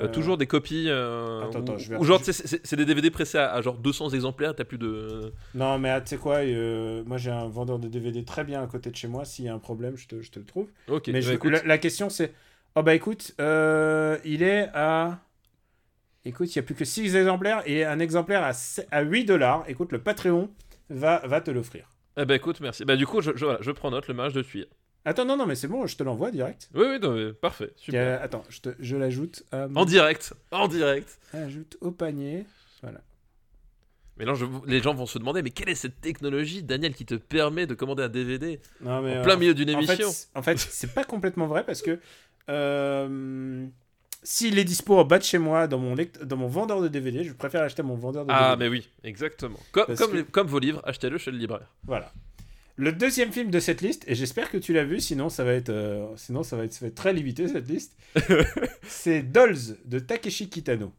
Euh, toujours des copies. euh, attends, attends, je vais- ou genre, je- c'est des DVD pressés à, à genre 200 exemplaires, t'as plus de. Non, mais ah, tu sais quoi euh, Moi, j'ai un vendeur de DVD très bien à côté de chez moi. S'il y a un problème, je te, je te le trouve. Ok, mais je- bah, écoute, la, la question, c'est oh bah écoute, euh, il est à. Écoute, il n'y a plus que 6 exemplaires et un exemplaire à, à 8 dollars. Écoute, le Patreon va, va te l'offrir. Eh ben, écoute, merci. Bah, du coup, je, je, voilà, je prends note, le mariage de Thuy. Attends, non, non, mais c'est bon, je te l'envoie direct. Oui, oui, non, mais parfait, super. Attends, je, te- je l'ajoute à mon- En direct, en direct. Ajoute au panier. Mais là, je- les gens vont se demander, mais quelle est cette technologie, Daniel, qui te permet de commander un DVD Non, mais, en euh, plein milieu d'une en fait, émission en fait, c'est pas complètement vrai parce que euh, s'il est dispo en bas de chez moi dans mon, lect- dans mon vendeur de DVD, je préfère acheter mon vendeur de Ah, DVD. mais oui, exactement. Comme, que- les- comme vos livres, achetez-le chez le libraire. Voilà. Le deuxième film de cette liste, et j'espère que tu l'as vu, sinon ça va être, euh, sinon ça va être, ça va être très limité cette liste. c'est Dolls de Takeshi Kitano.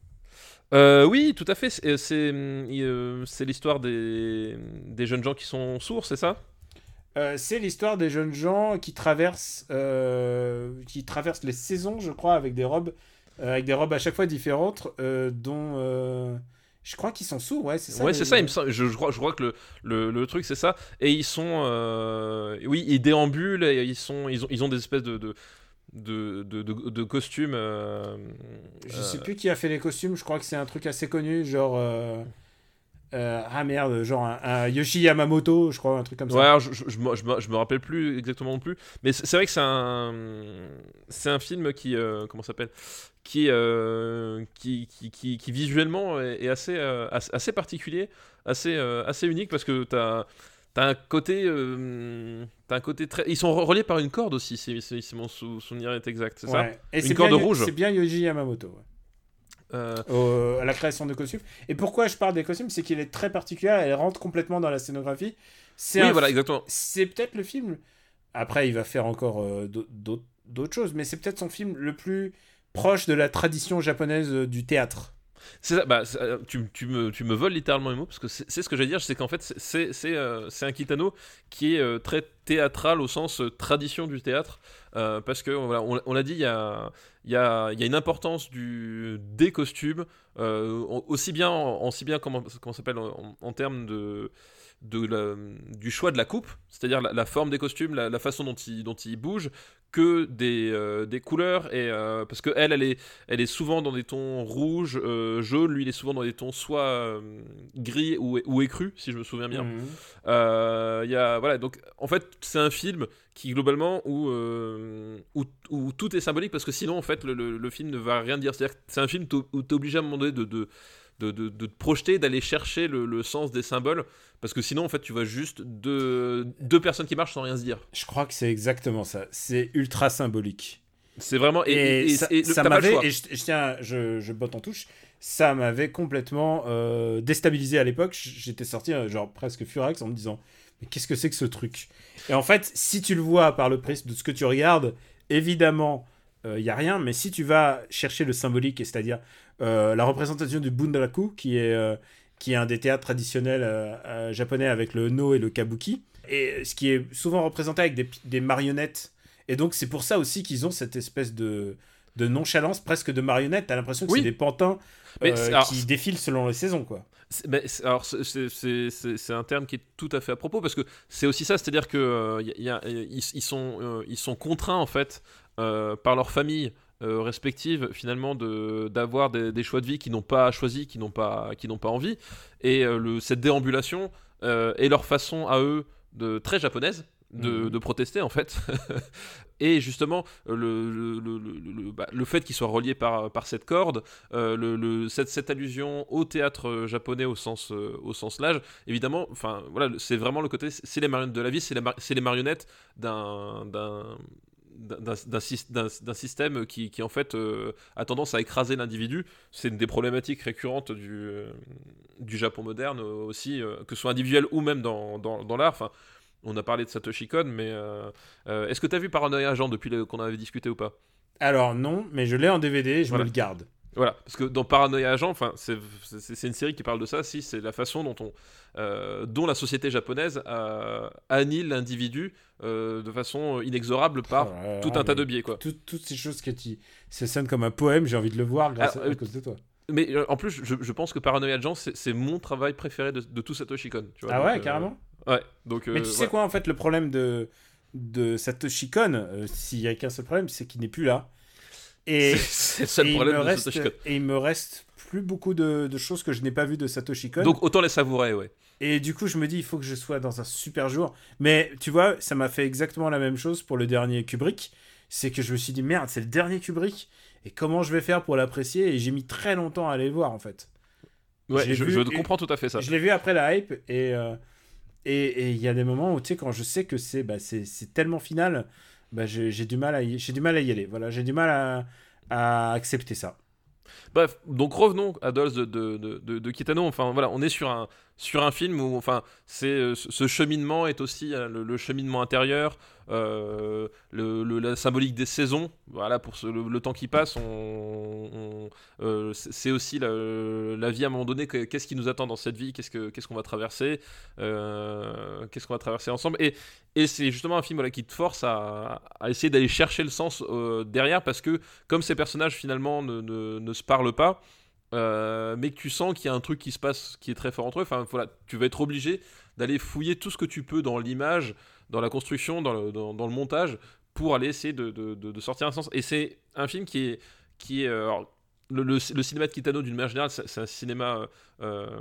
Euh, oui, tout à fait. C'est hum, euh, c'est l'histoire des, des jeunes gens qui sont sourds, c'est ça? Euh, c'est l'histoire des jeunes gens qui traversent, euh, qui traversent les saisons, je crois, avec des robes, euh, avec des robes à chaque fois différentes, dont je crois qu'ils sont sourds, ouais, c'est ça. Ouais, c'est ça. Il me semble, je, je crois, je crois que le, le, le truc c'est ça. Et ils sont, oui, ils déambulent. Et ils sont, ils ont, ils ont des espèces de de de, de, de- de costumes. euh, Je sais euh, plus qui a fait les costumes, je crois que c'est un truc assez connu, genre. euh, euh, ah merde, genre un, un Yoshi Yamamoto, je crois, un truc comme Ouais, ça. alors, je, je, je me- je rappelle plus exactement non plus, mais c'est vrai que c'est un, c'est un film qui, euh, comment s'appelle, qui, euh, qui, qui, qui, qui visuellement est, est assez, euh, assez, assez particulier, assez, assez unique parce que t'as t'as un côté, euh, t'as un côté très. Ils sont reliés par une corde aussi, si, mon sou- souvenir est exact, c'est ça? Ouais. Et Une corde bien, rouge. C'est bien Yoji Yamamoto. ouais. Euh, Au- à la création de costumes. Et pourquoi je parle des costumes, c'est qu'il est très particulier, elle rentre complètement dans la scénographie. C'est Oui, voilà, exactement. c'est peut-être le film. Après, il va faire encore euh, d'au- d'autres choses, mais c'est peut-être son film le plus proche de la tradition japonaise euh, du théâtre. C'est ça, bah, euh, tu, tu me, tu me voles littéralement les mots, parce que c'est ce que j'allais dire, c'est qu'en fait, c'est- euh, un Kitano qui est euh, très théâtral au sens euh, tradition du théâtre, euh, parce que, voilà, on, on l'a dit, il y a, il y, a, il y a une importance du, des costumes, euh, aussi bien, en, aussi bien comment, comment s'appelle, en, en termes de de la- du choix de la coupe, c'est-à-dire la, la forme des costumes, la, la façon dont ils, dont ils bougent, que des, euh, des couleurs, et, euh, parce que elle, elle est, elle est souvent dans des tons rouges, euh, jaunes, lui il est souvent dans des tons soit gris ou, ou écrus, si je me souviens bien. Euh, il y a, voilà, donc en fait c'est un film qui globalement où, euh, où, où tout est symbolique, parce que sinon en fait le, le- le film ne va rien dire. C'est-à-dire c'est un film où tu es obligé à un moment donné de... de de, de, de te projeter, d'aller chercher le, le sens des symboles, parce que sinon, en fait, tu vois juste deux, deux personnes qui marchent sans rien se dire. Je crois que c'est exactement ça. C'est ultra symbolique. C'est vraiment. Et, Et, et- ça, et m'avait, et je, je tiens, je, je botte en touche, ça m'avait complètement euh, déstabilisé à l'époque. J'étais sorti euh, genre presque furax en me disant, mais qu'est-ce que c'est que ce truc? Et en fait, si tu le vois par le prisme de ce que tu regardes, évidemment, il y a rien, mais si tu vas chercher le symbolique, c'est-à-dire euh, la représentation du bunraku, qui est, euh, qui est un des théâtres traditionnels euh, euh, japonais avec le no et le kabuki, et ce qui est souvent représenté avec des, marionnettes. Et donc, c'est pour ça aussi qu'ils ont cette espèce de, de nonchalance, presque de marionnette. T'as l'impression que Oui. c'est des pantins euh, alors, qui défilent selon les saisons, quoi. Mais alors c'est- un terme qui est tout à fait à propos parce que c'est aussi ça, c'est-à-dire que euh, ils, sont euh, ils sont contraints en fait euh, par leur famille respectives finalement de d'avoir des, des choix de vie qu'ils n'ont pas choisi, qui n'ont pas qui n'ont pas envie et le, cette déambulation est leur façon à eux de très japonaise de, Mhm. de protester en fait et justement le, le, le, le- bah, le fait qu'ils soient reliés par, par cette corde euh, cette, cette allusion au théâtre euh, japonais au sens, euh, au sens large, évidemment, enfin voilà, c'est vraiment le côté, c'est les marionnettes de la vie, c'est mar- les marionnettes d'un d'un d'un- d'un sys- d'un- d'un système qui, qui en fait euh, a tendance à écraser l'individu. C'est une des problématiques récurrentes du, euh, du Japon moderne euh, aussi, euh, que ce soit individuel ou même dans, dans, dans l'art. Enfin, on a parlé de Satoshi Kon, mais euh, euh, est-ce que tu as vu Paranoia Agent depuis qu'on avait discuté ou pas? Alors, non, mais je l'ai en DVD, je Voilà. me le garde. Voilà, parce que dans Paranoia Agent, enfin, c'est une série qui parle de ça. Si c'est la façon dont on, euh, dont la société japonaise euh, annihile l'individu euh, de façon inexorable par Oh tout un tas de biais, quoi. tout- toutes ces choses que tu. Ça sonne comme un poème, j'ai envie de le voir grâce Ah, à, à cause de toi. Mais en plus, je, je pense que Paranoia Agent, c'est mon travail préféré de, de tout Satoshi Kon. tu vois, Ah ouais, carrément? Ouais, donc. Mais euh, tu sais quoi, en fait, le problème de, de Satoshi Kon, euh, s'il y a qu'un seul problème, c'est qu'il n'est plus là. Et, C'est c'est le seul problème me de reste, Satoshi Kon. et il me reste plus beaucoup de, de choses que je n'ai pas vues de Satoshi Kon. Donc autant les savourer, ouais. Et du coup, je me dis, il faut que je sois dans un super jour. Mais tu vois, ça m'a fait exactement la même chose pour le dernier Kubrick. C'est que je me suis dit, merde, c'est le dernier Kubrick. Et comment je vais faire pour l'apprécier? Et j'ai mis très longtemps à aller le voir, en fait. Ouais, Je vu comprends tout à fait ça. Je l'ai vu après la hype. Et euh, et il y a des moments où, tu sais, quand je sais que c'est bah, tellement final, bah, j'ai du, mal à y- du mal à y aller. Voilà, j'ai du mal à, accepter ça. Bref, donc revenons à Dolls de, de, de, de- Kitano. Enfin voilà, on est sur un, sur un film où enfin, euh, ce cheminement est aussi euh, le, cheminement intérieur, le, le- la symbolique des saisons. Voilà, pour le, temps qui passe, euh, c'est aussi la, vie à un moment donné. que- Qu'est-ce qui nous attend dans cette vie Qu'est-ce que- qu'est-ce qu'on va traverser Euh, Qu'est-ce qu'on va traverser ensemble Et, et c'est justement un film qui te force à, essayer d'aller chercher le sens euh, derrière parce que comme ces personnages finalement ne, ne, se parlent pas, euh, mais que tu sens qu'il y a un truc qui se passe qui est très fort entre eux, enfin voilà, tu vas être obligé d'aller fouiller tout ce que tu peux dans l'image, dans la construction, dans le, montage, pour aller essayer de, sortir un sens. Et c'est un film qui est... Alors, le, cinéma de Kitano, d'une manière générale, c'est c'est un cinéma euh,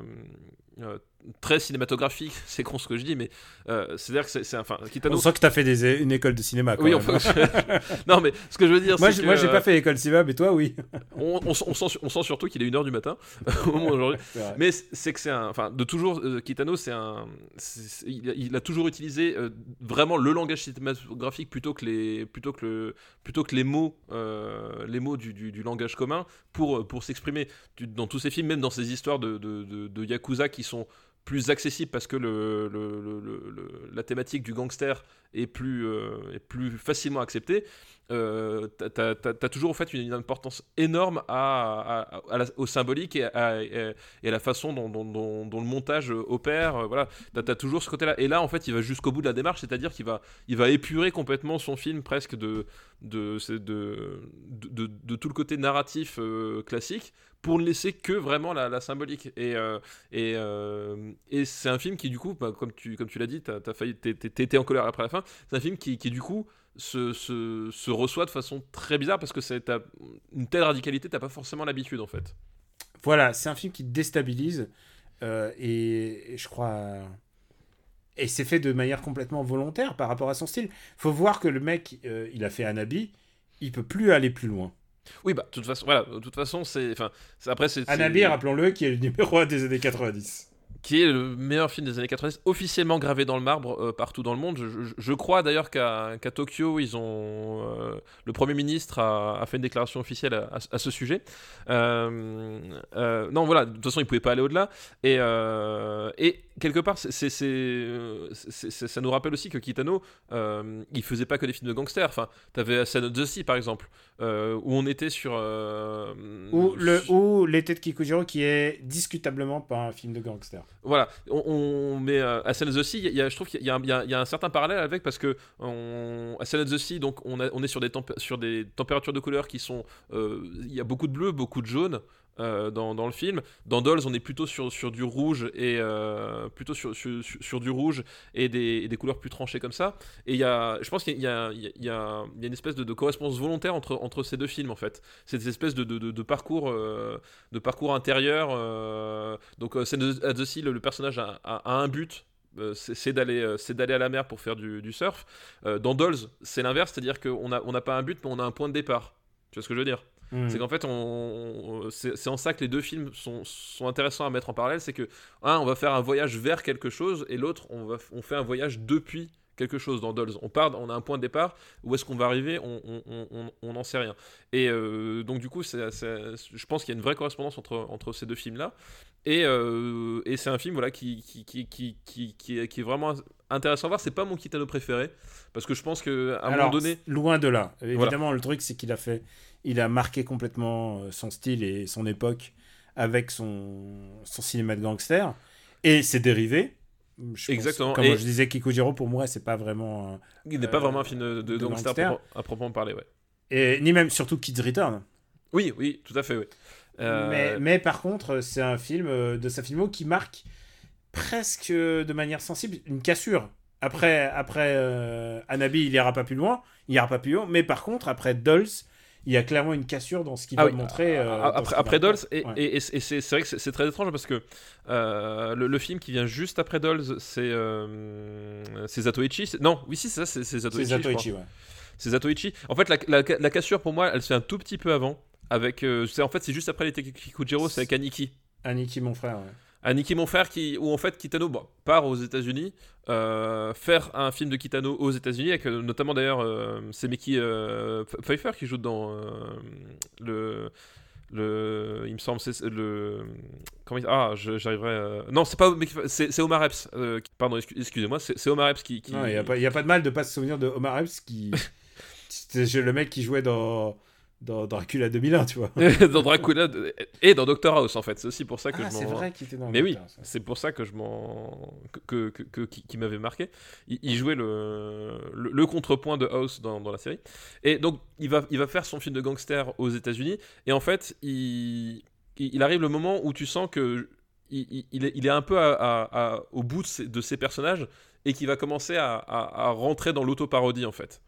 euh, très cinématographique. C'est con ce que je dis, mais euh, c'est-à-dire que c'est, enfin, Kitano. On sent que t'as fait des, une école de cinéma. Quand oui, même. enfin, non, mais ce que je veux dire, moi, c'est moi, j'ai euh, pas fait école de cinéma, mais toi, oui. On, on, on sent, on sent surtout qu'il est 1h du matin au moment vrai. Mais c'est- que c'est un. Enfin, de toujours. euh, Kitano, c'est un. c'est- il, a, il a toujours utilisé euh, vraiment le langage cinématographique plutôt que les, plutôt que le, plutôt que les mots, euh, les mots du, du- du langage commun pour, pour s'exprimer. Dans tous ces films, même dans ces histoires de, de, de- de Yakuza qui sont plus accessibles parce que le- la thématique du gangster est plus, euh, est plus facilement acceptée. Euh, t'as- t'as toujours en fait une, importance énorme à, au symbolique et à, et- à la façon dont, dont- le montage opère. euh, voilà, t'as as toujours ce côté-là. Et là, en fait, il va jusqu'au bout de la démarche, c'est-à-dire qu'il va, il va épurer complètement son film presque de, de, de, de, tout le côté narratif euh, classique pour ne laisser que vraiment la, symbolique. Et, et, et c'est un film qui, du coup, bah, comme tu, comme tu l'as dit, as t'es- t'étais en colère après la fin. C'est un film qui, qui, du coup, se, se, se reçoit de façon très bizarre parce que c'est une telle radicalité, t'as pas forcément l'habitude en fait. Voilà, c'est un film qui déstabilise euh, et, et je crois. Et c'est fait de manière complètement volontaire par rapport à son style. Faut voir que le mec, euh, il a fait Anabi, il peut plus aller plus loin. Oui, bah, de toute façon, voilà, de toute façon, c'est. Enfin, après, c'est. Anabi, rappelons-le, qui est le numéro 1 des années 90. Qui est le meilleur film des années 90, officiellement gravé dans le marbre euh, partout dans le monde. Je, crois d'ailleurs qu'à Tokyo, ils ont euh, le Premier ministre a, fait une déclaration officielle à, ce sujet. Euh, non, voilà, de toute façon, il pouvait pas aller au-delà. Et quelque part, c'est, euh, ça nous rappelle aussi que Kitano, euh, il faisait pas que des films de gangsters. Enfin, t'avais Son of the Sea, par exemple, euh, où on était sur. euh, Ou, le, sur- ou L'été de Kikujiro, qui est discutablement pas un film de gangster. Voilà, on, on met euh, of the Sea, il y a- je trouve qu'il y a, un- il y y a un certain parallèle avec parce que on, Ascend of the Sea, donc on, a- on est sur des, tempé- sur des températures de couleurs qui sont, il y a beaucoup de bleu, beaucoup de jaune euh, dans, le film. Dans Dolls, on est plutôt sur, du rouge et euh, plutôt sur, du rouge et des, couleurs plus tranchées comme ça. Et y a, je pense qu'il y a, une espèce de, correspondance volontaire entre, ces deux films en fait. C'est des espèces de, parcours, euh, intérieur. euh, donc, of the le, personnage a, un but. c'est c'est d'aller c'est à la mer pour faire du, surf. Dans Dolls, c'est l'inverse, c'est-à-dire qu'on n'a on n'a pas un but, mais on a un point de départ. Tu vois ce que je veux dire? Hmm. c'est qu'en fait, on, on- c'est en ça que les deux films sont, sont intéressants à mettre en parallèle. C'est que, un, on va faire un voyage vers quelque chose, et l'autre, on, va, on fait un voyage depuis quelque chose dans Dolls. On part, on a un point de départ. Où est-ce qu'on va arriver On n'en sait rien. Et euh, donc, du coup, je pense qu'il y a une vraie correspondance entre, entre ces deux films-là. Et, euh, et c'est un film voilà, qui, qui, qui, qui, qui, qui est, vraiment intéressant à voir. C'est pas mon Kitano préféré, parce que je pense qu'à un Alors, moment donné. Loin de là. Évidemment, le truc, c'est qu'il a fait. Il a marqué complètement euh, son style et son époque avec son, son cinéma de gangster et ses dérivés. Je pense- Exactement. comme Et- je disais, Kikujiro, pour moi, c'est pas vraiment. Il n'est pas euh, vraiment un film de, de de gangster, gangster. à propre- à proprement parler, ouais. Et, ni même, surtout Kids Return. Oui, oui, tout à fait, oui. Euh, Mais, mais par contre, c'est un film euh, de sa filmo qui marque presque euh, de manière sensible une cassure. Après, après euh, Anabi, il ira pas plus loin, il ira pas plus loin. Mais par contre, après Dolls, il y a clairement une cassure dans ce qu'il Ah veut oui, montrer. euh, a- dans ce après, après Dolls, et, Ouais. et- et- et c'est vrai que c'est très étrange parce que euh, le, le film qui vient juste après Dolls, c'est euh, Zatoichi. Non, oui, si, c'est ça, c'est c'est C'est Zatoichi. Zatoichi, ouais. C'est Zatoichi. En fait, la, la- la cassure pour moi, elle se fait un tout petit peu avant. Avec, euh, en fait, c'est juste après les Kikujiro, c'est avec Aniki. Aniki, mon frère. ouais. Aniki, mon frère, qui, où en fait Kitano bon, part aux États-Unis, euh, faire un film de Kitano aux États-Unis, avec euh, notamment d'ailleurs, euh, c'est Mickey Pf- Pfeiffer qui joue dans le. Le, il me semble, c'est le. Comment il- Ah, j'arriverai. Non, c'est pas. C'est c'est Omar Epps. Pardon, excu- excusez-moi, c'est c'est Omar Epps qui. qui- Non, il n'y a, pas- y a pas de mal de pas se souvenir de Omar Epps qui. C'était le mec qui jouait dans, dans Dracula 2001, tu vois. dans Dracula de- et dans Doctor House en fait. C'est aussi pour ça que Ah, je c'est m'en. vrai qu'il était dans Mais oui, c'est pour ça que je m'en que, que, que- qui, qui m'avait marqué. Il, il jouait le, le, le contrepoint de House dans, dans la série. Et donc il va il va faire son film de gangster aux États-Unis et en fait il, il arrive le moment où tu sens que il, il- est, il est un peu à- à- à- au bout de ses, de ses personnages et qui va commencer à, à- à rentrer dans l'autoparodie en fait.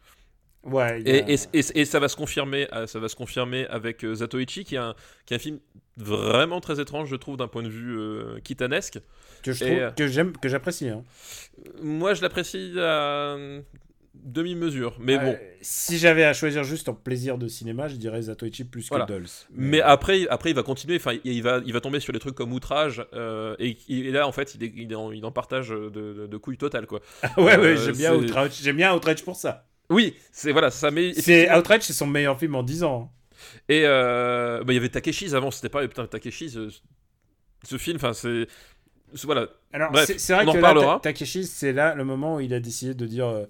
Ouais. a- Et, et, et- et ça va se confirmer, euh, ça va se confirmer avec euh, Zatoichi, qui est, un, qui est un film vraiment très étrange, je trouve, d'un point de vue euh, kitanesque. que je et, trouve euh, que j'aime que j'apprécie. hein. Moi, je l'apprécie à demi-mesure, mais bon. Si j'avais à choisir juste en plaisir de cinéma, je dirais Zatoichi plus Voilà. que Dolls. Mais après, après, il va continuer. Enfin, il- va, il va tomber sur des trucs comme outrage. euh, et, et là, en fait, il est, il est en, il est en partage de, de, de couilles totales, quoi. ouais, ouais, euh, j'aime bien Outrage. J'aime bien Outrage pour ça. Oui, c'est voilà, ça met. C'est Outrage, c'est son meilleur film en 10 ans. Et euh, bah, il y avait Takeshi's avant. C'était pas putain Takeshi's. euh, ce film, enfin, c'est voilà. Alors, c'est vrai on en que là, reparlera. Ta- Takeshi, c'est là le moment où il a décidé de dire euh,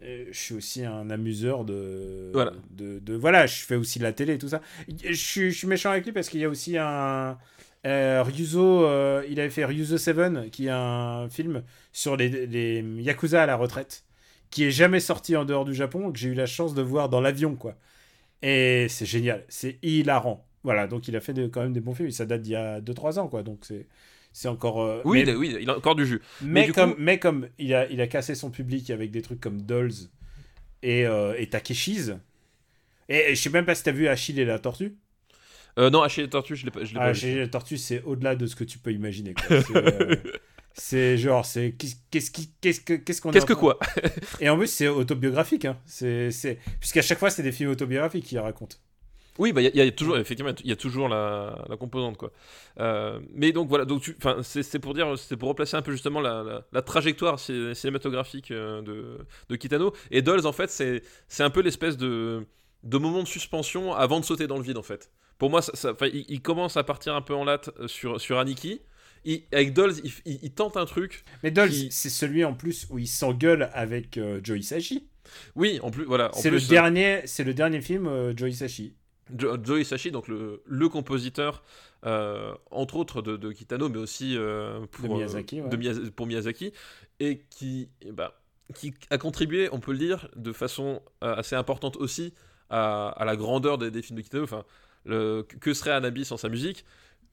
Je suis aussi un amuseur de. Voilà. De, de- voilà, je fais aussi de la télé et tout ça. Je suis, je suis méchant avec lui parce qu'il y a aussi un. Ryuzo, il avait fait Ryuzo 7, qui est un film sur les, les Yakuza à la retraite, qui est jamais sorti en dehors du Japon, que j'ai eu la chance de voir dans l'avion, quoi. Et c'est génial, c'est hilarant. Voilà, donc il a fait de- quand même des bons films, ça date d'il y a 2-3 ans, quoi, donc c'est c'est encore... euh, Oui, mais- il a, oui, il a encore du jus. mais, du comme, coup- mais comme il a, il a cassé son public avec des trucs comme Dolls et, euh, et Takeshi's. Et, et je sais même pas si t'as vu Achille et la tortue. Euh, non, Achille et Tortue, je l'ai pas, je l'ai Ah, pas vu. Achille et la tortue, c'est au-delà de ce que tu peux imaginer. quoi. C'est, genre, c'est qu'est-ce qui- qu'est-ce que qu'est-ce qu'on Qu'est-ce que quoi Et en plus, c'est autobiographique. Hein. C'est c'est puisqu'à chaque fois, c'est des films autobiographiques qui racontent. Oui, bah il y, a- il y a toujours effectivement il y a toujours la, la composante quoi. Euh, mais donc voilà, donc enfin c'est c'est pour dire, c'est pour replacer un peu justement la, la, la trajectoire cin- cinématographique euh, de, de Kitano. Et Dolls en fait c'est c'est un peu l'espèce de de moment de suspension avant de sauter dans le vide en fait. Pour moi, ça, ça- il, il commence à partir un peu en latte sur sur Aniki. Il- avec Dolls, il, il- il tente un truc. Mais Dolls, Qui- c'est celui en plus où il s'engueule avec euh, Joe Hisaishi. Oui, en plus voilà. C'est le euh, dernier, c'est le dernier film euh, Joe Hisaishi. Jo- Joe Hisaishi, donc le, le compositeur, euh, entre autres de, de Kitano, mais aussi euh, pour, De Miyazaki, ouais. de Miya- pour Miyazaki, et qui, ben, qui a contribué, on peut le dire, de façon assez importante aussi à, à la grandeur des, des films de Kitano. Enfin, le, que serait Anabi sans sa musique?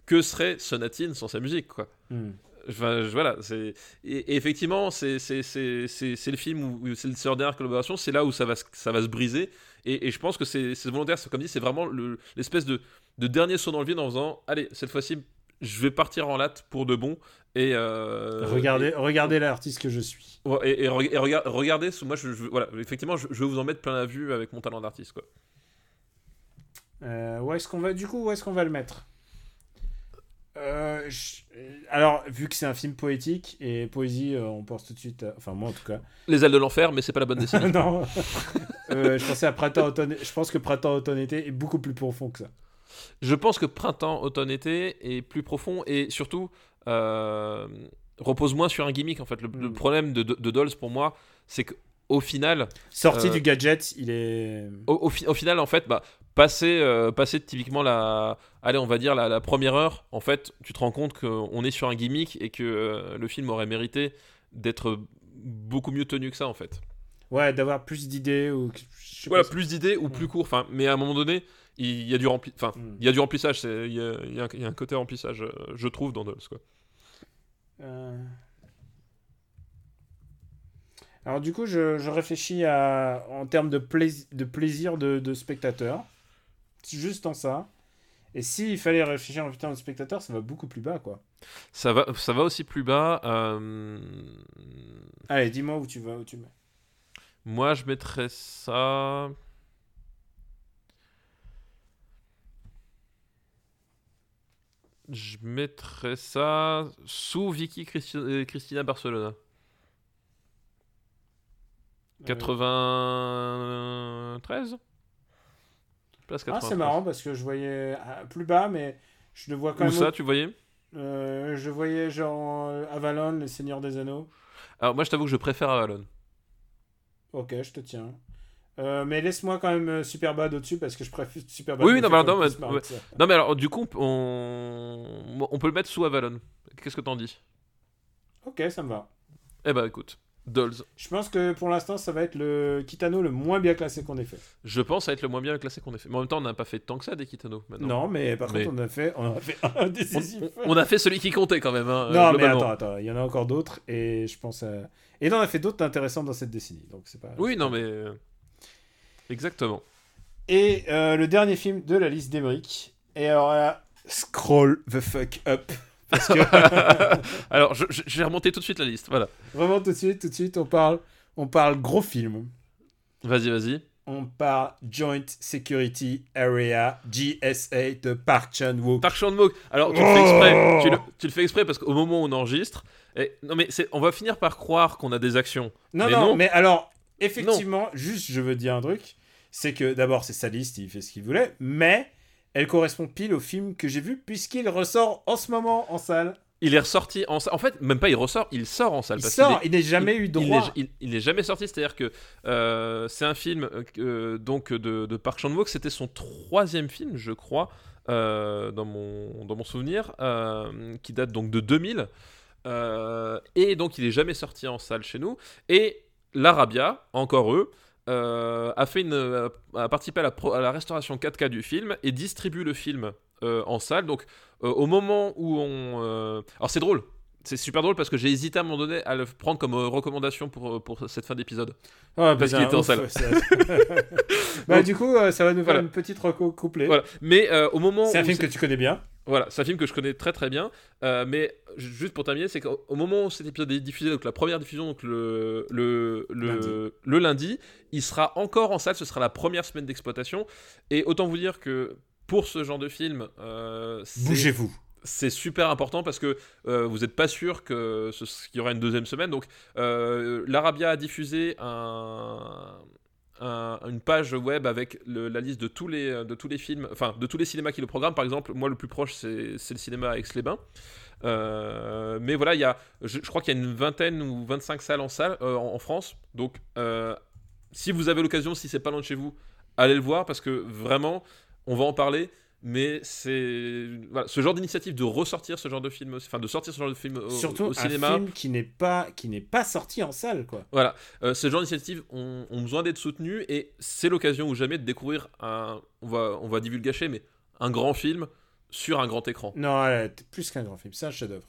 Que serait Sonatine sans sa musique quoi Hmm. Enfin, je- voilà, c'est et, et effectivement, c'est le film où, c'est le leur dernière collaboration, c'est là où ça va se- ça va se briser. Et, et je pense que c'est volontaire, c'est comme dit, c'est vraiment le- l'espèce de de dernier saut dans le vide en faisant, allez, cette fois-ci, je vais partir en latte pour de bon. Et euh, regardez, regardez l'artiste que je suis. et, rega- regardez, moi, je, je- voilà, effectivement, je, je vais vous en mettre plein la vue avec mon talent d'artiste, quoi. Euh, où est-ce qu'on va du coup Où est-ce qu'on va le mettre? Euh, je- Alors, vu que c'est un film poétique et poésie, euh, on pense tout de suite. à- Enfin, moi en tout cas. Les ailes de l'enfer, mais c'est pas la bonne décennie. non. Euh, je pensais à printemps, automne. Je pense que printemps, automne, été est beaucoup plus profond que ça. Je pense que printemps, automne, été est plus profond et surtout euh, repose moins sur un gimmick. En fait, le, le Mm. problème de, de, de Dolls pour moi, c'est qu'au final, Sorti Euh, du gadget, il est. au, au fi- au final, en fait, bah, passer, euh, passer typiquement la, allez, on va dire la, la première heure, en fait, tu te rends compte qu'on est sur un gimmick et que euh, le film aurait mérité d'être beaucoup mieux tenu que ça, en fait. Ouais, d'avoir plus d'idées ou. Voilà, plus d'idées ou plus court. Enfin, mais à un moment donné, il y a du rempli... enfin, Mm. il y a du remplissage. Il y a, il y a un- il y a un côté remplissage, euh, je trouve, dans Dolls, quoi. Euh. Alors du coup, je, je réfléchis à, en termes de, plais- de plaisir de, de spectateur. Juste en ça. Et s'il fallait réfléchir en termes de spectateur, ça va beaucoup plus bas, quoi. Ça va, ça va aussi plus bas. euh, Allez, dis-moi où tu vas, où tu mets. Moi, je mettrais ça. Je mettrais ça sous Vicky Christi- euh, Cristina Barcelona. 93 Place Ah, 93. c'est marrant parce que je voyais ah, plus bas, mais je le vois quand Où même. ça, au- tu voyais? Euh, je voyais genre euh, Avalon, le Seigneur des Anneaux. Alors, moi, je t'avoue que je préfère Avalon. Ok, je te tiens. Euh, mais laisse-moi quand même Superbad au-dessus parce que je préfère Superbad. Oui, me oui, non, mais ça. Non, mais alors, du coup, on, on peut le mettre sous Avalon. Qu'est-ce que t'en dis? Ok, ça me va. Eh ben, écoute, Dolls. Je pense que pour l'instant, ça va être le Kitano le moins bien classé qu'on ait fait. Je pense être le moins bien classé qu'on ait fait. Mais en même temps, on n'a pas fait tant que ça des Kitano maintenant. Non, mais par Mais- contre, on a fait, on a fait un décisif. on- on a fait celui qui comptait quand même. Hein, non, mais attends, attends, il y en a encore d'autres et je pense à... Et on a fait d'autres intéressants dans cette décennie, donc c'est pas... Oui, non, mais. euh, Exactement. Et euh, le dernier film de la liste d'Emeric. Et alors là, scroll the fuck up. Parce que Alors, vais remonter tout de suite la liste. Voilà. vraiment tout de suite, tout de suite, on parle, on parle gros film. Vas-y, vas-y. On parle Joint Security Area GSA de Park Chan-wook. Park Chan-wook. Alors, tu le fais exprès. Tu le, tu le fais exprès parce qu'au moment où on enregistre, et, non mais on va finir par croire qu'on a des actions. Non, Mais non, non. mais alors, effectivement, juste, je veux dire un truc. C'est que d'abord, c'est sa liste, il fait ce qu'il voulait, mais elle correspond pile au film que j'ai vu, puisqu'il ressort en ce moment en salle. Il est ressorti en salle. En fait, même pas il ressort, il sort en salle. Il parce sort, il n'est jamais eu droit. il- il est jamais sorti, c'est-à-dire que euh, c'est un film euh, euh, donc de, de Park Chan-wook, c'était son troisième film, je crois, euh, dans, mon, dans mon souvenir, qui date donc de 2000. Euh, et donc il est jamais sorti en salle chez nous. Et l'Arabia, encore eux, euh, a fait une, euh, a participé à la, pro- à la restauration 4K du film et distribue le film euh, en salle. Donc euh, au moment où on, alors c'est drôle. C'est super drôle parce que j'ai hésité à un moment donné à le prendre comme recommandation pour, pour cette fin d'épisode. Ouais, Parce qu'il était en salle. ça- bah, du coup, ça va nous faire Voilà. une petite reco couplée. Voilà. Mais au moment C'est un film que tu connais bien. Voilà, c'est un film que je connais très très bien. euh, mais ju- juste pour terminer, c'est qu'au au moment où cet épisode est diffusé, donc la première diffusion, donc le, le, le, Lundi. le lundi, il sera encore en salle, ce sera la première semaine d'exploitation. Et autant vous dire que pour ce genre de film, euh, Bougez-vous. c'est super important parce que euh, vous n'êtes pas sûr qu'il y aura une deuxième semaine. Donc, euh, l'Arabia a diffusé un- un- une page web avec la liste de tous les de tous les films, enfin de tous les cinémas qui le programment. Par exemple, moi le plus proche c'est le cinéma Aix-les-Bains. Euh, mais voilà, il y a, je, crois qu'il y a une vingtaine ou 25 salles en salle euh, en France. Donc, euh, si vous avez l'occasion, si c'est pas loin de chez vous, allez le voir parce que vraiment, on va en parler. Mais c'est voilà, ce genre d'initiative de ressortir ce genre de film, enfin de sortir ce genre de film au, Surtout au cinéma. un film qui n'est pas qui n'est pas sorti en salle, quoi. Voilà, euh, ce genre d'initiatives ont, ont besoin d'être soutenues et c'est l'occasion ou jamais de découvrir un, on va, on va divulgacher, mais un grand film sur un grand écran. Non, plus qu'un grand film, c'est un chef-d'œuvre.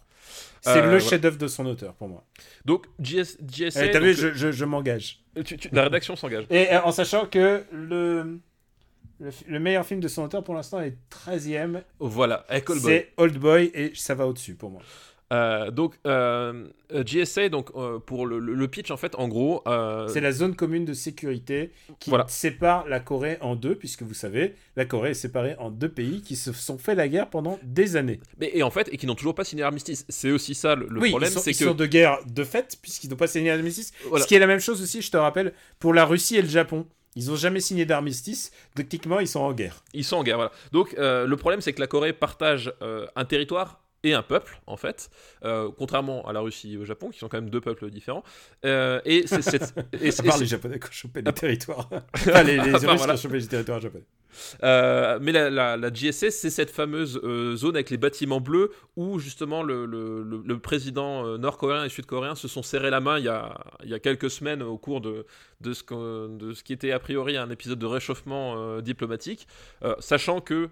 C'est Euh, le chef-d'œuvre de son auteur pour moi. Donc GS, GSA, Eh, T'as vu, je, je- je m'engage. euh, tu- tu- la rédaction s'engage. Et euh, en sachant que le, le, meilleur film de son auteur pour l'instant est 13ème. Voilà, avec Old Boy. C'est Old Boy et ça va au-dessus pour moi. Euh, donc euh, euh, GSA, donc euh, pour le, pitch en fait, en gros, C'est la zone commune de sécurité qui Voilà. sépare la Corée en deux, puisque vous savez, la Corée est séparée en deux pays qui se sont fait la guerre pendant des années. mais, et en fait, et qui n'ont toujours pas signé l'armistice. C'est aussi ça le, oui, problème, c'est ils que sont de guerre de fait, puisqu'ils n'ont pas signé l'armistice. Voilà. Ce qui est la même chose aussi, je te rappelle, pour la Russie et le Japon. Ils n'ont jamais signé d'armistice, techniquement ils sont en guerre. Ils sont en guerre, voilà. Donc euh, le problème, c'est que la Corée partage euh, un territoire et un peuple, en fait, euh, contrairement à la Russie et au Japon, qui sont quand même deux peuples différents. Euh, et c'est cette... et À c'est- part et les Japonais qui ont chopé les territoires. enfin, les, les À Russes part, qui ont chopé les territoires japonais. Euh, mais la, la, la GSS, c'est cette fameuse euh, zone avec les bâtiments bleus où justement le, le, le- le président euh, nord-coréen et sud-coréen se sont serrés la main il y a, il y a quelques semaines au cours de, de, ce, que- de ce qui était a priori un épisode de réchauffement euh, diplomatique, sachant que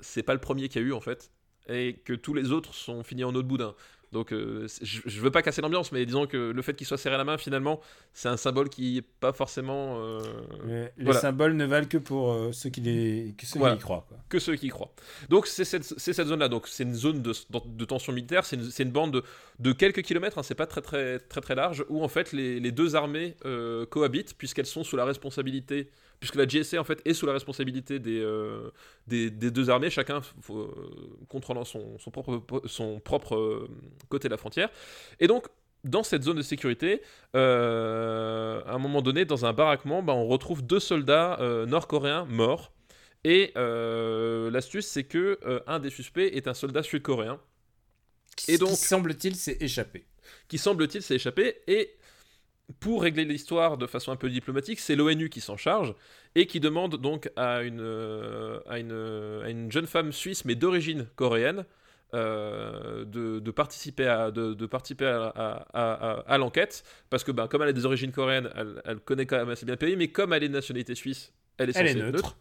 c'est pas le premier qu'il y a eu en fait et que tous les autres sont finis en eau de boudin. Donc euh, je, je veux pas casser l'ambiance, mais disons que le fait qu'il soit serré la main, finalement, c'est un symbole qui est pas forcément euh, les Voilà. symboles ne valent que pour euh, ceux qui les que ceux Voilà. qui y croient. Quoi. que ceux qui y croient. Donc c'est cette, zone-là. Donc c'est une zone de, de tension militaire. C'est une, bande de, de quelques kilomètres. hein, c'est pas très très très très large. Où en fait les, les deux armées cohabitent puisqu'elles sont sous la responsabilité. Puisque la GSA en fait est sous la responsabilité des, euh, des, des deux armées, chacun euh, contrôlant son, son propre, son propre euh, côté de la frontière. Et donc dans cette zone de sécurité, euh, à un moment donné, dans un baraquement, bah, on retrouve deux soldats nord-coréens morts. Et l'astuce, c'est que un des suspects est un soldat sud-coréen Et donc- qui, semble-t-il s'est échappé. qui semble-t-il s'est échappé. Et pour régler l'histoire de façon un peu diplomatique, c'est l'ONU qui s'en charge et qui demande donc à une, euh, à une, à une jeune femme suisse, mais d'origine coréenne, euh, de, de participer à, de, de participer à, à- l'enquête. Parce que ben, comme elle a des origines coréennes, elle, elle connaît quand même assez bien le pays, mais comme elle est de nationalité suisse, elle est Elle est être neutre.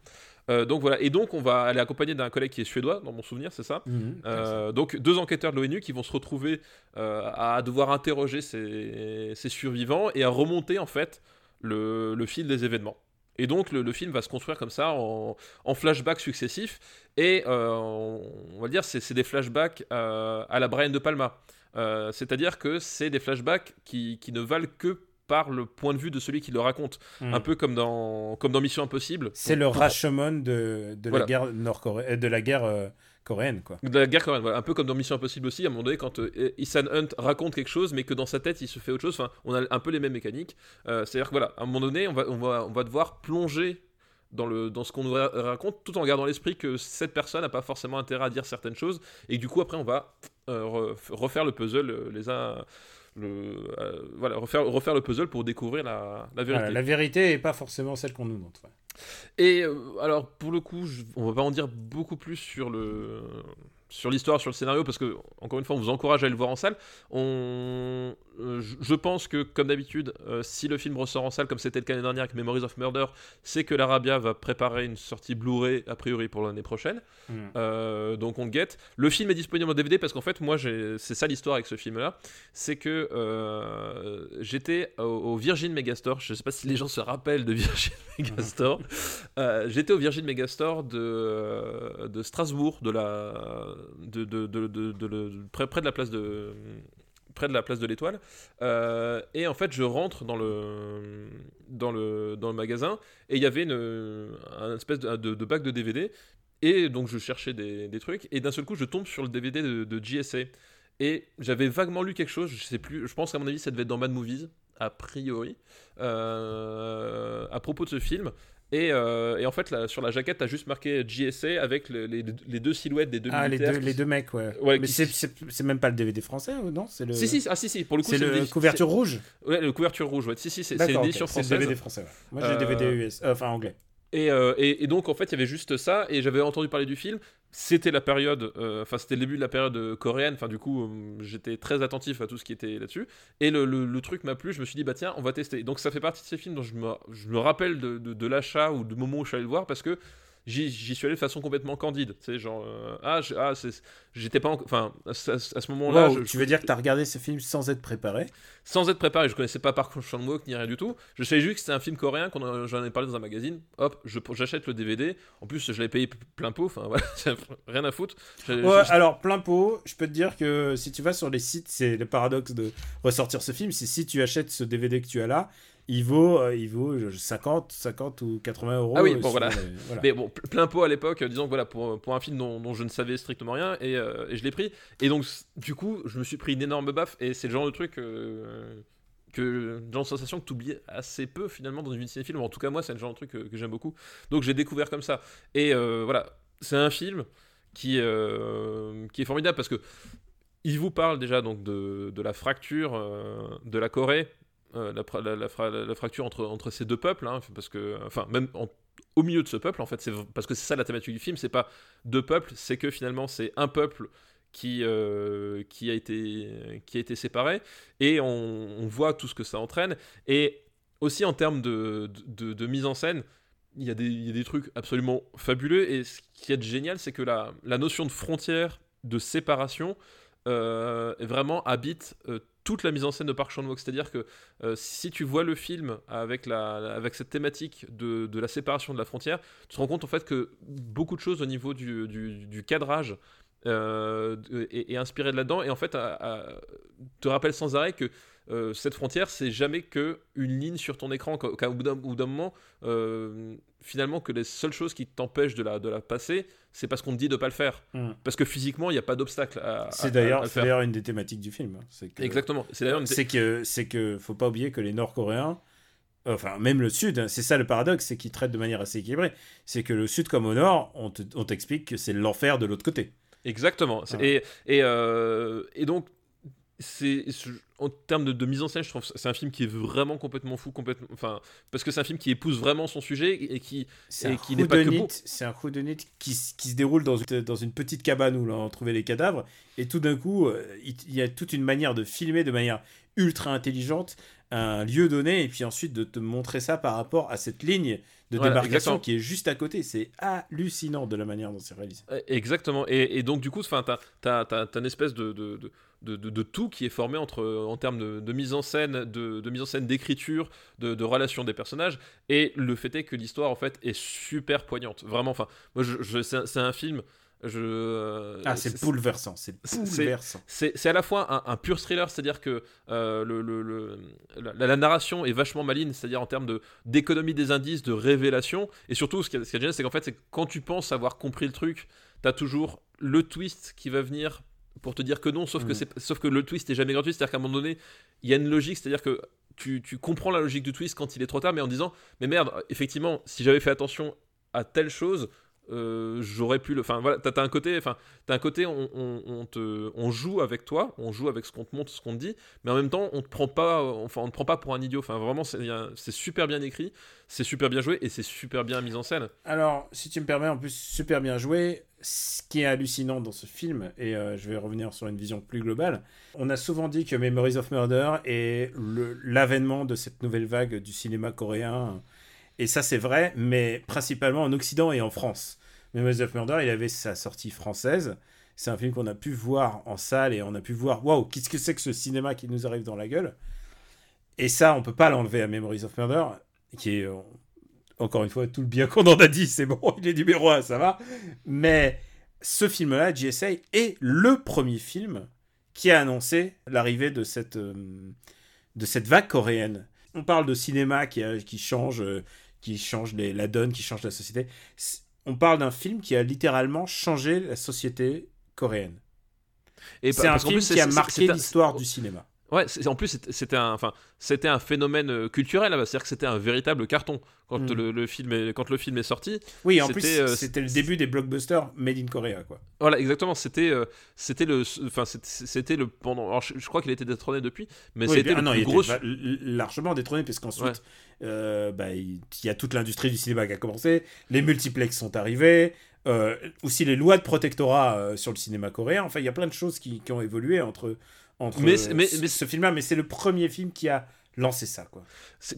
Euh, donc voilà, et donc on va, elle est accompagnée d'un collègue qui est suédois, dans mon souvenir, c'est ça Mhm. euh, donc deux enquêteurs de l'ONU qui vont se retrouver euh, à devoir interroger ces, ces survivants et à remonter en fait le, le fil des événements. Et donc le, le film va se construire comme ça en, en flashbacks successifs. Et euh, on va dire c'est c'est des flashbacks euh, à la Brian De Palma. Euh, C'est-à-dire que c'est des flashbacks qui, qui ne valent que par le point de vue de celui qui le raconte. Mm. Un peu comme dans, comme dans Mission Impossible. C'est le Rashomon de, de Voilà. la guerre nord-coréenne, de la guerre euh, coréenne, quoi. De la guerre coréenne, voilà. un peu comme dans Mission Impossible aussi, à un moment donné, quand euh, Ethan Hunt raconte quelque chose, mais que dans sa tête il se fait autre chose, enfin, on a un peu les mêmes mécaniques. Euh, C'est-à-dire que voilà, à un moment donné, on va, on va, on va devoir plonger dans, le, dans ce qu'on nous ra- raconte, tout en gardant l'esprit que cette personne n'a pas forcément intérêt à dire certaines choses, et que du coup, après, on va euh, re- refaire le puzzle euh, les uns. Le, euh, voilà, refaire, refaire le puzzle pour découvrir la, la vérité. Voilà, la vérité n'est pas forcément celle qu'on nous montre. ouais. Et euh, alors, pour le coup, je- on va pas en dire beaucoup plus sur le sur l'histoire, sur le scénario, parce que encore une fois, on vous encourage à aller le voir en salle. On, euh, je- pense que, comme d'habitude, euh, si le film ressort en salle, comme c'était le cas l'année dernière avec Memories of Murder, c'est que l'Arabia va préparer une sortie Blu-ray a priori pour l'année prochaine. Mm. Euh, donc on le guette. Le film est disponible en DVD parce qu'en fait, moi, c'est ça l'histoire avec ce film-là. C'est que j'étais au, au Virgin Megastore. Je sais pas si les gens se rappellent de Virgin Megastore. J'étais au Virgin Megastore de, de Strasbourg, de la, de, de, de, de- de- de- près, près de la place de près de la place de l'Étoile. Euh, et en fait je rentre dans le dans le dans le magasin et il y avait une un espèce de, de, de bac de DVD et donc je cherchais des, des trucs et d'un seul coup je tombe sur le DVD de, de GSA et j'avais vaguement lu quelque chose je sais plus je pense qu'à mon avis ça devait être dans Mad Movies a priori euh, à propos de ce film et, euh, et en fait, là, sur la jaquette, t'as juste marqué GSA avec le- les, les deux silhouettes des deux Ah, les deux, les deux mecs, ouais. Ouais, Mais qui- c'est- c'est c'est même pas le DVD français, ou non? C'est le. Si, si, ah, si, si, pour le coup, C'est le couverture rouge c'est- Ouais, le couverture rouge, ouais. Si, si, c'est c'est l'édition c'est française. le DVD français, ouais. Moi j'ai le Euh, DVD US, euh, enfin anglais. Et, euh, et, donc, en fait, il y avait juste ça, et j'avais entendu parler du film. C'était la période, euh, enfin, c'était le début de la période euh, coréenne, enfin, du coup, j'étais très attentif à tout ce qui était là-dessus. Et le, truc m'a plu, je me suis dit, bah tiens, on va tester. Donc, ça fait partie de ces films dont je me, je me rappelle de- de l'achat ou du moment où je suis allé le voir, parce que j'y suis allé de façon complètement candide. Tu sais, genre, euh, ah, ah, c'est- j'étais pas. en- Enfin, à, ce- à ce moment-là, Wow, tu veux dire que t'as regardé ce film sans être préparé? Sans être préparé, je connaissais pas Park Chan-wook ni rien du tout. Je savais juste que c'était un film coréen, j'en ai parlé dans un magazine. Hop, je- j'achète le DVD. En plus, je l'ai payé plein pot. Enfin, voilà, rien à foutre. Ouais, alors plein pot, je peux te dire que si tu vas sur les sites, c'est le paradoxe de ressortir ce film, c'est si tu achètes ce DVD que tu as là, il vaut, euh, il vaut euh, 50, 50 ou 80 euros. Ah oui, euh, bon, voilà. les- voilà. Mais bon, ple- plein pot à l'époque, disons que voilà, pour, pour un film dont, dont je ne savais strictement rien, et, euh, et je l'ai pris. Et donc, du coup, je me suis pris une énorme baffe, et c'est le genre de truc euh, que, genre de sensation que tu oublies assez peu finalement dans une cinéphile. En tout cas, moi, c'est le genre de truc que, que j'aime beaucoup. Donc, j'ai découvert comme ça. Et voilà, c'est un film qui, qui est formidable parce que il vous parle déjà donc de, de la fracture de la Corée, la, fra- la- la fra- la fracture entre, ces deux peuples, hein, parce que, enfin, même au milieu de ce peuple, en fait, c'est parce que c'est ça la thématique du film, c'est pas deux peuples, c'est que finalement c'est un peuple qui, euh, a été, séparé, et on, voit tout ce que ça entraîne, et aussi en termes de, mise en scène, il y, a des, trucs absolument fabuleux, et ce qui est génial, c'est que la, notion de frontière, de séparation, euh, vraiment habite euh, toute la mise en scène de Park Chan-wook. C'est-à-dire que euh, si tu vois le film avec, la, avec cette thématique de, de la séparation de la frontière, tu te rends compte en fait que beaucoup de choses au niveau du, du, cadrage euh, est, est inspiré de là-dedans et en fait te rappelle sans arrêt que euh, cette frontière c'est jamais que une ligne sur ton écran d'un au bout d'un moment euh, finalement que les seules choses qui t'empêchent de la, de la passer c'est parce qu'on te dit de pas le faire Mm. parce que physiquement il n'y a pas d'obstacle à, C'est d'ailleurs une des thématiques du film. hein. Que- Exactement. C'est d'ailleurs C'est que, c'est que faut pas oublier que les Nord-Coréens, enfin même le Sud, hein, c'est ça le paradoxe, c'est qu'ils traitent de manière assez équilibrée. C'est que le Sud comme au Nord, on te- on t'explique que c'est l'enfer de l'autre côté. Exactement. Ah. Et, et, euh, et donc, c'est en termes de, de mise en scène, je trouve c'est un film qui est vraiment complètement fou, complètement, enfin, parce que c'est un film qui épouse vraiment son sujet et qui, C'est Et qui n'est pas que. C'est un whodunit qui, s- qui se déroule dans une, dans une petite cabane où l'on trouvait les cadavres. Et tout d'un coup, euh, il il y a toute une manière de filmer de manière ultra intelligente un lieu donné et puis ensuite de te montrer ça par rapport à cette ligne de Voilà, démarcation exactement. qui est juste à côté. C'est hallucinant de la manière dont c'est réalisé. Euh, Exactement. Et, et donc, du coup, enfin, t'as, t'as, t'as- t'as une espèce de, de, de, de, de- de tout qui est formé entre, en termes de, de mise en scène, de, mise en scène, d'écriture, de, relation des personnages. Et le fait est que l'histoire, en fait, est super poignante. Vraiment, enfin, moi, je, je- c'est un- film. Je, Ah, c'est bouleversant, c'est bouleversant. c'est c'est à la fois un, un pur thriller, c'est-à-dire que euh, le, le- le- la, la narration est vachement maligne, c'est-à-dire en termes de- d'économie des indices, de révélation, et surtout ce qui est, ce qui est génial, c'est qu'en fait, c'est quand tu penses avoir compris le truc, t'as toujours le twist qui va venir pour te dire que non, sauf, que, Mm. sauf que le twist est jamais gratuit, c'est-à-dire qu'à un moment donné, il y a une logique, c'est-à-dire que tu, tu comprends la logique du twist quand il est trop tard, mais en disant, mais merde, effectivement, si j'avais fait attention à telle chose, euh, j'aurais pu le. Enfin voilà, t'as un côté, enfin t'as un côté, on, te, on joue avec toi, on joue avec ce qu'on te montre, ce qu'on te dit, mais en même temps, on te prend pas, enfin on te prend pas pour un idiot. Enfin vraiment, c'est super bien écrit, c'est super bien joué et c'est super bien mis en scène. Alors, si tu me permets, en plus, super bien joué. Ce qui est hallucinant dans ce film, et euh, je vais revenir sur une vision plus globale, on a souvent dit que Memories of Murder est l'avènement de cette nouvelle vague du cinéma coréen. Et ça, c'est vrai, mais principalement en Occident et en France. Memories of Murder, il avait sa sortie française. C'est un film qu'on a pu voir en salle et on a pu voir, waouh, qu'est-ce que c'est que ce cinéma qui nous arrive dans la gueule? Et ça, on peut pas l'enlever à Memories of Murder, qui est, euh, encore une fois, tout le bien qu'on en a dit, c'est bon, il est numéro 1, ça va. Mais ce film-là, GSA, est le premier film qui a annoncé l'arrivée de cette, euh, de cette vague coréenne. On parle de cinéma qui, qui change, euh, qui change les- la donne, qui change la société. On parle d'un film qui a littéralement changé la société coréenne. Et C'est un film plus, qui a marqué l'histoire du cinéma. Ouais, en plus c'était- un, enfin, c'était un phénomène euh, culturel, c'est-à-dire que c'était un véritable carton quand Mm. le, le film est, quand le film est sorti. Oui, en plus, C'était, euh, c'était le début des blockbusters made in Korea, quoi. Voilà, exactement. C'était, euh, c'était le, enfin, c'était- le pendant. Alors, je, je crois qu'il était détrôné depuis, mais Oui, c'était ah le non, plus il gros. était largement détrôné, parce qu'ensuite, euh, bah, il y a toute l'industrie du cinéma qui a commencé, les multiplex sont arrivés, aussi les lois de protectorat sur le cinéma coréen, enfin, il y a plein de choses qui, qui ont évolué entre, entre Mais euh, ce, mais ce film-là, mais c'est le premier film qui a lancé ça, quoi.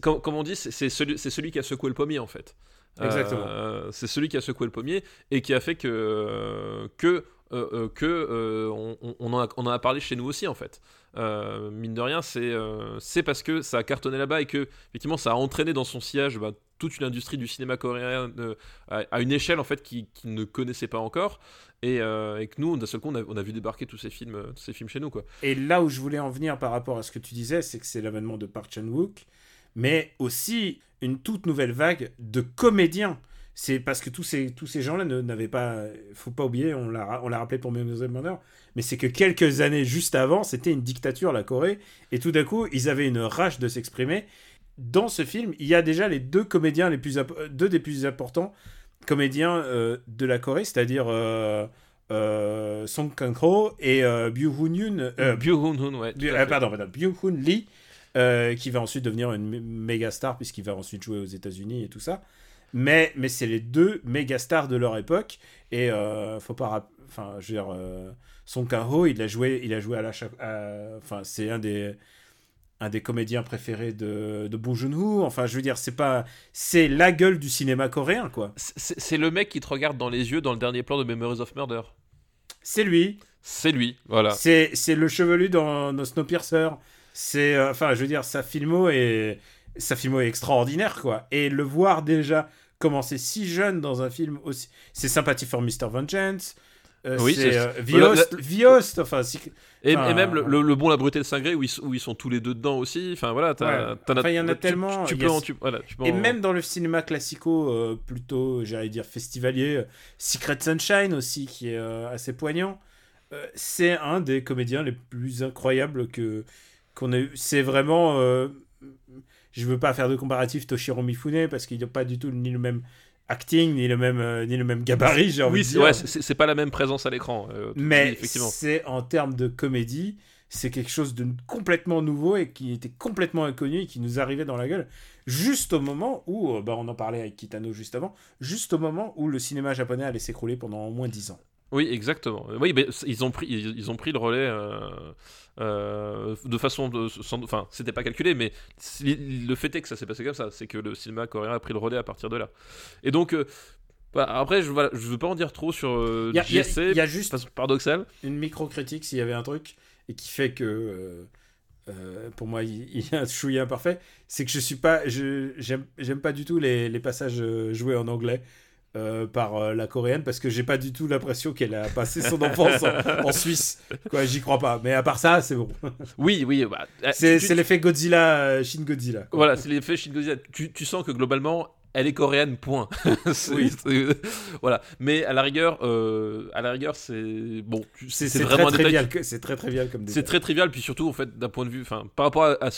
Comme, comme on dit, c'est celui, qui a secoué le pommier en fait. Exactement. Euh, c'est celui qui a secoué le pommier et qui a fait que que euh, que euh, on, on- on en a, on en a parlé chez nous aussi en fait. Euh, mine de rien, c'est euh, c'est parce que ça a cartonné là-bas et que effectivement ça a entraîné dans son sillage bah, toute une industrie du cinéma coréen euh, à, une échelle en fait qui, ne connaissait pas encore et, et que nous d'un seul coup on a, on a vu débarquer tous ces films tous ces films chez nous quoi. Et là où je voulais en venir par rapport à ce que tu disais, c'est que c'est l'avènement de Park Chan-wook, mais aussi une toute nouvelle vague de comédiens. C'est parce que tous ces, tous ces gens-là n'avaient pas. faut pas oublier, on l'a ra- on l'a rappelé pour Memories of Murder, mais c'est que quelques années juste avant, c'était une dictature, la Corée, et tout d'un coup, ils avaient une rage de s'exprimer. Dans ce film, il y a déjà les deux comédiens les plus. imp- deux des plus importants comédiens euh, de la Corée, c'est-à-dire. euh, euh, Song Kang-ho et euh, Byu Hoon-yoon, euh, Byu Hoon-hoon, ouais. tout Byu- à euh, fait. pardon, pardon, Byung-Hun Lee, euh, qui va ensuite devenir une mé- méga star puisqu'il va ensuite jouer aux États-Unis et tout ça. Mais, mais c'est les deux méga stars de leur époque et euh, faut pas, enfin, je veux dire, euh, Song Kang-ho, il a joué, il a joué à la, enfin, c'est un des un des comédiens préférés de, de Bong Joon-ho. Enfin, je veux dire, c'est pas, c'est la gueule du cinéma coréen, quoi. C'est le mec qui te regarde dans les yeux dans le dernier plan de Memories of Murder. C'est lui. C'est lui, voilà. C'est c'est le chevelu dans, dans Snowpiercer. C'est euh, enfin je veux dire sa filmo est sa filmo est extraordinaire quoi. Et le voir déjà commencer si jeune dans un film aussi c'est Sympathy for Mr Vengeance. Euh, Oui, c'est euh, The Host, enfin Et, et même le, le- le bon, la brute et le cingré où ils, sont- où ils sont tous les deux dedans aussi. Enfin voilà, Ouais. Enfin, il y en a tu- tellement, Tu, il peux y a- en- tu- voilà, tu peux et en- même dans le cinéma classico euh, plutôt j'allais dire festivalier euh, Secret Sunshine aussi qui est euh, assez poignant. Euh, c'est un des comédiens les plus incroyables que qu'on a eu. C'est vraiment euh, je veux pas faire de comparatif Toshiro Mifune parce qu'il n'a pas du tout ni le même acting ni le même euh, ni le même gabarit j'ai Oui, c'est ouais, pas la même présence à l'écran. euh, mais c'est en termes de comédie c'est quelque chose de complètement nouveau et qui était complètement inconnu et qui nous arrivait dans la gueule juste au moment où euh, bah, on en parlait avec Kitano juste avant juste au moment où le cinéma japonais allait s'écrouler pendant au moins 10 ans Oui, exactement. Oui, mais ils ont pris, ils, ils ont pris le relais euh, euh, de façon, de, sans- enfin, c'était pas calculé, mais le fait est que ça s'est passé comme ça, c'est que le cinéma coréen a pris le relais à partir de là. Et donc, euh, bah, après, je, voilà, je veux pas en dire trop sur euh, il y a, y juste façon paradoxale. une micro critique s'il y avait un truc et qui fait que euh, pour moi il, il y a un chouïa imparfait, c'est que je suis pas, je j'aime pas du tout les, les passages joués en anglais. Euh, par euh, la coréenne parce que j'ai pas du tout l'impression qu'elle a passé son enfance en, en Suisse quoi j'y crois pas mais à part ça c'est bon Oui, oui. Bah, euh, c'est tu- l'effet Godzilla Shin Godzilla quoi. Voilà, c'est l'effet Shin Godzilla. Tu, tu sens que globalement, elle est coréenne, point. Oui. voilà. Mais à la rigueur, euh, à la rigueur, c'est bon. c'est vraiment très trivial c'est très trivial comme C'est très trivial, puis surtout, en fait, d'un point de vue, enfin, par rapport à, à à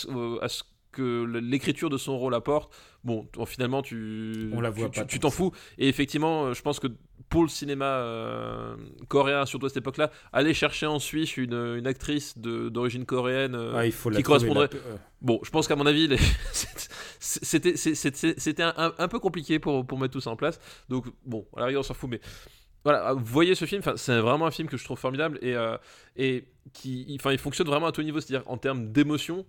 ce que l'écriture de son rôle apporte, bon, finalement, tu, On la tu- voit tu- pas tu tant t'en fous. Et effectivement, euh, je pense que pour le cinéma euh, coréen, surtout à cette époque-là, aller chercher en Suisse une, une actrice d'origine coréenne euh, Ah, il faut la qui correspondrait- la- Bon, je pense qu'à mon avis, les- c'était un, peu compliqué pour, pour mettre tout ça en place. Donc, bon, à la rigueur, on s'en fout, mais voilà, vous voyez ce film, c'est vraiment un film que je trouve formidable et, euh, et qui enfin, il fonctionne vraiment à tout niveau, c'est-à-dire en termes d'émotion.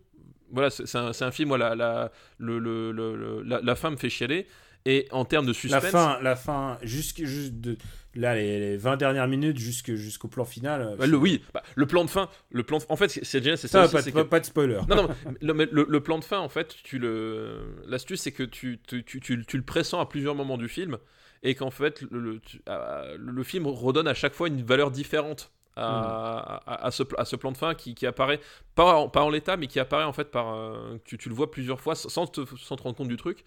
Voilà, c'est un, un film, voilà, la, le, le- la, la fin me fait chialer. Et en termes de la suspense, fin la fin jusque juste de là les, les 20 dernières minutes jusqu'au plan final euh, bah, le, oui, bah, le plan de fin, le plan de- en fait, c'est c'est ça, ça aussi, pas, de- pas, que- pas de spoiler Non, non, le, mais le, le plan de fin, en fait, tu le. L'astuce, c'est que tu, tu, tu, tu- tu le pressens à plusieurs moments du film et qu'en fait, le, le, à- le film redonne à chaque fois une valeur différente. À, à- à ce, à ce plan de fin qui, qui apparaît pas en, pas en l'état mais qui apparaît en fait par euh, tu, tu le vois plusieurs fois sans te, sans te rendre compte du truc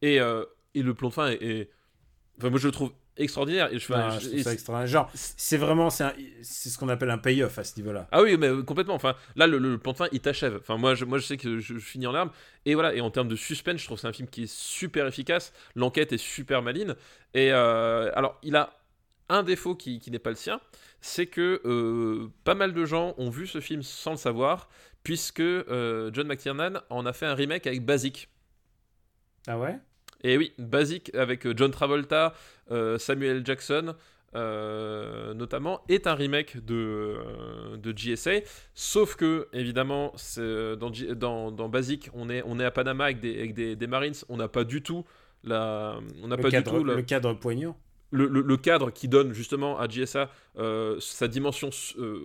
et, euh, et le plan de fin est, est- enfin moi je le trouve extraordinaire et je, Ah, enfin, je je- trouve et ça c'est- extraordinaire. genre c'est vraiment c'est ce qu'on appelle un payoff à ce niveau là Ah oui, mais euh, complètement. Enfin, là, le, le plan de fin, il t'achève. Enfin, moi je, moi, je sais que je, je finis en larmes. Et voilà. Et en termes de suspense, je trouve que c'est un film qui est super efficace. L'enquête est super maline. Et euh, alors, il a un défaut qui, qui n'est pas le sien, c'est que euh, pas mal de gens ont vu ce film sans le savoir, puisque euh, John McTiernan en a fait un remake avec Basic. ah ouais? Et oui, Basic avec euh, John Travolta, euh, Samuel Jackson, notamment, est un remake de, de GSA. Sauf que, évidemment, dans, G- dans, dans Basic, on est, on est à Panama avec des, avec des, des Marines. On n'a pas du tout la, on n'a pas cadre, du tout la- le cadre poignant le, cadre qui donne justement à GSA euh, sa dimension, euh,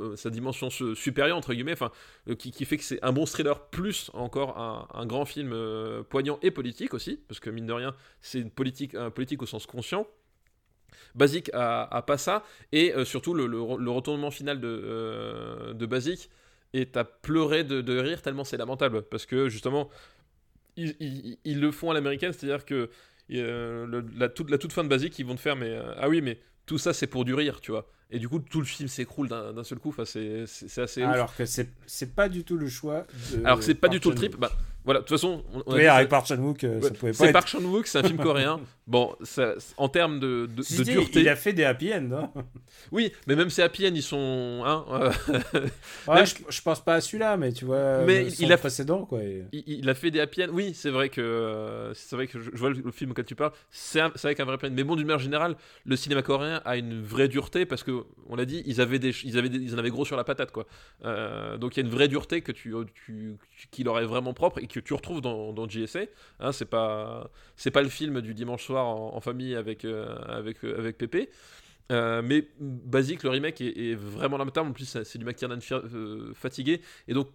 euh, sa dimension su- supérieure entre guillemets, enfin qui, qui fait que c'est un bon thriller plus encore un, grand film poignant et politique aussi, parce que mine de rien c'est une politique, politique au sens conscient. Basic a, a pas ça et surtout le, le re- le retournement final de, euh, de Basic est à pleurer de, rire tellement c'est lamentable parce que justement ils, ils- ils le font à l'américaine, c'est-à-dire que euh, la, toute, la toute fin de Basic, ils vont te faire, mais euh, ah oui, mais tout ça c'est pour du rire, tu vois. Et du coup, tout le film s'écroule d'un seul coup. Enfin, c'est assez. ouf. alors que c'est pas du tout le choix de Alors que c'est pas du tout le trip. Bah, voilà, de toute façon, on, oui ça- avec Park Chan-wook euh, ça Ouais, pouvait pas c'est être Park Chan-wook, c'est un film coréen. Bon, ça, en termes de, de, Si, de si, dureté, il a fait des happy end hein. oui, mais même ces happy end, ils sont, hein, euh, ouais, Même- je, je pense pas à celui-là mais tu vois Mais le- il a- précédent quoi et- il, il a fait des happy end. Oui, c'est vrai que euh, c'est vrai que je, je vois le, le film auquel tu parles. C'est avec un vrai plan. Mais bon, d'une manière générale, le cinéma coréen a une vraie dureté parce que on l'a dit, ils avaient des, ils avaient, ils en avaient gros sur la patate quoi. Euh, donc il y a une vraie dureté que tu, qui leur est vraiment propre et que tu retrouves dans, dans JSA. Hein, c'est pas, c'est pas le film du dimanche soir en, famille avec, euh, avec, euh, avec Pépé. Mais basique, le remake est, est vraiment lamentable. En plus, c'est du McTiernan fatigué. Et donc,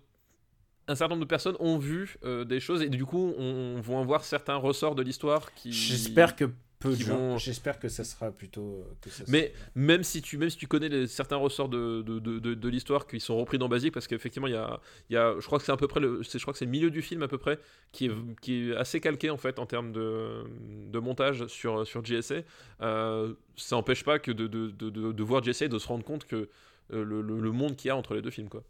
un certain nombre de personnes ont vu des choses et du coup, on, vont voir certains ressorts de l'histoire qui. j'espère que peu de gens vont- j'espère que ça sera plutôt euh, que ça Mais même si tu, même si tu connais les- certains ressorts de, de, de, de- de l'histoire qui sont repris dans Basique, parce qu'effectivement, il y a, il y a, je crois que c'est à peu près le, je crois que c'est le milieu du film à peu près, qui est, qui est assez calqué en fait en termes de, de montage sur, sur GSA. Euh, ça n'empêche pas que de, de, de, de, de voir GSA et de se rendre compte que euh, le, le, le monde qu'il y a entre les deux films, quoi.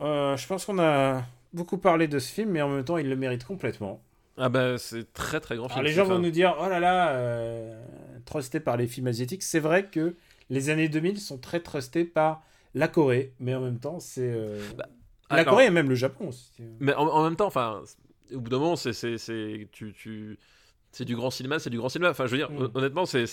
Euh, je pense qu'on a beaucoup parlé de ce film mais en même temps il le mérite complètement Ah bah c'est très très grand Alors, film. les gens vont nous dire oh là là euh, trusté par les films asiatiques c'est vrai que les années 2000 sont très trustés par la Corée mais en même temps c'est euh, la alors- Corée et même le Japon aussi. Mais en, en même temps, enfin, au bout d'un moment, c'est, tu, tu, c'est du grand cinéma, c'est du grand cinéma. Enfin, je veux dire, Mm. hon- honnêtement, c'est,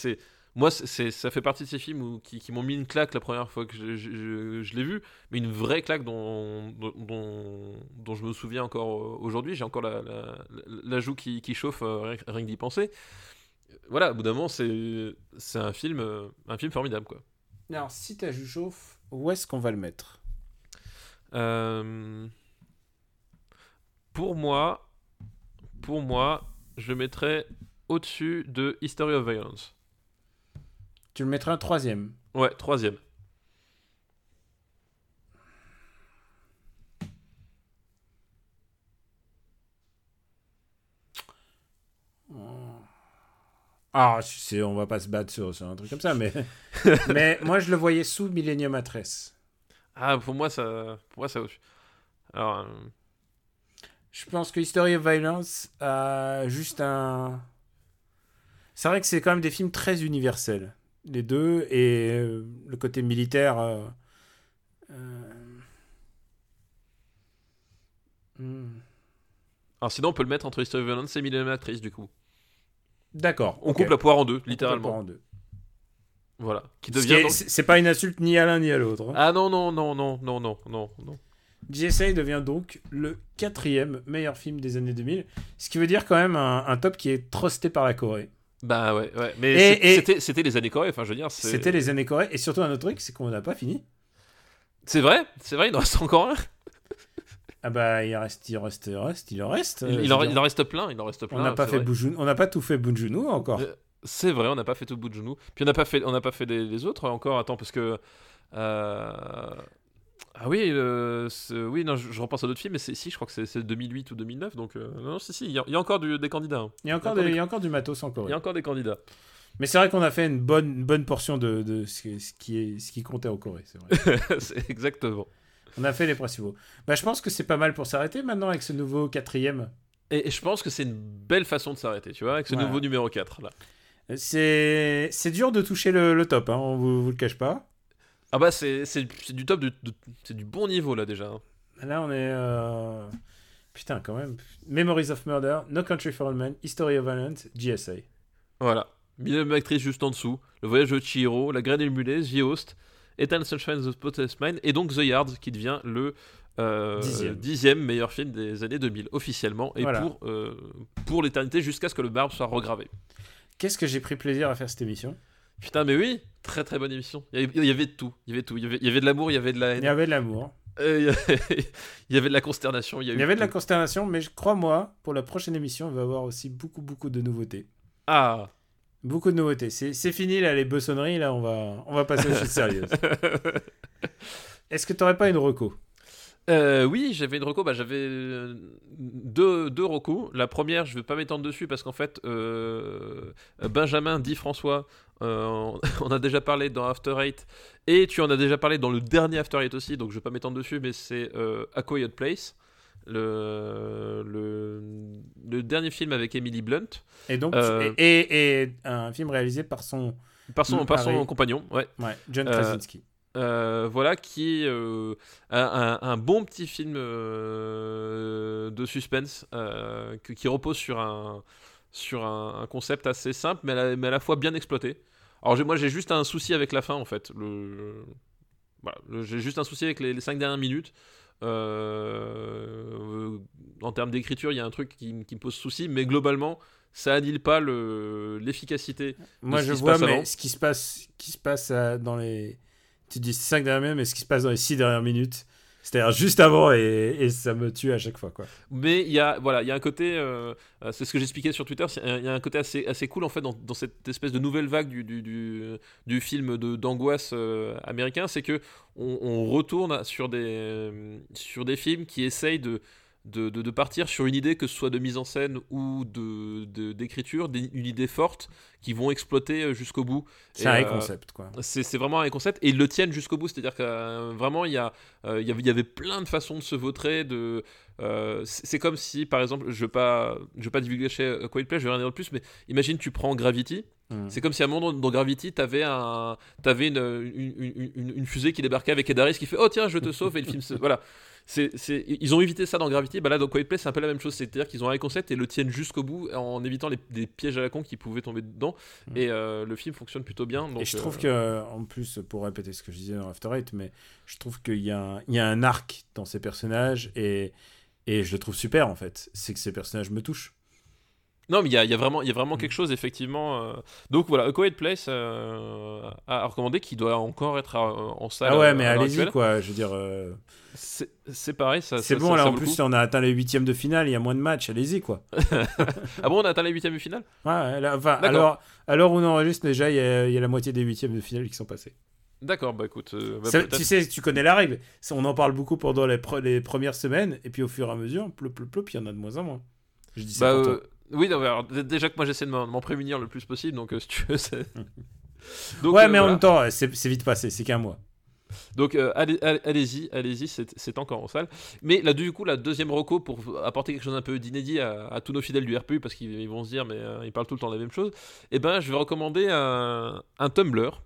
moi, c'est, ça fait partie de ces films où, qui, qui m'ont mis une claque la première fois que je, je- je- je l'ai vu, mais une vraie claque dont, dont, dont, dont je me souviens encore euh, aujourd'hui. J'ai encore la, la, la joue qui, qui chauffe euh, rien, que- rien que d'y penser. Voilà, au bout d'un moment, c'est, c'est un film, euh, un film formidable, quoi. Alors si ta joue chauffe où est-ce qu'on va le mettre? Euh, Pour moi, pour moi, je le mettrais au-dessus de History of Violence. Tu le mettrais un troisième. Ouais, troisième. Ah, on va pas se battre sur, sur un truc comme ça, mais, mais moi je le voyais sous Millennium Actress. Ah, pour moi, ça, pour moi, ça. Alors, euh, Je pense que History of Violence a juste un. C'est vrai que c'est quand même des films très universels, les deux, et euh, le côté militaire. euh, euh, hmm. alors sinon, on peut le mettre entre History of Violence et Millennium Actress, du coup. D'accord. On coupe la poire en deux, la littéralement. poire en deux. Voilà. Qui devient donc- C'est pas une insulte ni à l'un ni à l'autre. hein. Ah non, non, non, non, non, non, non, non. GSA devient donc le quatrième meilleur film des années 2000, ce qui veut dire quand même un, un top qui est trusté par la Corée. Bah ouais, ouais. Mais c'était les années Corée, enfin je veux dire. C'était les années Corée, et surtout un autre truc, c'est qu'on n'a pas fini. C'est vrai, c'est vrai, il en reste encore un. Ah bah il reste, il reste, il reste, il en reste. Il, en, il en reste plein, il en reste plein. on n'a pas fait. Bunjun- on n'a pas tout fait Bunjunu encore. Euh, C'est vrai, on n'a pas fait tout genou. Puis on n'a pas fait, on n'a pas fait les, les autres encore. Attends, parce que euh, ah oui, euh, oui, non, je, je repense à d'autres films, mais c'est si, je crois que c'est c'est 2008 ou 2009, donc euh, non, si, si, il y, a- il y a encore du- des candidats. hein. Il y a encore, D'accord, des- il y a encore du matos en Il y a encore des candidats. Mais c'est vrai qu'on a fait une bonne, une bonne portion de, de ce, qui- ce qui est, ce qui comptait en Corée. C'est vrai. exactement. on a fait les principaux. Bah je pense que c'est pas mal pour s'arrêter maintenant avec ce nouveau quatrième. Et, et je pense que c'est une belle façon de s'arrêter, tu vois, avec ce Ouais. nouveau numéro 4 là. C'est, c'est dur de toucher le, le top, hein, on vous, vous le cache pas. Ah bah c'est c'est- c'est du top, de- c'est du bon niveau là déjà. hein. Là, on est. euh, Putain, quand même. Memories of Murder, No Country for Old Men, History of Violence, GSA. Voilà. Millième actrice juste en dessous. Le voyage de Chihiro, La graine émulée, The Host, Eternal Sunshine of the Spotless Mind et donc The Yard qui devient le euh, Dixième. dixième meilleur film des années 2000 officiellement et Voilà. pour, euh, pour l'éternité jusqu'à ce que le barbe soit regravé. Qu'est-ce que j'ai pris plaisir à faire cette émission? Putain mais oui, très très bonne émission. Il y avait, il y avait de tout. Il y avait de tout. Il y avait, il y avait de l'amour, il y avait de la Il haine. y avait de l'amour. Euh, il, y avait, il de la consternation. Il y, Il y avait de la consternation, mais je crois, moi, pour la prochaine émission, il va y avoir aussi beaucoup, beaucoup de nouveautés. Ah Beaucoup de nouveautés. C'est, c'est fini, là, les bessonneries. Là, on va, on va passer aux choses sérieuses. Est-ce que t'aurais pas une reco? Euh, oui, j'avais une reco, bah, j'avais euh, deux, deux recos. La première, je vais pas m'étendre dessus parce qu'en fait, euh, Benjamin dit François, euh, on a déjà parlé dans After Eight et tu en as déjà parlé dans le dernier After Eight aussi, donc je vais pas m'étendre dessus, mais c'est A Quiet Place, le, le, le dernier film avec Emily Blunt, Et donc, et, et- et un film réalisé par son, par son, par son compagnon, ouais. ouais, John Krasinski. Euh, voilà, qui est euh, un, bon petit film euh, de suspense que- qui repose sur un, sur un, un concept assez simple, mais à, la, mais à la fois bien exploité. Alors moi j'ai juste un souci avec la fin en fait. Le, voilà, le- j'ai juste un souci avec les, les cinq dernières minutes. En termes d'écriture, il y a un truc qui, me pose souci, mais globalement, ça annule pas le- l'efficacité Moi, ce je qui se vois, passe mais avant. ce qui se passe, qui se passe dans les. Tu dis 5 dernières minutes, mais ce qui se passe dans les 6 dernières minutes, c'est-à-dire juste avant, et, et ça me tue à chaque fois, quoi. Mais il y a voilà, il y a un côté, euh, euh, c'est ce que j'expliquais sur Twitter, c'est- il y a un côté assez, assez cool en fait dans, dans cette espèce de nouvelle vague du, du, du, du film d'angoisse euh, américain, c'est que on, on retourne sur des euh, sur des films qui essayent de de, de, de partir sur une idée, que ce soit de mise en scène ou de- d'écriture, une idée forte, qui vont exploiter euh, jusqu'au bout. C'est un euh, concept, quoi. c'est vraiment un concept et ils le tiennent jusqu'au bout. C'est-à-dire que euh, vraiment, il y, a, euh, il, y avait, plein de façons de se vautrer. De, c'est comme si, par exemple, je ne vais, pas- je pas divulguer chez Quiet Place, je vais rien dire de plus, mais imagine tu prends Gravity. Mm. C'est comme si à un moment dans Gravity, tu avais, un, avais une, une, une- une- une fusée qui débarquait avec Ed Harris qui fait Oh tiens, je te sauve et le film se. Voilà. Ils ont évité ça dans Gravity. Bah là, dans Quiet Place, c'est un peu la même chose. C'est-à-dire qu'ils ont un concept et le tiennent jusqu'au bout en évitant les, des pièges à la con qui pouvaient tomber dedans. Mm. Et euh, le film fonctionne plutôt bien. Donc, et je euh, trouve que, en plus, pour répéter ce que je disais dans After Eight, mais je trouve qu'il y, a un- il y a un arc dans ces personnages, et, et je le trouve super, en fait. C'est que ces personnages me touchent. Non, mais il y a, il y a vraiment, il y a vraiment quelque chose, effectivement. euh. Donc voilà, A Quiet Place euh, à recommander qui doit encore être à- en salle. Ah ouais, euh, mais allez-y quoi. Je veux dire, euh, C'est pareil, ça. c'est bon ça- là. ça En plus, on a atteint les huitièmes de finale. Il y a moins de matchs. Allez-y quoi. Ah bon, on a atteint la huitième finale? Ouais, là, enfin, D'accord. alors, alors on enregistre déjà, il y, a, il y a la moitié des huitièmes de finale qui sont passés. D'accord, bah écoute. euh, bah, Ça- tu sais, tu connais la règle. On en parle beaucoup pendant les, pre- les premières semaines, et puis au fur et à mesure, plop, plop, plop, il y en a de moins en moins. Je dis ça Bah, pour euh, toi. Oui, non, alors, déjà que moi j'essaie de m'en prémunir le plus possible, donc euh, si tu veux, c'est. Donc, ouais, euh, mais en même temps, c'est vite passé, c'est qu'un mois. Donc euh, allez- allez- allez-y, allez-y, c'est encore en salle. Mais là, du coup, la deuxième reco pour apporter quelque chose un peu d'inédit à, à tous nos fidèles du RPU, parce qu'ils ils vont se dire, mais euh, ils parlent tout le temps de la même chose. Et ben, je vais recommander un, un Tumblr.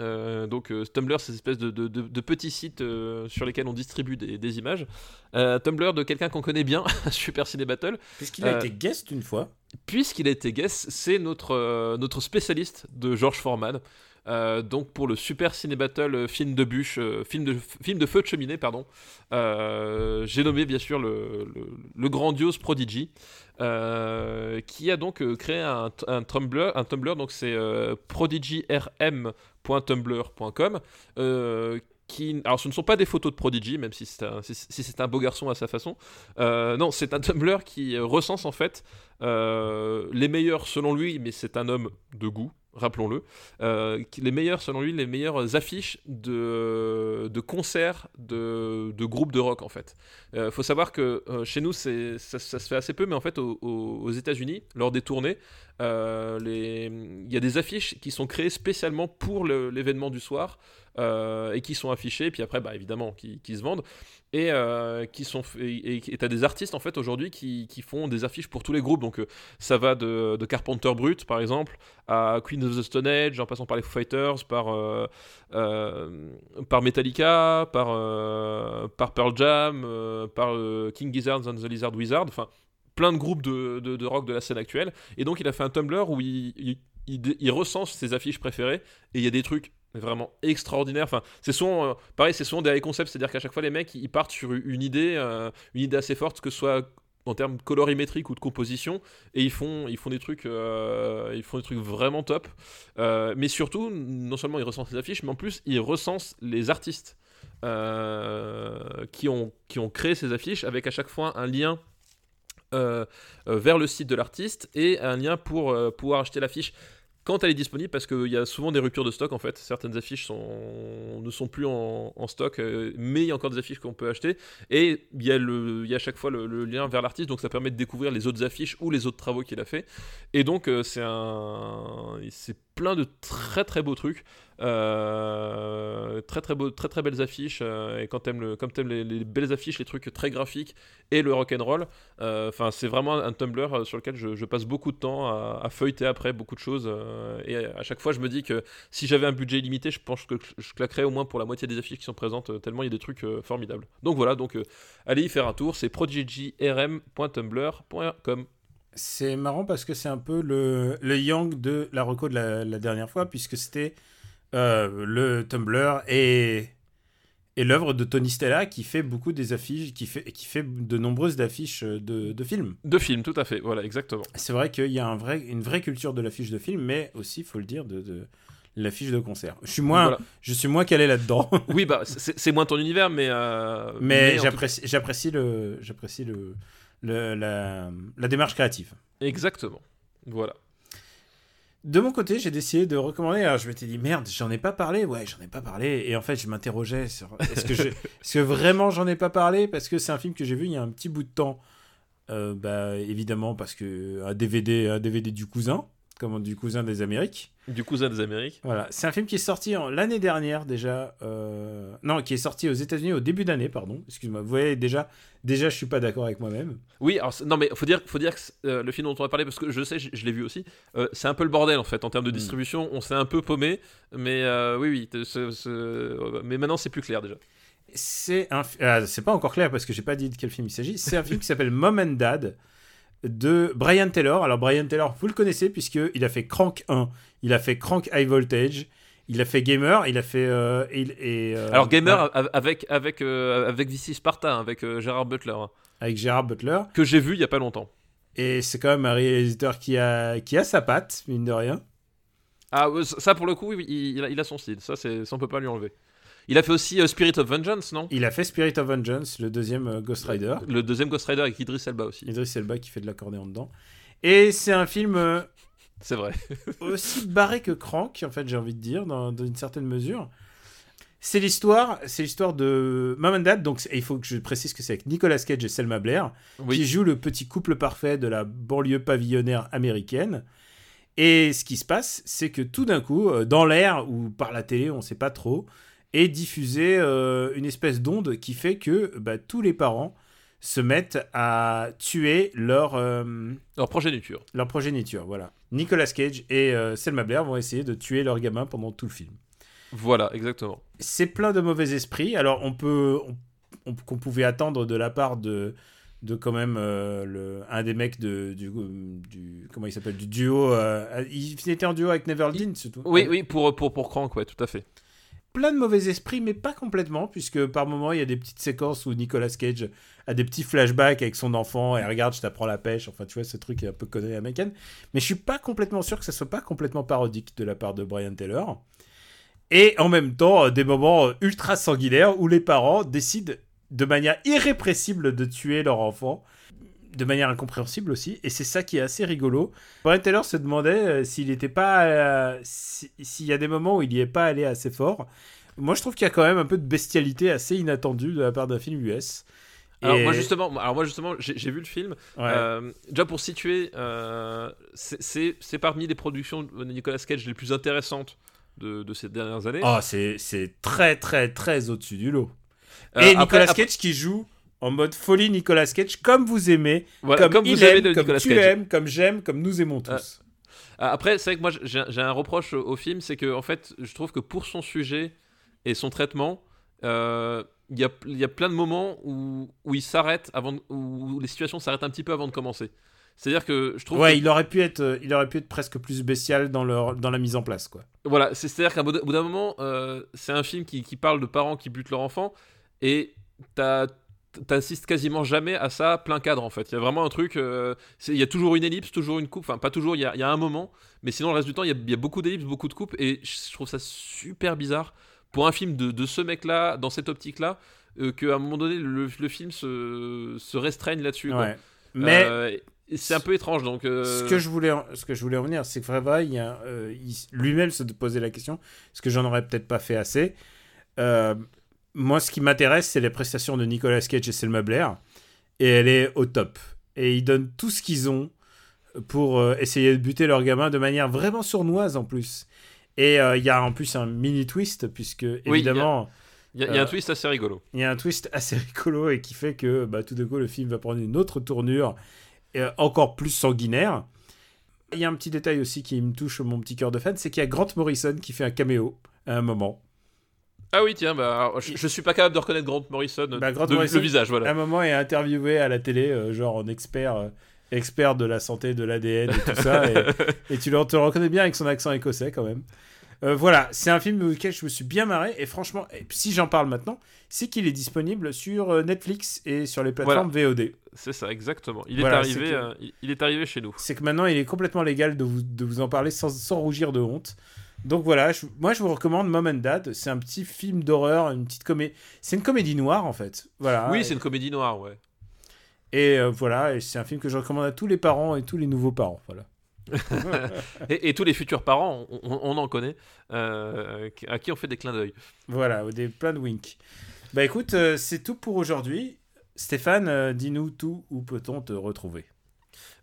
Euh, donc euh, Tumblr, c'est une espèce de, de, de- de petits sites euh, sur lesquels on distribue des, des images. Tumblr de quelqu'un qu'on connaît bien, Super Ciné Battle, Puisqu'il a été guest une fois. puisqu'il a été guest, c'est notre, notre spécialiste de George Foreman. Euh, donc pour le Super Ciné Battle euh, film de bûche, euh, film, de, film de feu de cheminée, pardon, j'ai nommé bien sûr le, le, grandiose Prodigy, qui a donc créé un, Tumblr, un Tumblr, donc c'est prodigyrm.tumblr.com. qui, alors ce ne sont pas des photos de Prodigy, même si c'est un, beau garçon à sa façon. Non, c'est un Tumblr qui recense en fait les meilleurs selon lui, mais c'est un homme de goût, rappelons-le, euh, les meilleurs selon lui, les meilleures affiches de, de concerts de, de groupes de rock en fait. Il faut savoir que euh, chez nous, ça, se fait assez peu, mais en fait au- au- aux États-Unis, lors des tournées, euh, il y a des affiches qui sont créées spécialement pour l'événement du soir euh, et qui sont affichées, puis après, bah, évidemment, qui, se vendent. Et euh, qui sont et t'as des artistes en fait aujourd'hui qui, font des affiches pour tous les groupes. Donc euh, ça va de, Carpenter Brut par exemple à Queen of the Stone Age en passant par les Foo Fighters par euh, Metallica par Pearl Jam par King Gizzards and the Lizard Wizard enfin plein de groupes de, rock de la scène actuelle. Et donc il a fait un Tumblr où il recense ses affiches préférées et il y a des trucs vraiment extraordinaires enfin c'est souvent euh, pareil c'est souvent des high concepts c'est à dire qu'à chaque fois les mecs ils partent sur une idée euh, une idée assez forte que ce soit en termes colorimétriques ou de composition et ils font ils font des trucs euh, ils font des trucs vraiment top. Mais surtout non seulement ils recensent les affiches mais en plus ils recensent les artistes qui ont qui ont créé ces affiches avec à chaque fois un lien vers le site de l'artiste et un lien pour pouvoir acheter l'affiche quand elle est disponible parce qu'il y a souvent des ruptures de stock en fait. Certaines affiches ne sont plus en, stock euh, mais il y a encore des affiches qu'on peut acheter. Et il y a, à chaque fois le, lien vers l'artiste donc ça permet de découvrir les autres affiches ou les autres travaux qu'il a fait. Et donc euh, c'est c'est plein de très très beaux trucs euh, très très beaux très très belles affiches euh, et quand t'aimes le comme t'aimes les, les belles affiches les trucs très graphiques et le rock and roll euh, enfin c'est vraiment un Tumblr sur lequel je, passe beaucoup de temps à, feuilleter après beaucoup de choses et à chaque fois je me dis que si j'avais un budget illimité je pense que je claquerais au moins pour la moitié des affiches qui sont présentes tellement il y a des trucs formidables. Donc voilà donc allez y faire un tour c'est prodigyrm.tumblr.com C'est marrant parce que c'est un peu le, le yang de la reco de la dernière fois, puisque c'était euh, le Tumblr et, et l'œuvre de Tony Stella qui fait beaucoup des affiches, qui fait, qui fait de nombreuses affiches de, de films. de films tout à fait voilà exactement C'est vrai qu'il y a un vrai, une vraie culture de l'affiche de film, mais aussi, il faut le dire, de, de l'affiche de concert. Je suis moins, Voilà. je suis moins calé là-dedans, oui bah c'est moins ton univers mais euh, mais, j'apprécie, le, j'apprécie le, le- la, la démarche créative. exactement voilà De mon côté, j'ai décidé de recommander. Alors, je m'étais dit, merde, j'en ai pas parlé. Ouais, j'en ai pas parlé. Et en fait, je m'interrogeais sur est-ce que, je... que vraiment j'en ai pas parlé? Parce que c'est un film que j'ai vu il y a un petit bout de temps. Euh, bah, évidemment, parce que un DVD, un DVD du cousin, comme du cousin des Amériques. du cousin des Amériques Voilà, c'est un film qui est sorti l'année dernière déjà. euh, Non, qui est sorti aux États-Unis au début d'année, pardon. Excuse-moi. Vous voyez, déjà, déjà je suis pas d'accord avec moi-même. Oui, alors non mais faut dire, faut dire que euh, le film dont on va parler parce que je sais, je, je l'ai vu aussi. euh, c'est un peu le bordel en fait en termes de Mm. distribution. On s'est un peu paumé, mais oui, oui. t- ce- ce- mais maintenant c'est plus clair déjà. C'est un, ah, c'est pas encore clair parce que j'ai pas dit de quel film il s'agit. C'est un film qui s'appelle Mom and Dad de Brian Taylor. Alors Brian Taylor, vous le connaissez puisque il a fait Crank 1, il a fait Crank High Voltage, il a fait Gamer, il a fait euh, et, euh, Alors gamer avec avec euh, avec VC Sparta, avec euh, Gérard Butler, hein, avec Gérard Butler. que j'ai vu il y a pas longtemps. Et c'est quand même un réalisateur qui a, qui a sa patte, mine de rien. Ah, ça pour le coup, il, il a, il a son style. Ça, c'est, ça, on peut pas lui enlever. Il a fait aussi euh, Spirit of Vengeance, non? Il a fait Spirit of Vengeance, le deuxième euh, Ghost Rider. Le deuxième Ghost Rider avec Idris Elba aussi. Idris Elba qui fait de l'accordéon dedans. Et c'est un film euh, C'est vrai. aussi barré que Crank, en fait, j'ai envie de dire, dans, dans une certaine mesure. C'est l'histoire, c'est l'histoire de Mom and Dad. Donc, il faut que je précise que c'est avec Nicolas Cage et Selma Blair, qui jouent le petit couple parfait de la banlieue pavillonnaire américaine. Et ce qui se passe, c'est que tout d'un coup, dans l'air ou par la télé, on ne sait pas trop, est diffusée euh, une espèce d'onde qui fait que bah, tous les parents se mettent à tuer leur, euh, Leur progéniture. leur progéniture. Voilà. Nicolas Cage et euh, Selma Blair vont essayer de tuer leur gamin pendant tout le film. Voilà, exactement. C'est plein de mauvais esprits. Alors on peut, on- on- qu'on pouvait attendre de la part de, de quand même euh, le, un des mecs de, du, du comment il s'appelle du duo. euh, il était en duo avec Neverland surtout. Oui, oui, pour, pour, pour Crank, ouais, tout à fait. Plein de mauvais esprits, mais pas complètement, puisque par moment il y a des petites séquences où Nicolas Cage a des petits flashbacks avec son enfant et regarde, je t'apprends la pêche. Enfin, tu vois, ce truc un peu connu américaine. Mais je suis pas complètement sûr que ça soit pas complètement parodique de la part de Brian Taylor. Et en même temps, euh, des moments euh, ultra sanguinaires où les parents décident de manière irrépressible de tuer leur enfant, de manière incompréhensible aussi. Et c'est ça qui est assez rigolo. Brian Taylor se demandait euh, s'il n'était pas, euh, si- s'il y a des moments où il n'y est pas allé assez fort. Moi, je trouve qu'il y a quand même un peu de bestialité assez inattendue de la part d'un film US. Alors, moi, justement, alors moi, justement j'ai vu le film. Ouais. Euh, déjà, pour situer, euh, c'est- parmi les productions de Nicolas Cage les plus intéressantes de, de ces dernières années. Oh, c'est c'est très, très, très au-dessus du lot. Euh, Et Nicolas après- Cage qui joue en mode folie Nicolas Cage, comme vous aimez, voilà, comme, comme, il vous aimez aime, de comme Nicolas tu Cage. aimes, comme j'aime, comme nous aimons tous. Ah, Après, c'est vrai que moi, j'ai un reproche au film, c'est que en fait, je trouve que pour son sujet et son traitement, euh, il y, a, il y a plein de moments où, où il s'arrête avant, où les situations s'arrêtent un petit peu avant de commencer. C'est-à-dire que je trouve ouais, que- il aurait pu être, euh, il aurait pu être presque plus bestial dans leur, dans la mise en place, quoi. Voilà, c'est- c'est-à-dire qu'à bout d'un bout d'un moment, euh, c'est un film qui, qui parle de parents qui butent leur enfant, et t'as- t'assistes quasiment jamais à ça plein cadre en fait. Il y a vraiment un truc, euh, il y a toujours une ellipse, toujours une coupe, enfin pas toujours, il y a, il y a un moment, mais sinon le reste du temps, il y a, il y a beaucoup d'ellipses, beaucoup de coupes, et je trouve ça super bizarre pour un film de, de ce mec-là, dans cette optique-là, euh, qu'à un moment donné, le, le film se, se restreigne là-dessus. Ouais. Mais Euh, c'est un peu étrange, donc... ce que je voulais, ce que je voulais en venir, c'est que vraiment, il y a, il- lui-même se posait la question, est-ce que j'en aurais peut-être pas fait assez? Moi, ce qui m'intéresse, c'est les prestations de Nicolas Cage et Selma Blair, et elle est au top. Et ils donnent tout ce qu'ils ont pour euh, essayer de buter leur gamin de manière vraiment sournoise en plus. Et euh, il y a en plus un mini twist, puisque évidemment. Il y, a- il y a un euh, twist assez rigolo. il y a un twist assez rigolo et qui fait que bah, tout d'un coup le film va prendre une autre tournure encore plus sanguinaire. Il y a un petit détail aussi qui me touche mon petit cœur de fan, c'est qu'il y a Grant Morrison qui fait un caméo à un moment. Ah oui, tiens, bah, je, je suis pas capable de reconnaître Grant Morrison, Bah, Grant de- Morrison, le visage, À un voilà. moment, il est interviewé à la télé, euh, genre en expert, euh, expert de la santé, de l'ADN et tout ça. et, et tu le, te reconnais bien avec son accent écossais quand même. Euh, voilà, c'est un film auquel je me suis bien marré et franchement, si j'en parle maintenant, c'est qu'il est disponible sur Netflix et sur les plateformes VOD. C'est ça, exactement. Il Voilà, est arrivé, que- il est arrivé chez nous. c'est que maintenant il est complètement légal de vous, de vous en parler sans, sans rougir de honte. Donc voilà, je- moi je vous recommande Mom and Dad. C'est un petit film d'horreur, une petite comédie. C'est une comédie noire en fait. Voilà. oui, c'est une comédie noire, ouais. et euh, voilà, et c'est un film que je recommande à tous les parents et tous les nouveaux parents. Voilà. Et, et tous les futurs parents, on, en connaît, euh, à qui on fait des clins d'œil. Voilà, des plein de winks. Bah écoute, euh, c'est tout pour aujourd'hui. Stéphane, dis-nous tout, où peut-on te retrouver?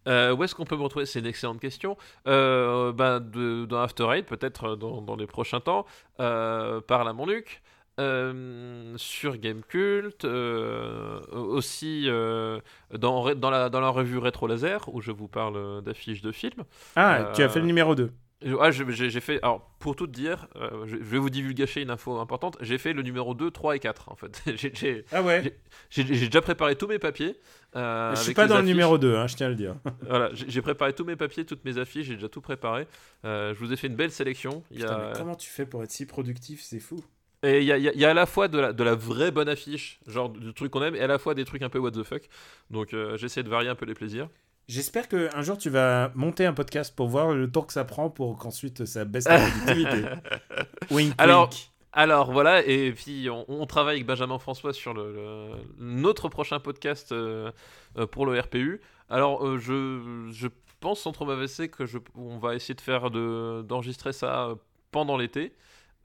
Euh, où est-ce qu'on peut me retrouver? C'est une excellente question. Euh, bah, de- dans After Eight, peut-être dans, dans les prochains temps. Euh, par la Montluc. Euh, sur Gamecult, euh, aussi euh, dans, dans, la, dans la revue Rétro Laser, où je vous parle d'affiches de films. Ah, tu as Euh, fait le numéro 2. Ah, j'ai fait. Alors, pour tout dire, euh, je, je vais vous divulgacher une info importante. J'ai fait le numéro 2, 3 et 4, en fait. J'ai- Ah ouais j'ai- déjà préparé tous mes papiers. euh, Je suis pas dans le numéro 2, hein, je tiens à le dire. Voilà, j'ai préparé tous mes papiers, toutes mes affiches, j'ai déjà tout préparé. Euh, je vous ai fait une belle sélection. Il y Putain, a... mais comment tu fais pour être si productif? C'est fou. Et il y a, y y à la fois de la, de la vraie bonne affiche, genre du truc qu'on aime, et à la fois des trucs un peu what the fuck. Donc euh, j'essaie de varier un peu les plaisirs. J'espère qu'un jour tu vas monter un podcast pour voir le temps que ça prend pour qu'ensuite ça baisse la productivité. wink, Alors, wink. Alors voilà, et puis on, on travaille avec Benjamin François sur le, le- notre prochain podcast euh, euh, pour le RPU. Alors euh, je, je pense sans trop m'avancer que je, on va essayer de faire de, d'enregistrer ça pendant l'été.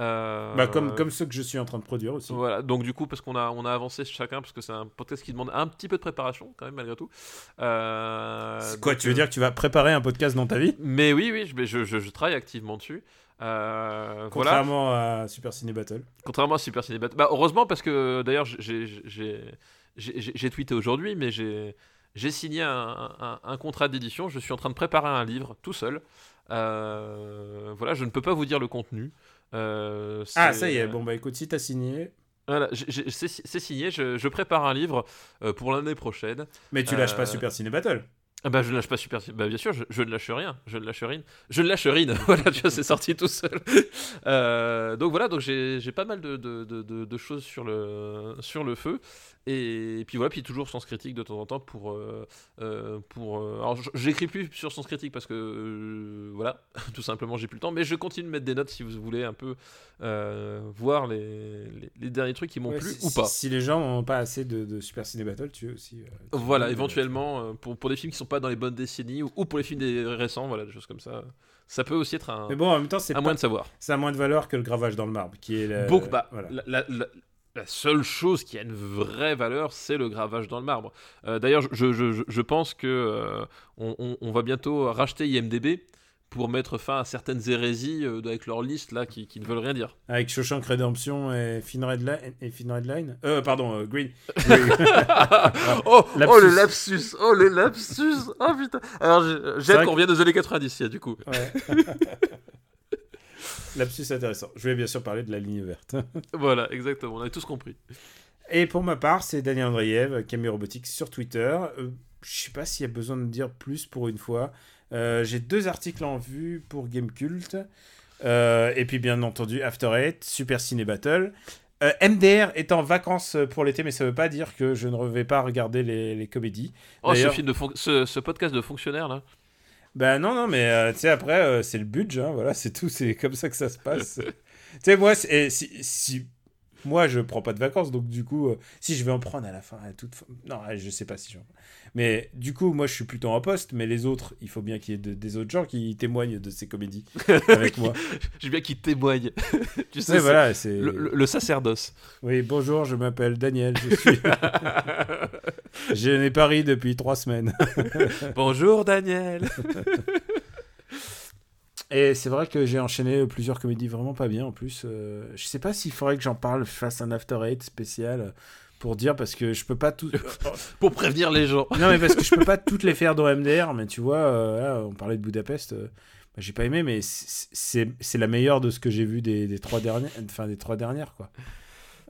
Euh, Bah, comme, comme ceux que je suis en train de produire aussi. Voilà, donc du coup, parce qu'on a, on a avancé chacun, parce que c'est un podcast qui demande un petit peu de préparation, quand même, malgré tout. Euh, Quoi, tu veux euh, dire que tu vas préparer un podcast dans ta vie? Mais oui, oui, je, je, je- je travaille activement dessus. Voilà. Contrairement à Super Ciné Battle. Contrairement à Super Ciné Battle. Bah, heureusement, parce que d'ailleurs, j'ai- tweeté aujourd'hui, mais j'ai j'ai signé un, un- un contrat d'édition. Je suis en train de préparer un livre tout seul. Euh, voilà, je ne peux pas vous dire le contenu. Euh, Ah, ça y est, bon bah écoute, si t'as signé, Voilà, c'est signé. Je, je prépare un livre euh, pour l'année prochaine. mais tu lâches Euh, pas Super Ciné Battle. Ah bah je ne lâche pas super. Bah bien sûr, je, je ne lâche rien. Je ne lâche rien. Je ne lâche rien. voilà, tu vois, c'est sorti tout seul. Euh, donc voilà, donc j'ai pas mal de, de, de- choses sur le, sur le feu. Et, puis voilà, puis toujours Sens Critique de temps en temps pour. euh, euh, pour euh, alors j'écris plus sur Sens Critique parce que. voilà, tout simplement, j'ai plus le temps. Mais je continue de mettre des notes si vous voulez un peu voir les, les, les derniers trucs qui m'ont Ouais, plu si, ou pas. Si, si les gens n'ont pas assez de, de Super Ciné Battle, tu veux aussi. tu Voilà, éventuellement, pour, pour des films qui sont pas dans les bonnes décennies ou, ou pour les films des récents, voilà, des choses comme ça. Ça peut aussi être un, Mais bon, en même temps, c'est à pas- moins de savoir. ça a moins de valeur que le gravage dans le marbre, qui est la- Beaucoup, bah, voilà. la, la- la- la seule chose qui a une vraie valeur, c'est le gravage dans le marbre. Euh, D'ailleurs, je, je- je- je pense que euh, on, on- on va bientôt racheter IMDB pour mettre fin à certaines hérésies euh, avec leur liste là qui, qui ne veulent rien dire. Avec Shawshank Redemption et Finn Redline. Et Redline euh, pardon, euh, Green. Green. oh, Lapsus. oh, le lapsus, oh le lapsus, oh putain. Alors j'aime qu'on revienne aux années 90, il y a, du coup. Ouais. Lapsus intéressant. Je voulais bien sûr parler de la ligne verte. Voilà, exactement, on a tous compris. Et pour ma part, c'est Daniel Andreev, Camille Robotics sur Twitter. Euh, je sais pas s'il y a besoin de dire plus pour une fois. Euh, J'ai deux articles en vue pour Gamecult. Euh, et puis bien entendu After Eight, Super Ciné Battle. Euh, MDR est en vacances pour l'été, mais ça veut pas dire que je ne vais pas regarder les, les comédies. Oh, ce, D'ailleurs- film de fon- ce, ce podcast de fonctionnaire là. Ben non, non, mais euh, tu sais, après, euh, c'est le budget, hein, voilà, c'est tout, c'est comme ça que ça se passe. tu sais, moi, si, si- Moi, je prends pas de vacances, donc du coup, euh, si je vais en prendre à la fin, à toute fin- Non, je sais pas si j'en Mais du coup, moi, je suis plutôt en poste, mais les autres, il faut bien qu'il y ait de- des autres gens qui témoignent de ces comédies avec moi. J'ai bien qu'il témoigne. tu sais, voilà, c'est. le, le- le sacerdoce. Oui, bonjour, je m'appelle Daniel, je suis. je n'ai pas ri depuis trois semaines. Bonjour Daniel. Et c'est vrai que j'ai enchaîné plusieurs comédies vraiment pas bien en plus. Euh, je sais pas s'il faudrait que j'en parle, je fasse un After Eight spécial pour dire parce que je peux pas tout. Pour prévenir les gens. non mais parce que je peux pas toutes les faire dans MDR, mais tu vois, euh, là, on parlait de Budapest. euh, bah, j'ai pas aimé, mais c'est- la meilleure de ce que j'ai vu des, des trois dernières, enfin des trois dernières quoi.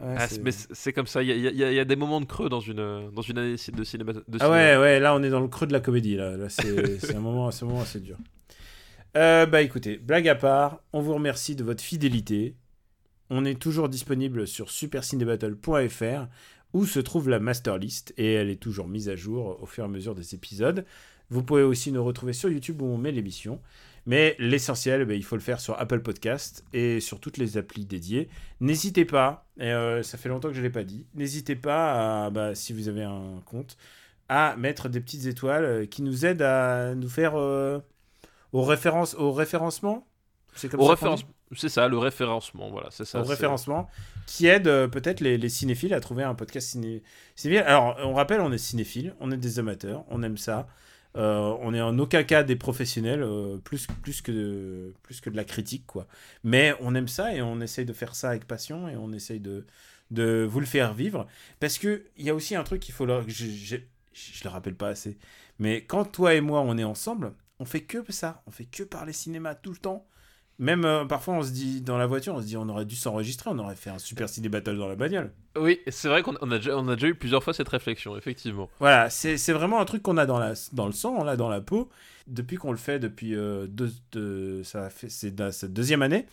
Ouais, Ah, mais c'est comme ça, il y a, y y des moments de creux dans une, dans une année de cinéma. de Ah ouais, ouais, là on est dans le creux de la comédie, là, là c'est c'est un, moment, c'est un moment assez dur. Euh, bah écoutez, blague à part, on vous remercie de votre fidélité. On est toujours disponible sur supercinébattle.fr où se trouve la master list et elle est toujours mise à jour au fur et à mesure des épisodes. Vous pouvez aussi nous retrouver sur YouTube où on met l'émission. Mais l'essentiel, bah, il faut le faire sur Apple Podcast et sur toutes les applis dédiées. N'hésitez pas, et euh, ça fait longtemps que je ne l'ai pas dit, n'hésitez pas, bah, si vous avez un compte, à mettre des petites étoiles euh, qui nous aident à nous faire au, référence, au référencement? C'est comme Au ça référence... C'est ça, le référencement, voilà, c'est ça. au référencement, qui aide euh, peut-être les, les cinéphiles à trouver un podcast ciné... cinéphile. Alors, on rappelle, on est cinéphile, on est des amateurs, on aime ça. Euh, on est en aucun cas des professionnels, euh, plus, plus, que de, plus que de la critique, quoi. Mais on aime ça et on essaye de faire ça avec passion et on essaye de, de vous le faire vivre. Parce qu'il y a aussi un truc qu'il faut... leur- Je, je, je le rappelle pas assez. Mais quand toi et moi, on est ensemble, on fait que ça. On fait que parler cinéma tout le temps. Même euh, parfois, on se dit dans la voiture, on se dit on aurait dû s'enregistrer, on aurait fait un super ciné battle dans la bagnole. Oui, c'est vrai qu'on on a, déjà, on a déjà eu plusieurs fois cette réflexion, effectivement. Voilà, c'est vraiment un truc qu'on a dans, la, dans le sang, là, dans la peau, depuis qu'on le fait depuis euh, deux, deux- ça fait c'est dans cette deuxième année.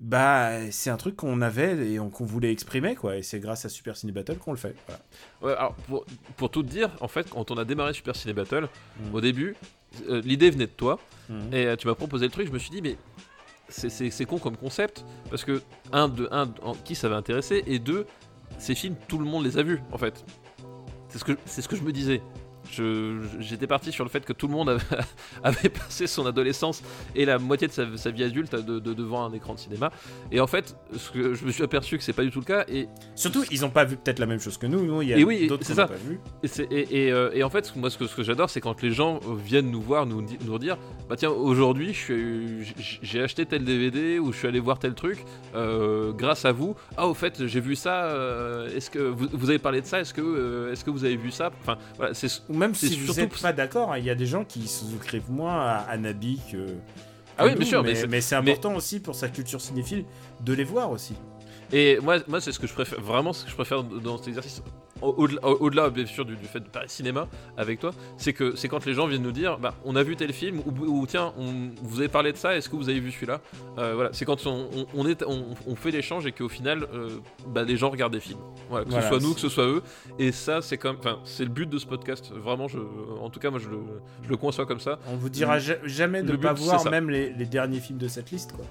bah c'est un truc qu'on avait et on- qu'on voulait exprimer quoi. Et c'est grâce à Super Ciné Battle qu'on le fait. Voilà. Ouais, alors pour, pour tout dire, en fait, quand on a démarré Super Ciné Battle, Mm. au début, euh, l'idée venait de toi, Mhm. et euh, tu m'as proposé le truc, je me suis dit, mais c'est- con comme concept, parce que, un, de, un, en- qui ça va intéresser, et deux, ces films, tout le monde les a vus, en fait. C'est ce que, c'est ce que je me disais. J'étais parti sur le fait que tout le monde avait, avait passé son adolescence et la moitié de sa, sa vie adulte de- de- devant un écran de cinéma. Et en fait, ce que, je me suis aperçu que c'est pas du tout le cas. Et Surtout, ils ont pas vu peut-être la même chose que nous. Nous, il y a Et oui, d'autres n'a ça. pas vu. Et, c'est- et- et, euh, et en fait, moi, ce que, ce que j'adore, c'est quand les gens viennent nous voir, nous, di- nous dire Bah, tiens, aujourd'hui, j'ai acheté tel DVD ou je suis allé voir tel truc euh, grâce à vous. Ah, au fait, j'ai vu ça. euh, Est-ce que vous, vous avez parlé de ça Est-ce que, est-ce que vous avez vu ça? Enfin, voilà, c'est. Ou même si vous n'êtes pas d'accord, hein, il y a des gens qui se souscrivent moins à, à Nabi que. Ah oui, bien sûr, mais, mais c'est- mais- important aussi pour sa culture cinéphile de les voir aussi. Et moi, moi c'est ce que je préfère, vraiment ce que je préfère dans cet exercice, au-delà, au- au-delà, bien sûr du, du fait de parler cinéma avec toi, c'est que c'est quand les gens viennent nous dire, bah, on a vu tel film, ou, ou tiens, on, vous avez parlé de ça, est-ce que vous avez vu celui-là? Euh, Voilà, c'est quand on, on- on est, on, fait l'échange et qu'au final, euh, bah, les gens regardent des films. Voilà, que Voilà, ce soit nous, que ce soit eux. Et ça, c'est comme, enfin, c'est le but de ce podcast. Vraiment, je, en tout cas, moi, je le, je le conçois comme ça. On vous dira ja- jamais de ne pas but, voir même les, les derniers films de cette liste. Quoi.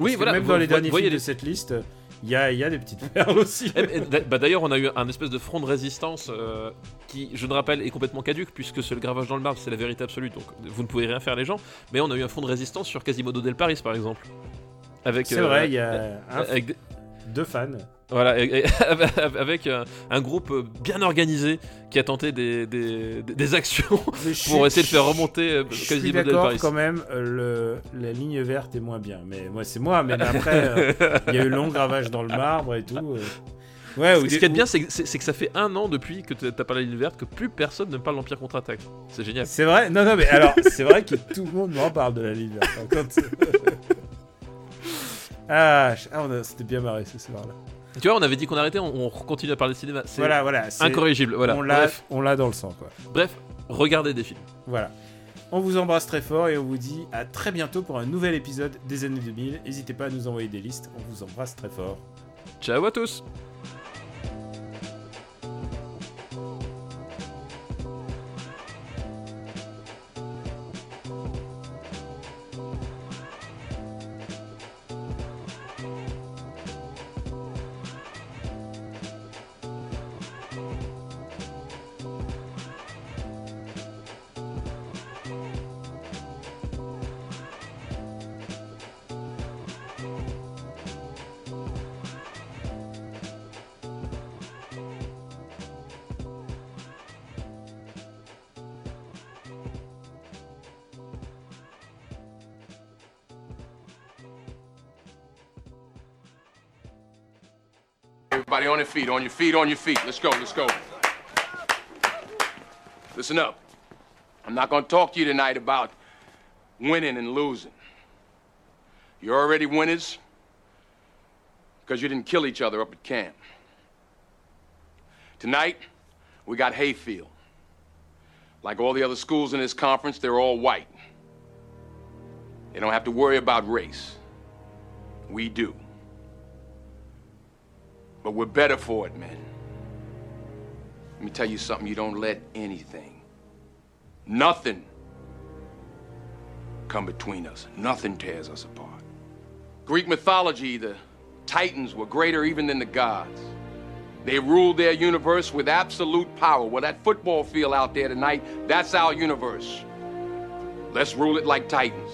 Oui, Parce voilà. Même vous- dans les vous- derniers films de cette liste, il y a, y a des petites perles aussi. Eh, eh, bah, D'ailleurs, on a eu un espèce de front de résistance euh, qui, je le rappelle, est complètement caduque puisque c'est le gravage dans le marbre, c'est la vérité absolue. Donc, vous ne pouvez rien faire, les gens. Mais on a eu un front de résistance sur Quasimodo del Paris, par exemple. C'est euh, vrai, il y a un- avec des- deux fans. Voilà, et- et- avec un, un groupe euh, bien organisé qui a tenté des, des- actions je pour suis- essayer de faire remonter euh, Je suis Quasimodo del d'accord quand même, euh, le, la ligne verte est moins bien. Mais moi, c'est moi. Mais après, euh, il y a eu long gravage dans le marbre et tout. euh. Ouais, ou Ce qui est bien, c'est que, ça fait un an depuis que t'as t'as parlé de la ligne verte que plus personne ne parle d'Empire contre-attaque. C'est génial. C'est vrai? Non, non, mais alors, c'est vrai que tout le monde m'en parle de la ligne verte. Contre, ah, je- ah, c'était bien marré ce soir-là. Tu vois, on avait dit qu'on arrêtait, on, on continue à parler de cinéma. C'est Voilà, voilà. incorrigible. Voilà. On l'a, Bref, on l'a dans le sang, quoi. bref, regardez des films. Voilà. On vous embrasse très fort et on vous dit à très bientôt pour un nouvel épisode des années 2000. N'hésitez pas à nous envoyer des listes. On vous embrasse très fort. Ciao à tous. Feet, on your feet, on your feet. Let's go, let's go. Listen up. I'm not going to talk to you tonight about winning and losing. You're already winners because you didn't kill each other up at camp. Tonight, we got Hayfield. Like all the other schools in this conference, they're all white. They don't have to worry about race. We do. But we're better for it, man. Let me tell you something. You don't let anything, nothing, come between us. Nothing tears us apart. Greek mythology, the Titans were greater even than the gods. They ruled their universe with absolute power. Well, that football field out there tonight, that's our universe. Let's rule it like Titans.